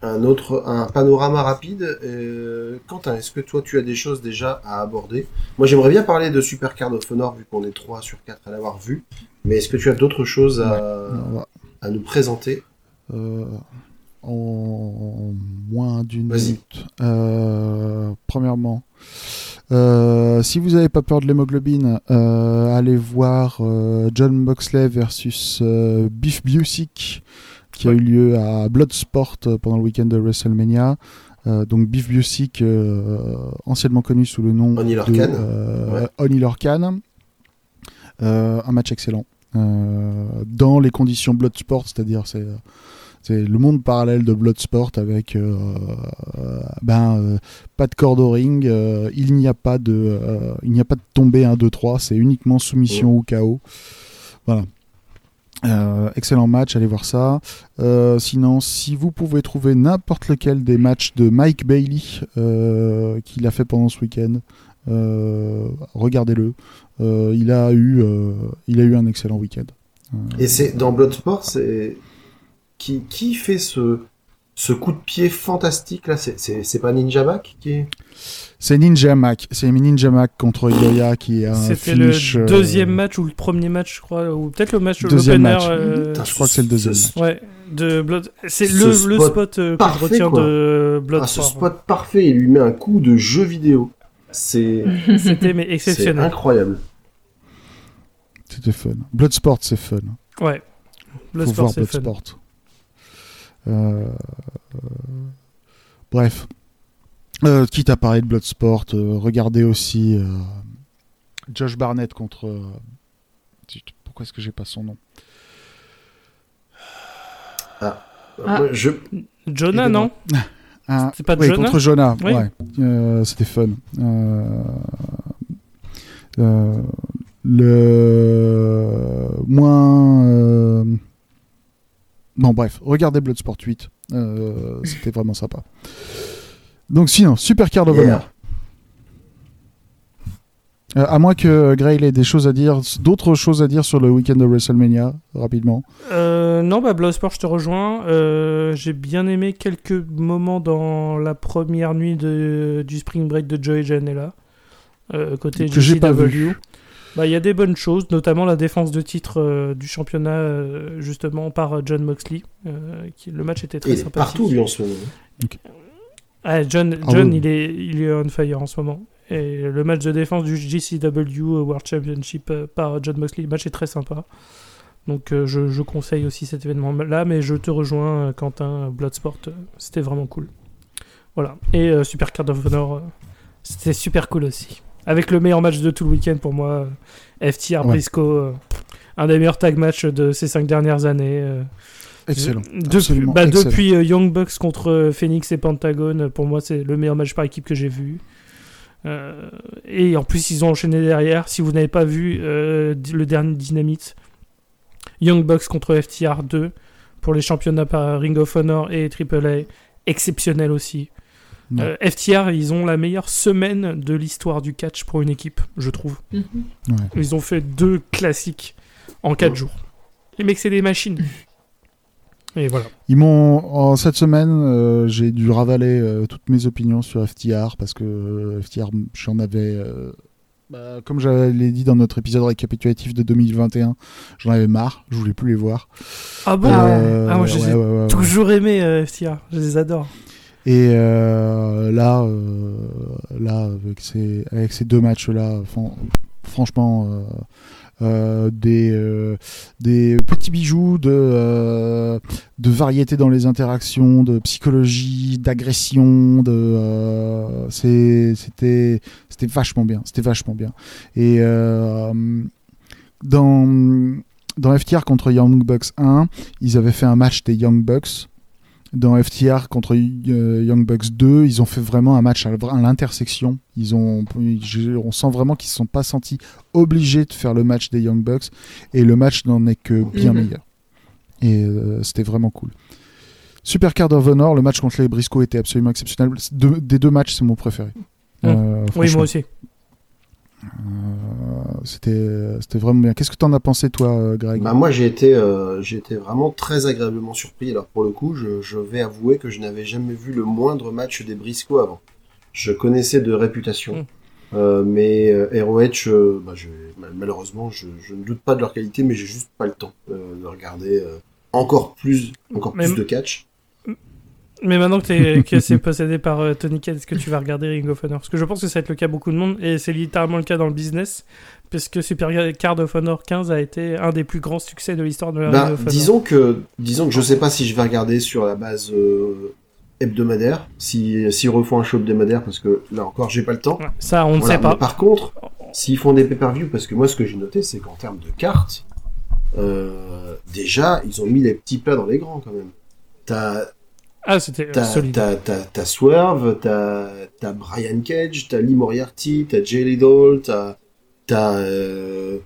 C: un autre, un panorama rapide. Euh, Quentin, est-ce que toi tu as des choses déjà à aborder? Moi, j'aimerais bien parler de Super Card of Honor vu qu'on est 3 sur 4 à l'avoir vu. Mais est-ce que tu as d'autres choses à nous présenter?
B: Euh, en moins d'une minute. Euh, premièrement, euh, si vous n'avez pas peur de l'hémoglobine, euh, allez voir John Moxley versus Beef Busick qui a eu lieu à Bloodsport pendant le week-end de WrestleMania. Donc Beef Busick, anciennement connu sous le nom
C: Oni
B: de
C: Lorcan. Ouais.
B: Oni Lorcan. Un match excellent. Dans les conditions Bloodsport, c'est-à-dire c'est c'est le monde parallèle de Bloodsport avec euh, euh, ben euh, pas de corde au ring, il n'y a pas de il n'y a pas de tombée 1 2 3, c'est uniquement soumission ou KO. Voilà. Euh, excellent match, allez voir ça. Euh, sinon, si vous pouvez trouver n'importe lequel des matchs de Mike Bailey euh, qu'il a fait pendant ce week-end, regardez-le. Il a eu, il a eu un excellent week-end.
C: Et c'est dans Bloodsport, c'est qui, qui fait ce, ce coup de pied fantastique là? C'est- C'est c'est pas Ninja Mac qui est?
B: C'est Ninja Mac, c'est Ninja Mac contre Yoya qui est un
E: C'était le
B: euh,
E: deuxième match ou le premier match, je crois, ou peut-être le match
B: Deuxième
E: l'opener.
B: match.
E: euh,
C: Putain,
B: je crois que c'est le deuxième
C: ce-
E: Ouais, de Blood. C'est
C: Ce
E: le, le
C: spot
E: spot euh, que je
C: parfait,
E: retiens
C: quoi.
E: de
C: Ah, ce
E: Bloodsport.
C: spot parfait, il lui met un coup de jeu vidéo. C'est
E: C'était mais
C: c'est
E: exceptionnel.
C: incroyable.
B: C'était fun. Bloodsport, c'est fun.
E: Ouais. Bloodsport,
B: voir
E: c'est fun.
B: Bloodsport. Euh, Bref. Euh, quitte à parler de Bloodsport, euh, regardez aussi euh, Josh Barnett contre. euh, pourquoi est-ce que j'ai pas son nom
D: Ah.
C: Je...
E: Jonah, non
B: Ah,
E: C'est pas
B: oui,
E: Jonah
B: contre Jonah.
E: Oui.
B: Ouais, Euh, c'était fun. Euh, euh, le moins. Bon, bref, regardez Bloodsport 8. Euh, c'était vraiment sympa. Donc, sinon, Super Card of
C: Yeah.
B: Honor. Euh, à moins que Grail ait des choses à dire, d'autres choses à dire sur le week-end de WrestleMania, rapidement.
E: Euh, non, bah Bloodsport, je te rejoins. Euh, J'ai bien aimé quelques moments dans la première nuit de, du Spring Break de Joey Janela. Euh, côté
B: Que j'ai pas vu.
E: Bah, il y a des bonnes choses, notamment la défense de titre euh, du championnat, euh, justement, par euh, John Moxley. euh, qui, le match était très
C: Il est
E: sympathique.
C: partout, lui, en ce moment.
E: Ah, John,
B: Ah
E: John il, est, il est on fire en ce moment. Et le match de défense du GCW World Championship euh, par John Moxley, le match est très sympa. Donc euh, je, je conseille aussi cet événement-là, mais je te rejoins, Quentin, Bloodsport, c'était vraiment cool. Voilà. Et euh, Super Card of Honor, euh, c'était super cool aussi. Avec le meilleur match de tout le week-end pour moi, euh, FTR
B: Ouais.
E: Briscoe, euh, un des meilleurs tag matchs de ces cinq dernières années. euh,
B: Excellent.
E: depuis, bah,
B: excellent.
E: depuis Young Bucks contre Phoenix et Pentagon, pour moi, c'est le meilleur match par équipe que j'ai vu. Euh, et en plus, ils ont enchaîné derrière. Si vous n'avez pas vu euh, le dernier Dynamite, Young Bucks contre FTR 2 pour les championnats par Ring of Honor et AAA, exceptionnel aussi. Euh, FTR, ils ont la meilleure semaine de l'histoire du catch pour une équipe, je trouve.
D: Mhm.
B: Ouais.
E: Ils ont fait deux classiques en quatre
C: Ouais.
E: jours. Les mecs, c'est des machines. Et voilà.
B: Ils m'ont en cette semaine, euh, j'ai dû ravaler euh, toutes mes opinions sur FTR parce que euh, FTR, j'en avais, euh, bah, comme je l'ai dit dans notre épisode récapitulatif de 2021, j'en avais marre, je voulais plus les voir.
E: Ah bon?
B: Euh,
E: Ah, moi, je les ai
B: ouais, ouais, ouais,
E: toujours aimé euh, FTR, je les adore.
B: Et euh, là, euh, là, avec ces, deux matchs-là, fran- franchement, euh, des, petits bijoux de, variété dans les interactions, de psychologie, d'agression, de, c'était, vachement bien, c'était vachement bien. Et dans, dans FTR contre Young Bucks 1, ils avaient fait un match des Young Bucks dans FTR contre euh, Young Bucks 2, ils ont fait vraiment un match à, l'intersection. Ils ont, on sent vraiment qu'ils ne se sont pas sentis obligés de faire le match des Young Bucks et le match n'en est que bien
D: Mhm.
B: meilleur. Et euh, c'était vraiment cool. Super Card of Honor, le match contre les Briscoe était absolument exceptionnel. Des deux matchs, c'est mon préféré.
E: Mhm.
B: Euh,
E: Oui, moi aussi.
B: Euh, c'était c'était vraiment bien. Qu'est-ce que t'en as pensé, toi, euh, Greg
C: Bah, moi, j'ai été, euh, j'ai été vraiment très agréablement surpris. Alors, pour le coup, je, je vais avouer que je n'avais jamais vu le moindre match des Briscoe avant. Je connaissais de réputation.
E: Mm.
C: Euh, mais euh, ROH, euh, bah, je, malheureusement, je, je ne doute pas de leur qualité, mais j'ai juste pas le temps euh, de regarder euh, encore plus, encore
E: Mais-
C: plus de catch.
E: Mais maintenant que, c'est possédé par euh, Tony Khan, est-ce que tu vas regarder Ring of Honor? Parce que je pense que ça va être le cas beaucoup de monde, et c'est littéralement le cas dans le business, puisque Super Card of Honor 15 a été un des plus grands succès de l'histoire de la
C: Bah,
E: Ring of Honor.
C: disons que, disons que je sais pas si je vais regarder sur la base euh, hebdomadaire, si s'ils refont un show hebdomadaire, parce que là encore, j'ai pas le temps.
E: Ça, on ne
C: Voilà,
E: sait pas.
C: mais par contre, s'ils font des pay-per-view, parce que moi, ce que j'ai noté, c'est qu'en termes de cartes, euh, déjà, ils ont mis les petits plats dans les grands, quand même. T'as,
E: Ah, c'était euh,
C: t'as,
E: solide.
C: t'as, t'as, t'as Swerve, t'as, t'as Brian Cage, t'as Lee Moriarty, t'as Jay Liddell, t'as, t'as, euh,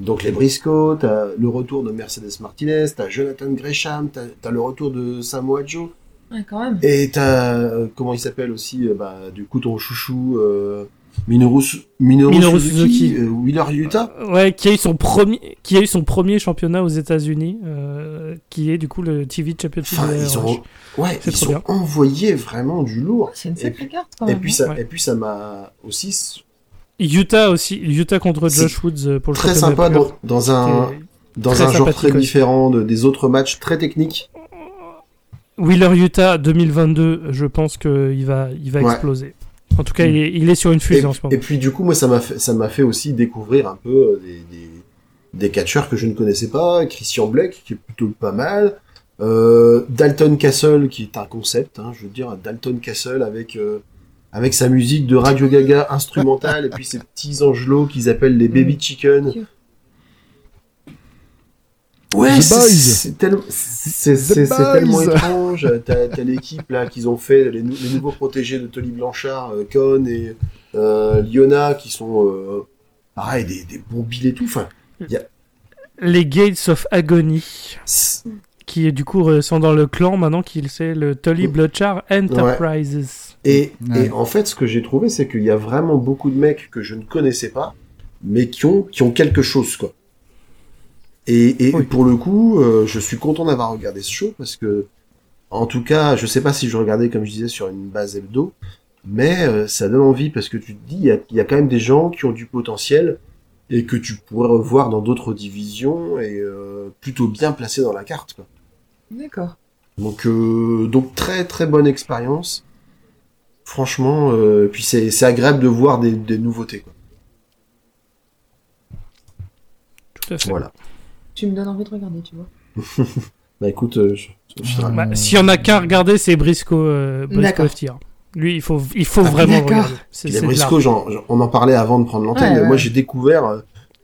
C: donc les Briscoe, t'as le retour de Mercedes Martinez, t'as Jonathan Gresham, t'as, t'as le retour de Samoa Joe,
D: Ouais, quand même.
C: et t'as, euh, comment il s'appelle aussi, euh, bah, du coup, ton chouchou, euh, Minoru, Su- Minoru,
E: Minoru
C: Suzuki,
E: Suzuki.
C: euh, Wheeler Yuta.
E: Ouais, qui a eu son premier, qui a eu son premier championnat aux États-Unis, euh, qui est du coup le TV Championship.
C: Enfin,
E: de
C: ils ont, ouais, ils
E: trop
C: ont
E: bien.
C: envoyé vraiment du lourd.
D: C'est une
C: Et
D: sacrée
C: puis,
D: carte quand
C: et
D: même.
C: puis
D: hein.
C: ça,
E: Ouais.
C: et puis ça m'a aussi
E: Utah aussi, Utah contre Josh Woods euh, pour le
C: très sympa dans, dans un, dans
E: très
C: un genre très différent de, des autres matchs très techniques.
E: Wheeler Utah 2022, je pense qu'il va, il va
C: Ouais.
E: exploser. En tout cas,
C: Mm.
E: il, est, il est sur une
C: Et,
E: fusée en ce moment.
C: et puis du coup, moi, ça m'a fait, ça m'a fait aussi découvrir un peu euh, des, des, des catcheurs que je ne connaissais pas. Christian Black, qui est plutôt pas mal. Euh, Dalton Castle, qui est un concept, hein, je veux dire, Dalton Castle avec, euh, avec sa musique de Radio Gaga instrumentale et puis ses petits angelots qu'ils appellent les baby chicken. Ouais,
B: The
C: c'est- tellement, étrange. T'as t'as l'équipe là qu'ils ont fait, les, nou- les nouveaux protégés de Tolly Blanchard, euh, Con et euh, Liona, qui sont euh, pareil des, des bons billets et tout. Enfin,
E: Les Gates of Agony, qui du coup euh, sont dans le clan maintenant, qui c'est le Tully Bloodchar Enterprises.
C: et,
B: Ouais.
C: et en fait, ce que j'ai trouvé, c'est qu'il y a vraiment beaucoup de mecs que je ne connaissais pas, mais qui ont qui ont quelque chose quoi. Et, et
E: Oui.
C: pour le coup, euh, je suis content d'avoir regardé ce show parce que, en tout cas, je sais pas si je regardais comme je disais sur une base hebdo, mais euh, ça donne envie parce que tu te dis, il y a, il y a quand même des gens qui ont du potentiel et que tu pourrais revoir dans d'autres divisions et euh, plutôt bien placés dans la carte. Quoi.
D: D'accord.
C: Donc, euh, donc très très bonne expérience. Franchement, euh, puis c'est c'est agréable de voir des, des nouveautés. Quoi.
E: Tout à fait.
C: Voilà.
D: Tu me donnes envie de regarder, tu vois.
C: Bah écoute, euh, je, je-
B: Ah,
E: Bah, S'il y en a qu'un à regarder, c'est Briscoe, euh, Briscoe
D: D'accord.
E: FTR. Lui, il faut, il faut
C: Ah,
E: vraiment regarder. C'est c'est
C: j'en- j'en- on en parlait avant de prendre l'antenne.
D: Ouais, ouais.
C: Moi, j'ai découvert euh,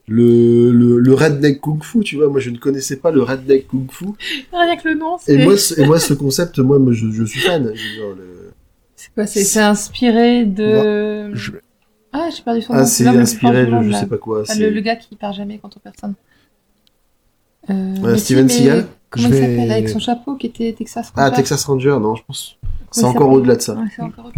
C: le, le, le redneck kung fu, tu vois. Moi, je ne connaissais pas le redneck kung fu.
D: Rien que le nom,
C: Et
D: c'est.
C: moi, ce, et moi, ce concept, moi, je, je suis fan. Je le-
D: C'est quoi C'est c'est inspiré de.
B: Je-
D: Ah, j'ai perdu son nom.
C: Ah, c'est inspiré de, je sais pas quoi.
D: Ah,
C: c'est-
D: le, le gars qui part jamais contre personne. Euh,
C: Steven
D: si,
C: Seagal
D: Comment
B: Je
D: il
B: vais-
D: s'appelle Avec son chapeau qui était Texas
C: Ah,
D: Ranger.
C: Texas Ranger, non, je pense. C'est encore au-delà de ça.
D: Ouais, encore.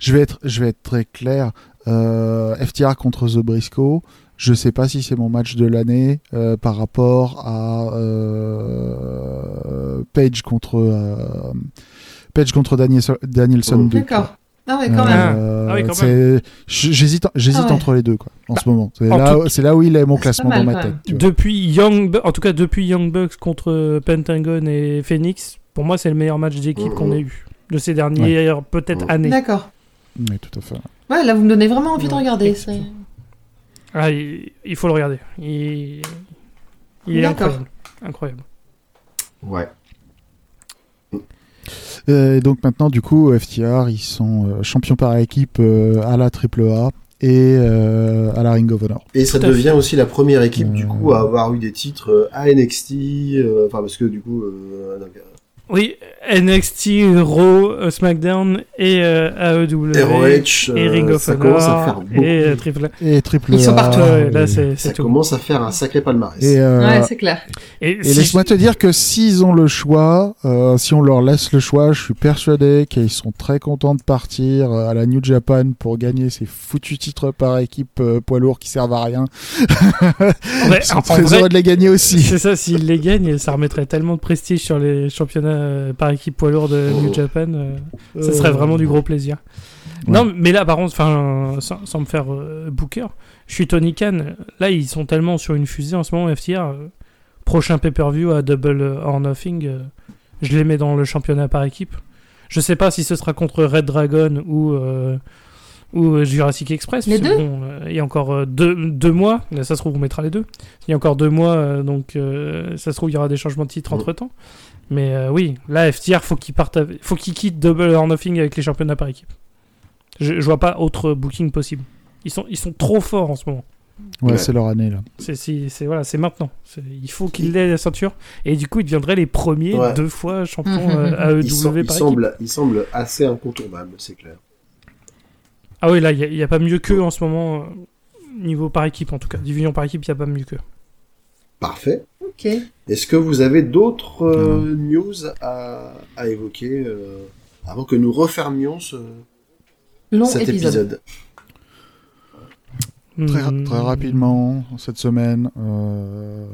B: Je vais être, je vais être très clair. Euh, FTR contre The Briscoe. Je sais pas si c'est mon match de l'année euh, par rapport à euh, Page contre euh, Page contre Danielson, Danielson
C: Oh.
B: 2.
D: D'accord. Ah ouais, quand
E: Ah.
D: même.
B: Euh,
E: Ah quand
B: J'hésite, j'hésite
D: Ah ouais.
B: entre les deux quoi, en
E: Bah,
B: ce moment. C'est là,
E: tout-
B: c'est là où il est mon classement dans ma tête.
E: Depuis Young, en tout cas depuis Young Bucks contre Pentagon et Phoenix, pour moi c'est le meilleur match d'équipe qu'on ait eu de ces dernières peut-être années.
D: D'accord.
B: Oui, tout à fait.
D: Ouais, là, vous me donnez vraiment envie de regarder.
E: Ah, il, il faut le regarder. Il, il est. Incroyable.
C: Ouais.
B: Euh, Et donc maintenant, du coup, FTR, ils sont euh, champions par équipe euh, à la AAA et euh, à la Ring of Honor.
C: Et ça
E: Tout
C: devient aussi la première équipe, du coup, à avoir eu des titres à NXT, euh, enfin, parce que, du coup,
E: Oui, NXT, Raw, euh, SmackDown et euh, AEW.
C: ROH,
E: et
C: euh,
E: Ring of
C: ça commence à
E: Honor
C: faire beaucoup.
E: et euh, Triple A.
B: Et Triple
D: Ils sont partout,
E: Ouais, là
B: et-
E: c'est
C: ça
E: tout.
C: commence à faire un sacré palmarès.
B: Et, euh,
D: Ouais, c'est clair.
E: Et,
B: Et
E: si-
B: laisse-moi te dire que s'ils ont le choix, euh, si on leur laisse le choix, je suis persuadé qu'ils sont très contents de partir à la New Japan pour gagner ces foutus titres par équipe euh, poids lourd qui servent à rien. Ils sont très
E: vrai,
B: heureux de les gagner aussi.
E: C'est ça, s'ils les gagnent, ça remettrait tellement de prestige sur les championnats euh, par équipe poids lourd de New
C: Oh.
E: Japan. euh, ça
B: Euh,
E: serait vraiment du gros plaisir.
B: Ouais.
E: Non, mais là, par contre, enfin, sans, sans me faire euh, booker, je suis Tony Khan. Là, ils sont tellement sur une fusée en ce moment, FTR. euh, prochain pay-per-view à Double or Nothing, euh, je les mets dans le championnat par équipe. Je sais pas si ce sera contre Red Dragon ou, euh, ou Jurassic Express.
D: Les deux
E: bon, euh, Il y a encore euh, deux, deux mois. Là, ça se trouve, on mettra les deux. Il y a encore deux mois, euh, donc euh, ça se trouve, il y aura des changements de titre entre temps. Mais euh, oui, là, FTR, faut qu'il parte, avec- faut qu'il quitte Double or Nothing avec les championnats par équipe. Je, je vois pas autre booking possible. Ils sont, ils sont trop forts en ce moment.
B: Ouais,
C: Ouais.
B: c'est leur année là.
E: C'est, voilà, c'est maintenant. Il faut qu'ils aient la ceinture. Et du coup, ils deviendraient les premiers
C: Ouais.
E: deux fois champions euh, AEW
C: il, sem- il
E: par équipe.
C: semble, il semble assez incontournable, c'est clair.
E: Ah oui, là, il n'y a, pas mieux qu'eux en ce moment. euh, Niveau par équipe, en tout cas. Division par équipe, il n'y a pas mieux qu'eux.
C: Parfait.
D: Ok.
C: Est-ce que vous avez d'autres euh, news à, à évoquer euh, avant que nous refermions ce,
D: Long
C: cet
D: épisode.
C: épisode?
B: Très,
E: Hmm.
B: très rapidement, cette semaine, euh,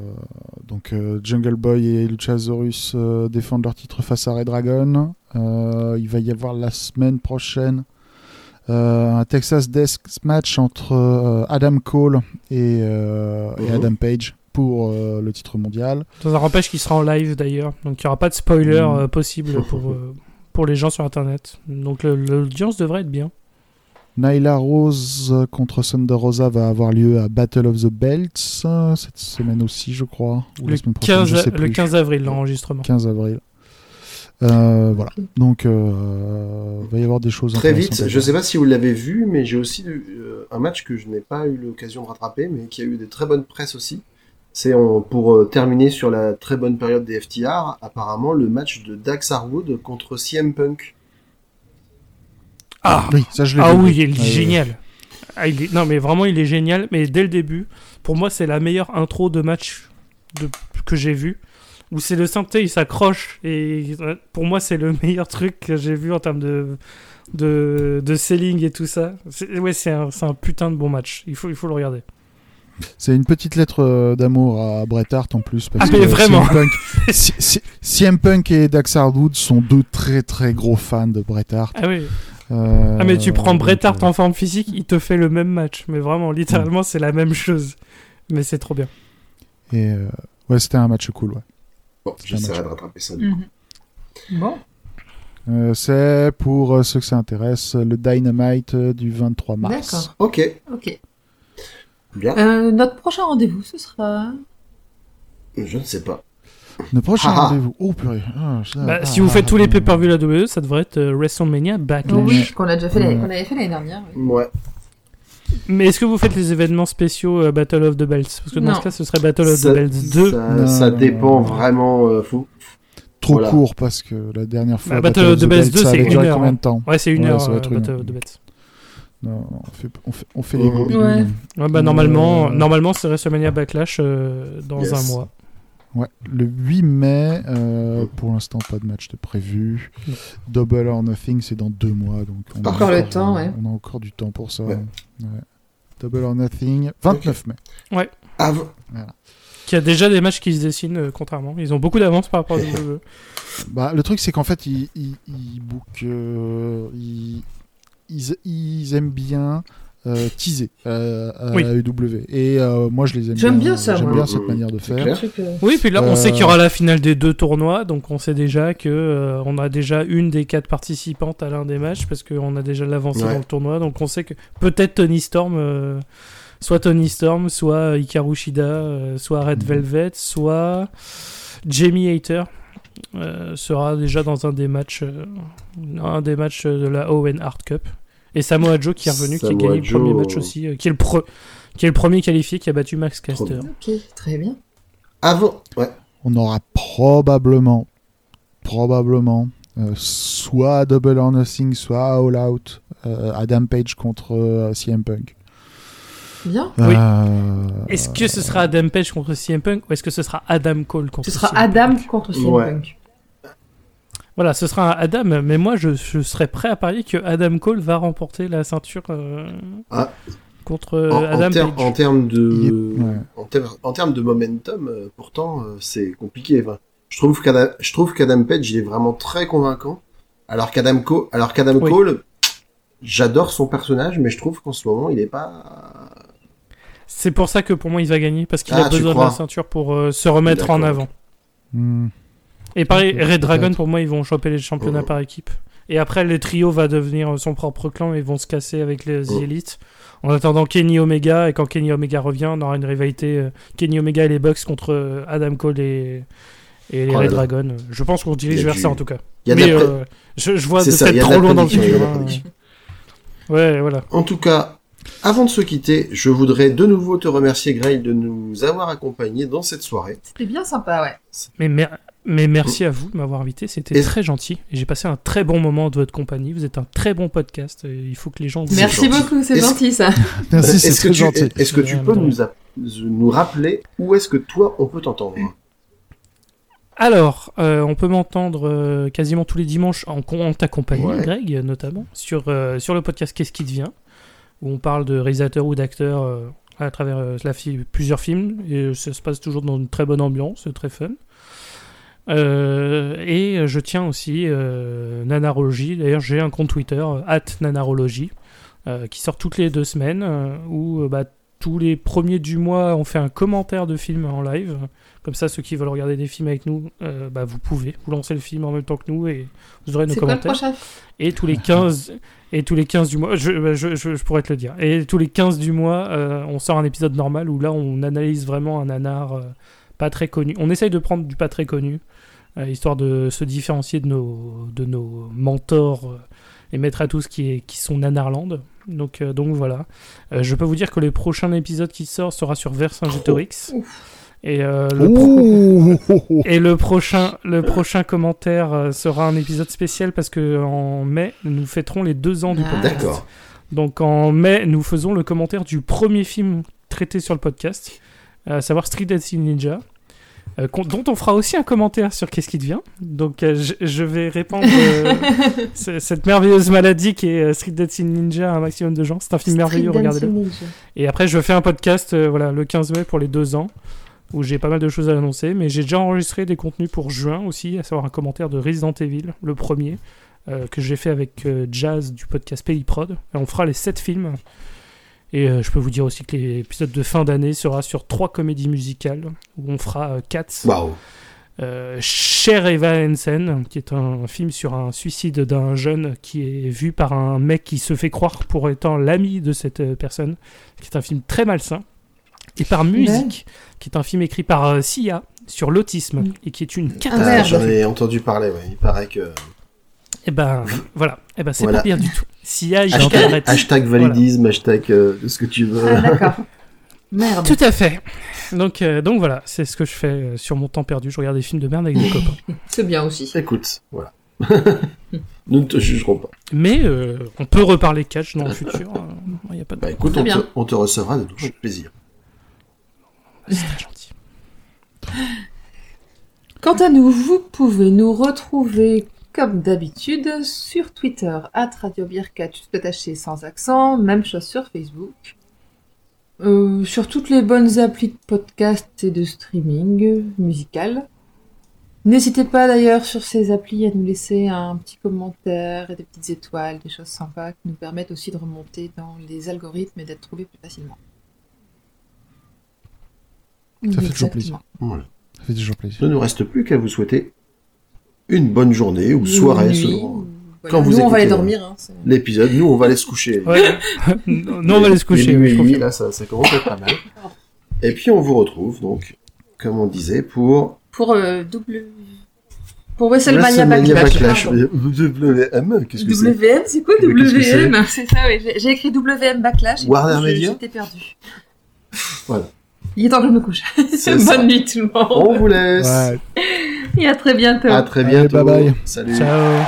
B: donc euh, Jungle Boy et Luchasaurus euh, défendent leur titre face à Red Dragon. Euh, il va y avoir la semaine prochaine euh, un Texas Death Match entre euh, Adam Cole et, euh, et
C: Mhm.
B: Adam Page pour euh, le titre mondial.
E: Dans un empêche qui sera en live d'ailleurs. Donc il n'y aura pas de spoiler
B: Mm.
E: euh, possible pour, euh, pour les gens sur internet. Donc l'audience devrait être bien.
B: Nyla Rose contre Thunder Rosa va avoir lieu à Battle of the Belts euh, cette semaine aussi, je crois. Ou la
E: Le
B: semaine prochaine,
E: 15,
B: je sais
E: le
B: plus.
E: 15 avril, l'enregistrement.
B: 15 avril. Euh, voilà. Donc, euh, va y avoir des choses
C: Très vite, je
B: voir.
C: sais pas si vous l'avez vu, mais j'ai aussi eu euh, un match que je n'ai pas eu l'occasion de rattraper, mais qui a eu des très bonnes presses aussi. C'est pour euh, terminer sur la très bonne période des FTR, apparemment le match de Dax Harwood contre CM Punk.
E: Ah,
B: Oui, ça je l'ai
E: ah
B: vu.
E: oui, il est génial. Ah, il est- Non, mais vraiment, il est génial. Mais dès le début, pour moi, c'est la meilleure intro de match de... que j'ai vu. Où c'est le synthé, il s'accroche. Et ouais, pour moi, c'est le meilleur truc que j'ai vu en termes de, de... de selling et tout ça. C'est- Ouais, c'est un... c'est un putain de bon match. Il faut, il faut le regarder.
B: C'est une petite lettre euh, d'amour à Bret Hart en plus. Parce
E: Ah, mais
B: que
E: vraiment.
B: CM Punk, CM et Dax Harwood sont deux très très gros fans de Bret Hart.
E: Ah oui.
B: Euh,
E: Ah, mais tu prends Bret Hart
B: euh,
E: en forme physique, il te fait le même match. Mais vraiment, littéralement, c'est la même chose. Mais c'est trop bien.
B: Et euh, ouais, c'était un match cool. Ouais.
C: Bon, j'essaierai de rattraper ça. du coup.
D: Mhm. Bon.
B: Euh, c'est pour euh, ceux que ça intéresse le Dynamite euh, du 23 mars.
D: D'accord.
C: Ok,
D: Ok.
C: Bien.
D: Euh, notre prochain rendez-vous, ce sera.
C: Je ne sais pas.
B: Le prochain
C: Ah, ah.
B: rendez-vous. Oh purée. Ah, ça-
E: Bah,
B: ah,
E: si vous
B: ah,
E: faites tous les pay-per-view la WWE, ça devrait être euh, WrestleMania Backlash.
D: Oui, qu'on a déjà fait, l'année-
B: Ouais.
D: qu'on avait fait l'année dernière. oui.
C: Ouais.
E: Mais est-ce que vous faites les événements spéciaux euh, Battle of the Belts? Parce que dans
D: Non.
E: ce cas, ce serait Battle of
C: Ça-
E: the Belts 2.
C: Ça,
B: Non,
C: ça
B: non,
C: dépend
B: non.
C: vraiment. euh, fou.
B: Trop
C: Voilà.
B: court parce que la dernière fois.
E: Bah, Battle of the Belts 2,
B: ça
E: c'est
B: avait
E: une heure,
B: combien
E: hein.
B: de temps?
E: Ouais, c'est une
B: Ouais,
E: heure
B: une
E: Battle of the Belts.
B: Non, non, on fait, on fait, on fait les gros.
D: Ouais.
E: Ouais, bah, normalement,
B: Euh,
E: normalement c'est WrestleMania Backlash euh, dans
C: Yes.
E: un mois.
B: Ouais, le 8 mai, euh, pour l'instant pas de match de prévu. Double or Nothing, c'est dans deux mois, donc on a
D: Encore le temps, ouais.
B: On a encore du temps pour ça.
C: Ouais.
B: Ouais. Double or Nothing, 29 mai.
C: Av-
E: Qui a déjà des matchs qui se dessinent, euh, contrairement. Ils ont beaucoup d'avance par rapport à WWE.
B: Bah, le truc c'est qu'en fait ils, ils, ils bookent, euh, ils, ils, ils aiment bien euh, teaser euh, à
E: Oui.
B: AEW. Et euh, moi je les aime
D: J'aime bien ça,
B: J'aime bien cette manière de faire.
D: euh,
E: Oui, puis là, on
B: Euh,
E: sait qu'il y aura la finale des deux tournois, donc on sait déjà que euh, on a déjà une des quatre participantes à l'un des matchs parce qu'on a déjà l'avancée
C: Ouais.
E: dans le tournoi, donc on sait que peut-être Tony Storm, euh, soit Tony Storm, soit Hikaru Shida, euh, soit Red
B: Mhm.
E: Velvet, soit Jamie Hater. Euh, sera déjà dans un des matchs euh, un des matchs de la Owen Hart Cup et Samoa Joe qui est revenu qui a gagné le premier match aussi euh, qui est le pro- qui est le premier qualifié qui a battu Max Caster
D: Ok, très bien.
C: Avant. Ouais.
B: On aura probablement, probablement, euh, soit Double or Nothing, soit All Out, euh, Adam Page contre euh, CM Punk.
D: Bien.
E: Oui.
B: Euh,
E: Est-ce que ce sera Adam Page contre CM Punk ou est-ce que ce sera Adam Cole contre
D: Ce sera
E: CM
D: Adam
E: Punk
D: contre CM
C: Ouais.
D: Punk.
E: Voilà, ce sera un Adam, mais moi je, je serais prêt à parier que Adam Cole va remporter la ceinture euh,
C: Ah.
E: contre
C: En, en
E: Adam
C: ter-
E: Page.
C: en termes de,
B: ouais.
C: en, ter- en termes de momentum, euh, pourtant, euh, c'est compliqué. Enfin, je trouve qu'Adam, je trouve qu'Adam Page, il est vraiment très convaincant. Alors qu'Adam Cole, alors qu'Adam
E: Oui.
C: Cole, j'adore son personnage, mais je trouve qu'en ce moment, il est pas.
E: C'est pour ça que pour moi il va gagner, parce qu'il
C: Ah,
E: a
C: tu
E: besoin de la ceinture pour euh, se remettre en avant.
B: hmm,
E: Et pareil. Red Dragon, pour moi, ils vont choper les championnats
C: Oh.
E: par équipe. Et après, le trio va devenir son propre clan et ils vont se casser avec les
C: Oh.
E: élites. En attendant Kenny Omega, et quand Kenny Omega revient, on aura une rivalité euh, Kenny Omega et les Bucks contre euh, Adam Cole et, et les
C: Oh
E: Red. Dragon. Je pense qu'on dirige vers
C: du-
E: ça en tout cas.
C: Il y a de
E: Mais euh, je, je vois de
C: ça, y
E: peut-être
C: a
E: trop loin dans le futur. hein. Ouais, voilà.
C: En tout cas, avant de se quitter, je voudrais de nouveau te remercier, Grail, de nous avoir accompagnés dans cette soirée.
D: C'était bien sympa, ouais.
E: Mais, mer- mais merci à vous de m'avoir invité, c'était
C: Et-
E: très gentil. J'ai passé un très bon moment de votre compagnie. Vous êtes un très bon podcast. et il faut que les gens vous
D: Merci beaucoup, c'est gentil ça.
B: Merci, c'est
C: Est-ce que
B: très
C: tu,
B: gentil.
C: est-ce que tu peux nous, a- nous rappeler où est-ce que toi on peut t'entendre?
E: Alors, euh, on peut m'entendre euh, quasiment tous les dimanches en, en ta compagnie,
C: Ouais.
E: Greg, notamment, sur, euh, sur le podcast Qu'est-ce qui devient où on parle de réalisateurs ou d'acteurs euh, à travers euh, la plusieurs films, et ça se passe toujours dans une très bonne ambiance, très fun. Euh, et je tiens aussi euh, Nanarologie, d'ailleurs j'ai un compte Twitter, euh, at Nanarologie, euh, qui sort toutes les deux semaines, euh, où euh, bah, tous les premiers du mois on fait un commentaire de film en live, comme ça ceux qui veulent regarder des films avec nous, euh, bah, vous pouvez, vous lancez le film en même temps que nous et vous aurez nos
D: quoi
E: commentaires. Et tous les 15 et tous les 15 du mois, je, bah, je, pourrais te le dire. Et tous les 15 du mois, euh, on sort un épisode normal où là on analyse vraiment un nanar euh, pas très connu. On essaye de prendre du pas très connu euh, histoire de se différencier de nos, de nos mentors et maîtres à tous qui, est, qui sont Nanarland. Donc, donc voilà. Je peux vous dire que le prochain épisode qui sort sera sur Vercingétorix. Et, euh, le pro-
B: Ouh,
E: et le prochain, le prochain commentaire euh, sera un épisode spécial parce que en mai, nous fêterons les deux ans du
D: Ah.
E: podcast.
C: D'accord.
E: Donc en mai, nous faisons le commentaire du premier film traité sur le podcast, à savoir Street Dancing Ninja, euh, qu'on- dont on fera aussi un commentaire sur Qu'est-ce qui devient. Donc euh, je, je vais répandre euh, ce- cette merveilleuse maladie qui est euh, Street Dancing Ninja à un maximum de gens. C'est un film merveilleux, regardez-le. Et après, je fais un podcast euh, voilà, le 15 mai pour les deux ans, où j'ai pas mal de choses à annoncer, mais j'ai déjà enregistré des contenus pour juin aussi, à savoir un commentaire de Resident Evil, le premier, euh, que j'ai fait avec euh, Jazz du podcast Pelliprod. Et on fera les sept films. Et euh, je peux vous dire aussi que l'épisode de fin d'année sera sur trois comédies musicales, où on fera euh, Cats,
C: Waouh.
E: Cher Eva Hansen, qui est un film sur un suicide d'un jeune qui est vu par un mec qui se fait croire pour étant l'ami de cette personne, qui est un film très malsain. Et par Musique, qui est un film écrit par euh, Sia sur l'autisme,
D: Mm.
E: et qui est une
D: Ah,
E: catastrophe.
D: merde.
C: J'en ai entendu parler, ouais. Il paraît que.
E: Et ben voilà, et ben c'est
C: Voilà.
E: pas bien du tout. Sia, il
C: Hashtag, hashtag validisme, hashtag euh, ce que tu veux.
D: Ah, d'accord. Merde.
E: Tout à fait. Donc, euh, donc voilà, c'est ce que je fais euh, sur mon temps perdu. Je regarde des films de merde avec des copains.
D: C'est bien aussi.
C: Écoute, voilà. Nous ne te jugerons pas.
E: Mais euh, on peut reparler catch dans le futur. Il n'y a pas de
C: Bah écoute, on te, on te recevra de tout plaisir.
E: C'est très gentil.
D: Quant à nous, vous pouvez nous retrouver comme d'habitude sur Twitter, at Radio Beercatch, tout attaché sans accent, même chose sur Facebook. Euh, sur toutes les bonnes applis de podcast et de streaming musical. N'hésitez pas d'ailleurs sur ces applis à nous laisser un petit commentaire et des petites étoiles, des choses sympas qui nous permettent aussi de remonter dans les algorithmes et d'être trouvés plus facilement.
B: Ça fait toujours.
C: Voilà.
B: Ça fait toujours plaisir.
C: Il ne nous reste plus qu'à vous souhaiter une bonne journée ou soirée selon
D: voilà.
C: quand vous
D: Nous, on va aller dormir. Hein,
C: l'épisode. Nous, on va aller se coucher.
E: Ouais. Nous, on va aller se coucher. Oui,
C: là, ça, ça commence à être pas mal. Et puis, on vous retrouve, donc, comme on disait, pour
D: Pour euh, double. Pour WrestleMania Backlash.
C: WM, qu'est-ce que c'est
D: WM, c'est quoi WM C'est ça, oui. J'ai- écrit WM Backlash.
C: Warner Media
D: J'étais perdu.
C: Voilà.
D: Il est temps que je me couche.
C: Ça.
D: Bonne nuit tout le monde.
C: On vous laisse.
B: Ouais.
D: Et à très bientôt.
C: À très
B: Allez,
C: bientôt.
B: bye bye.
C: Salut.
E: Ciao.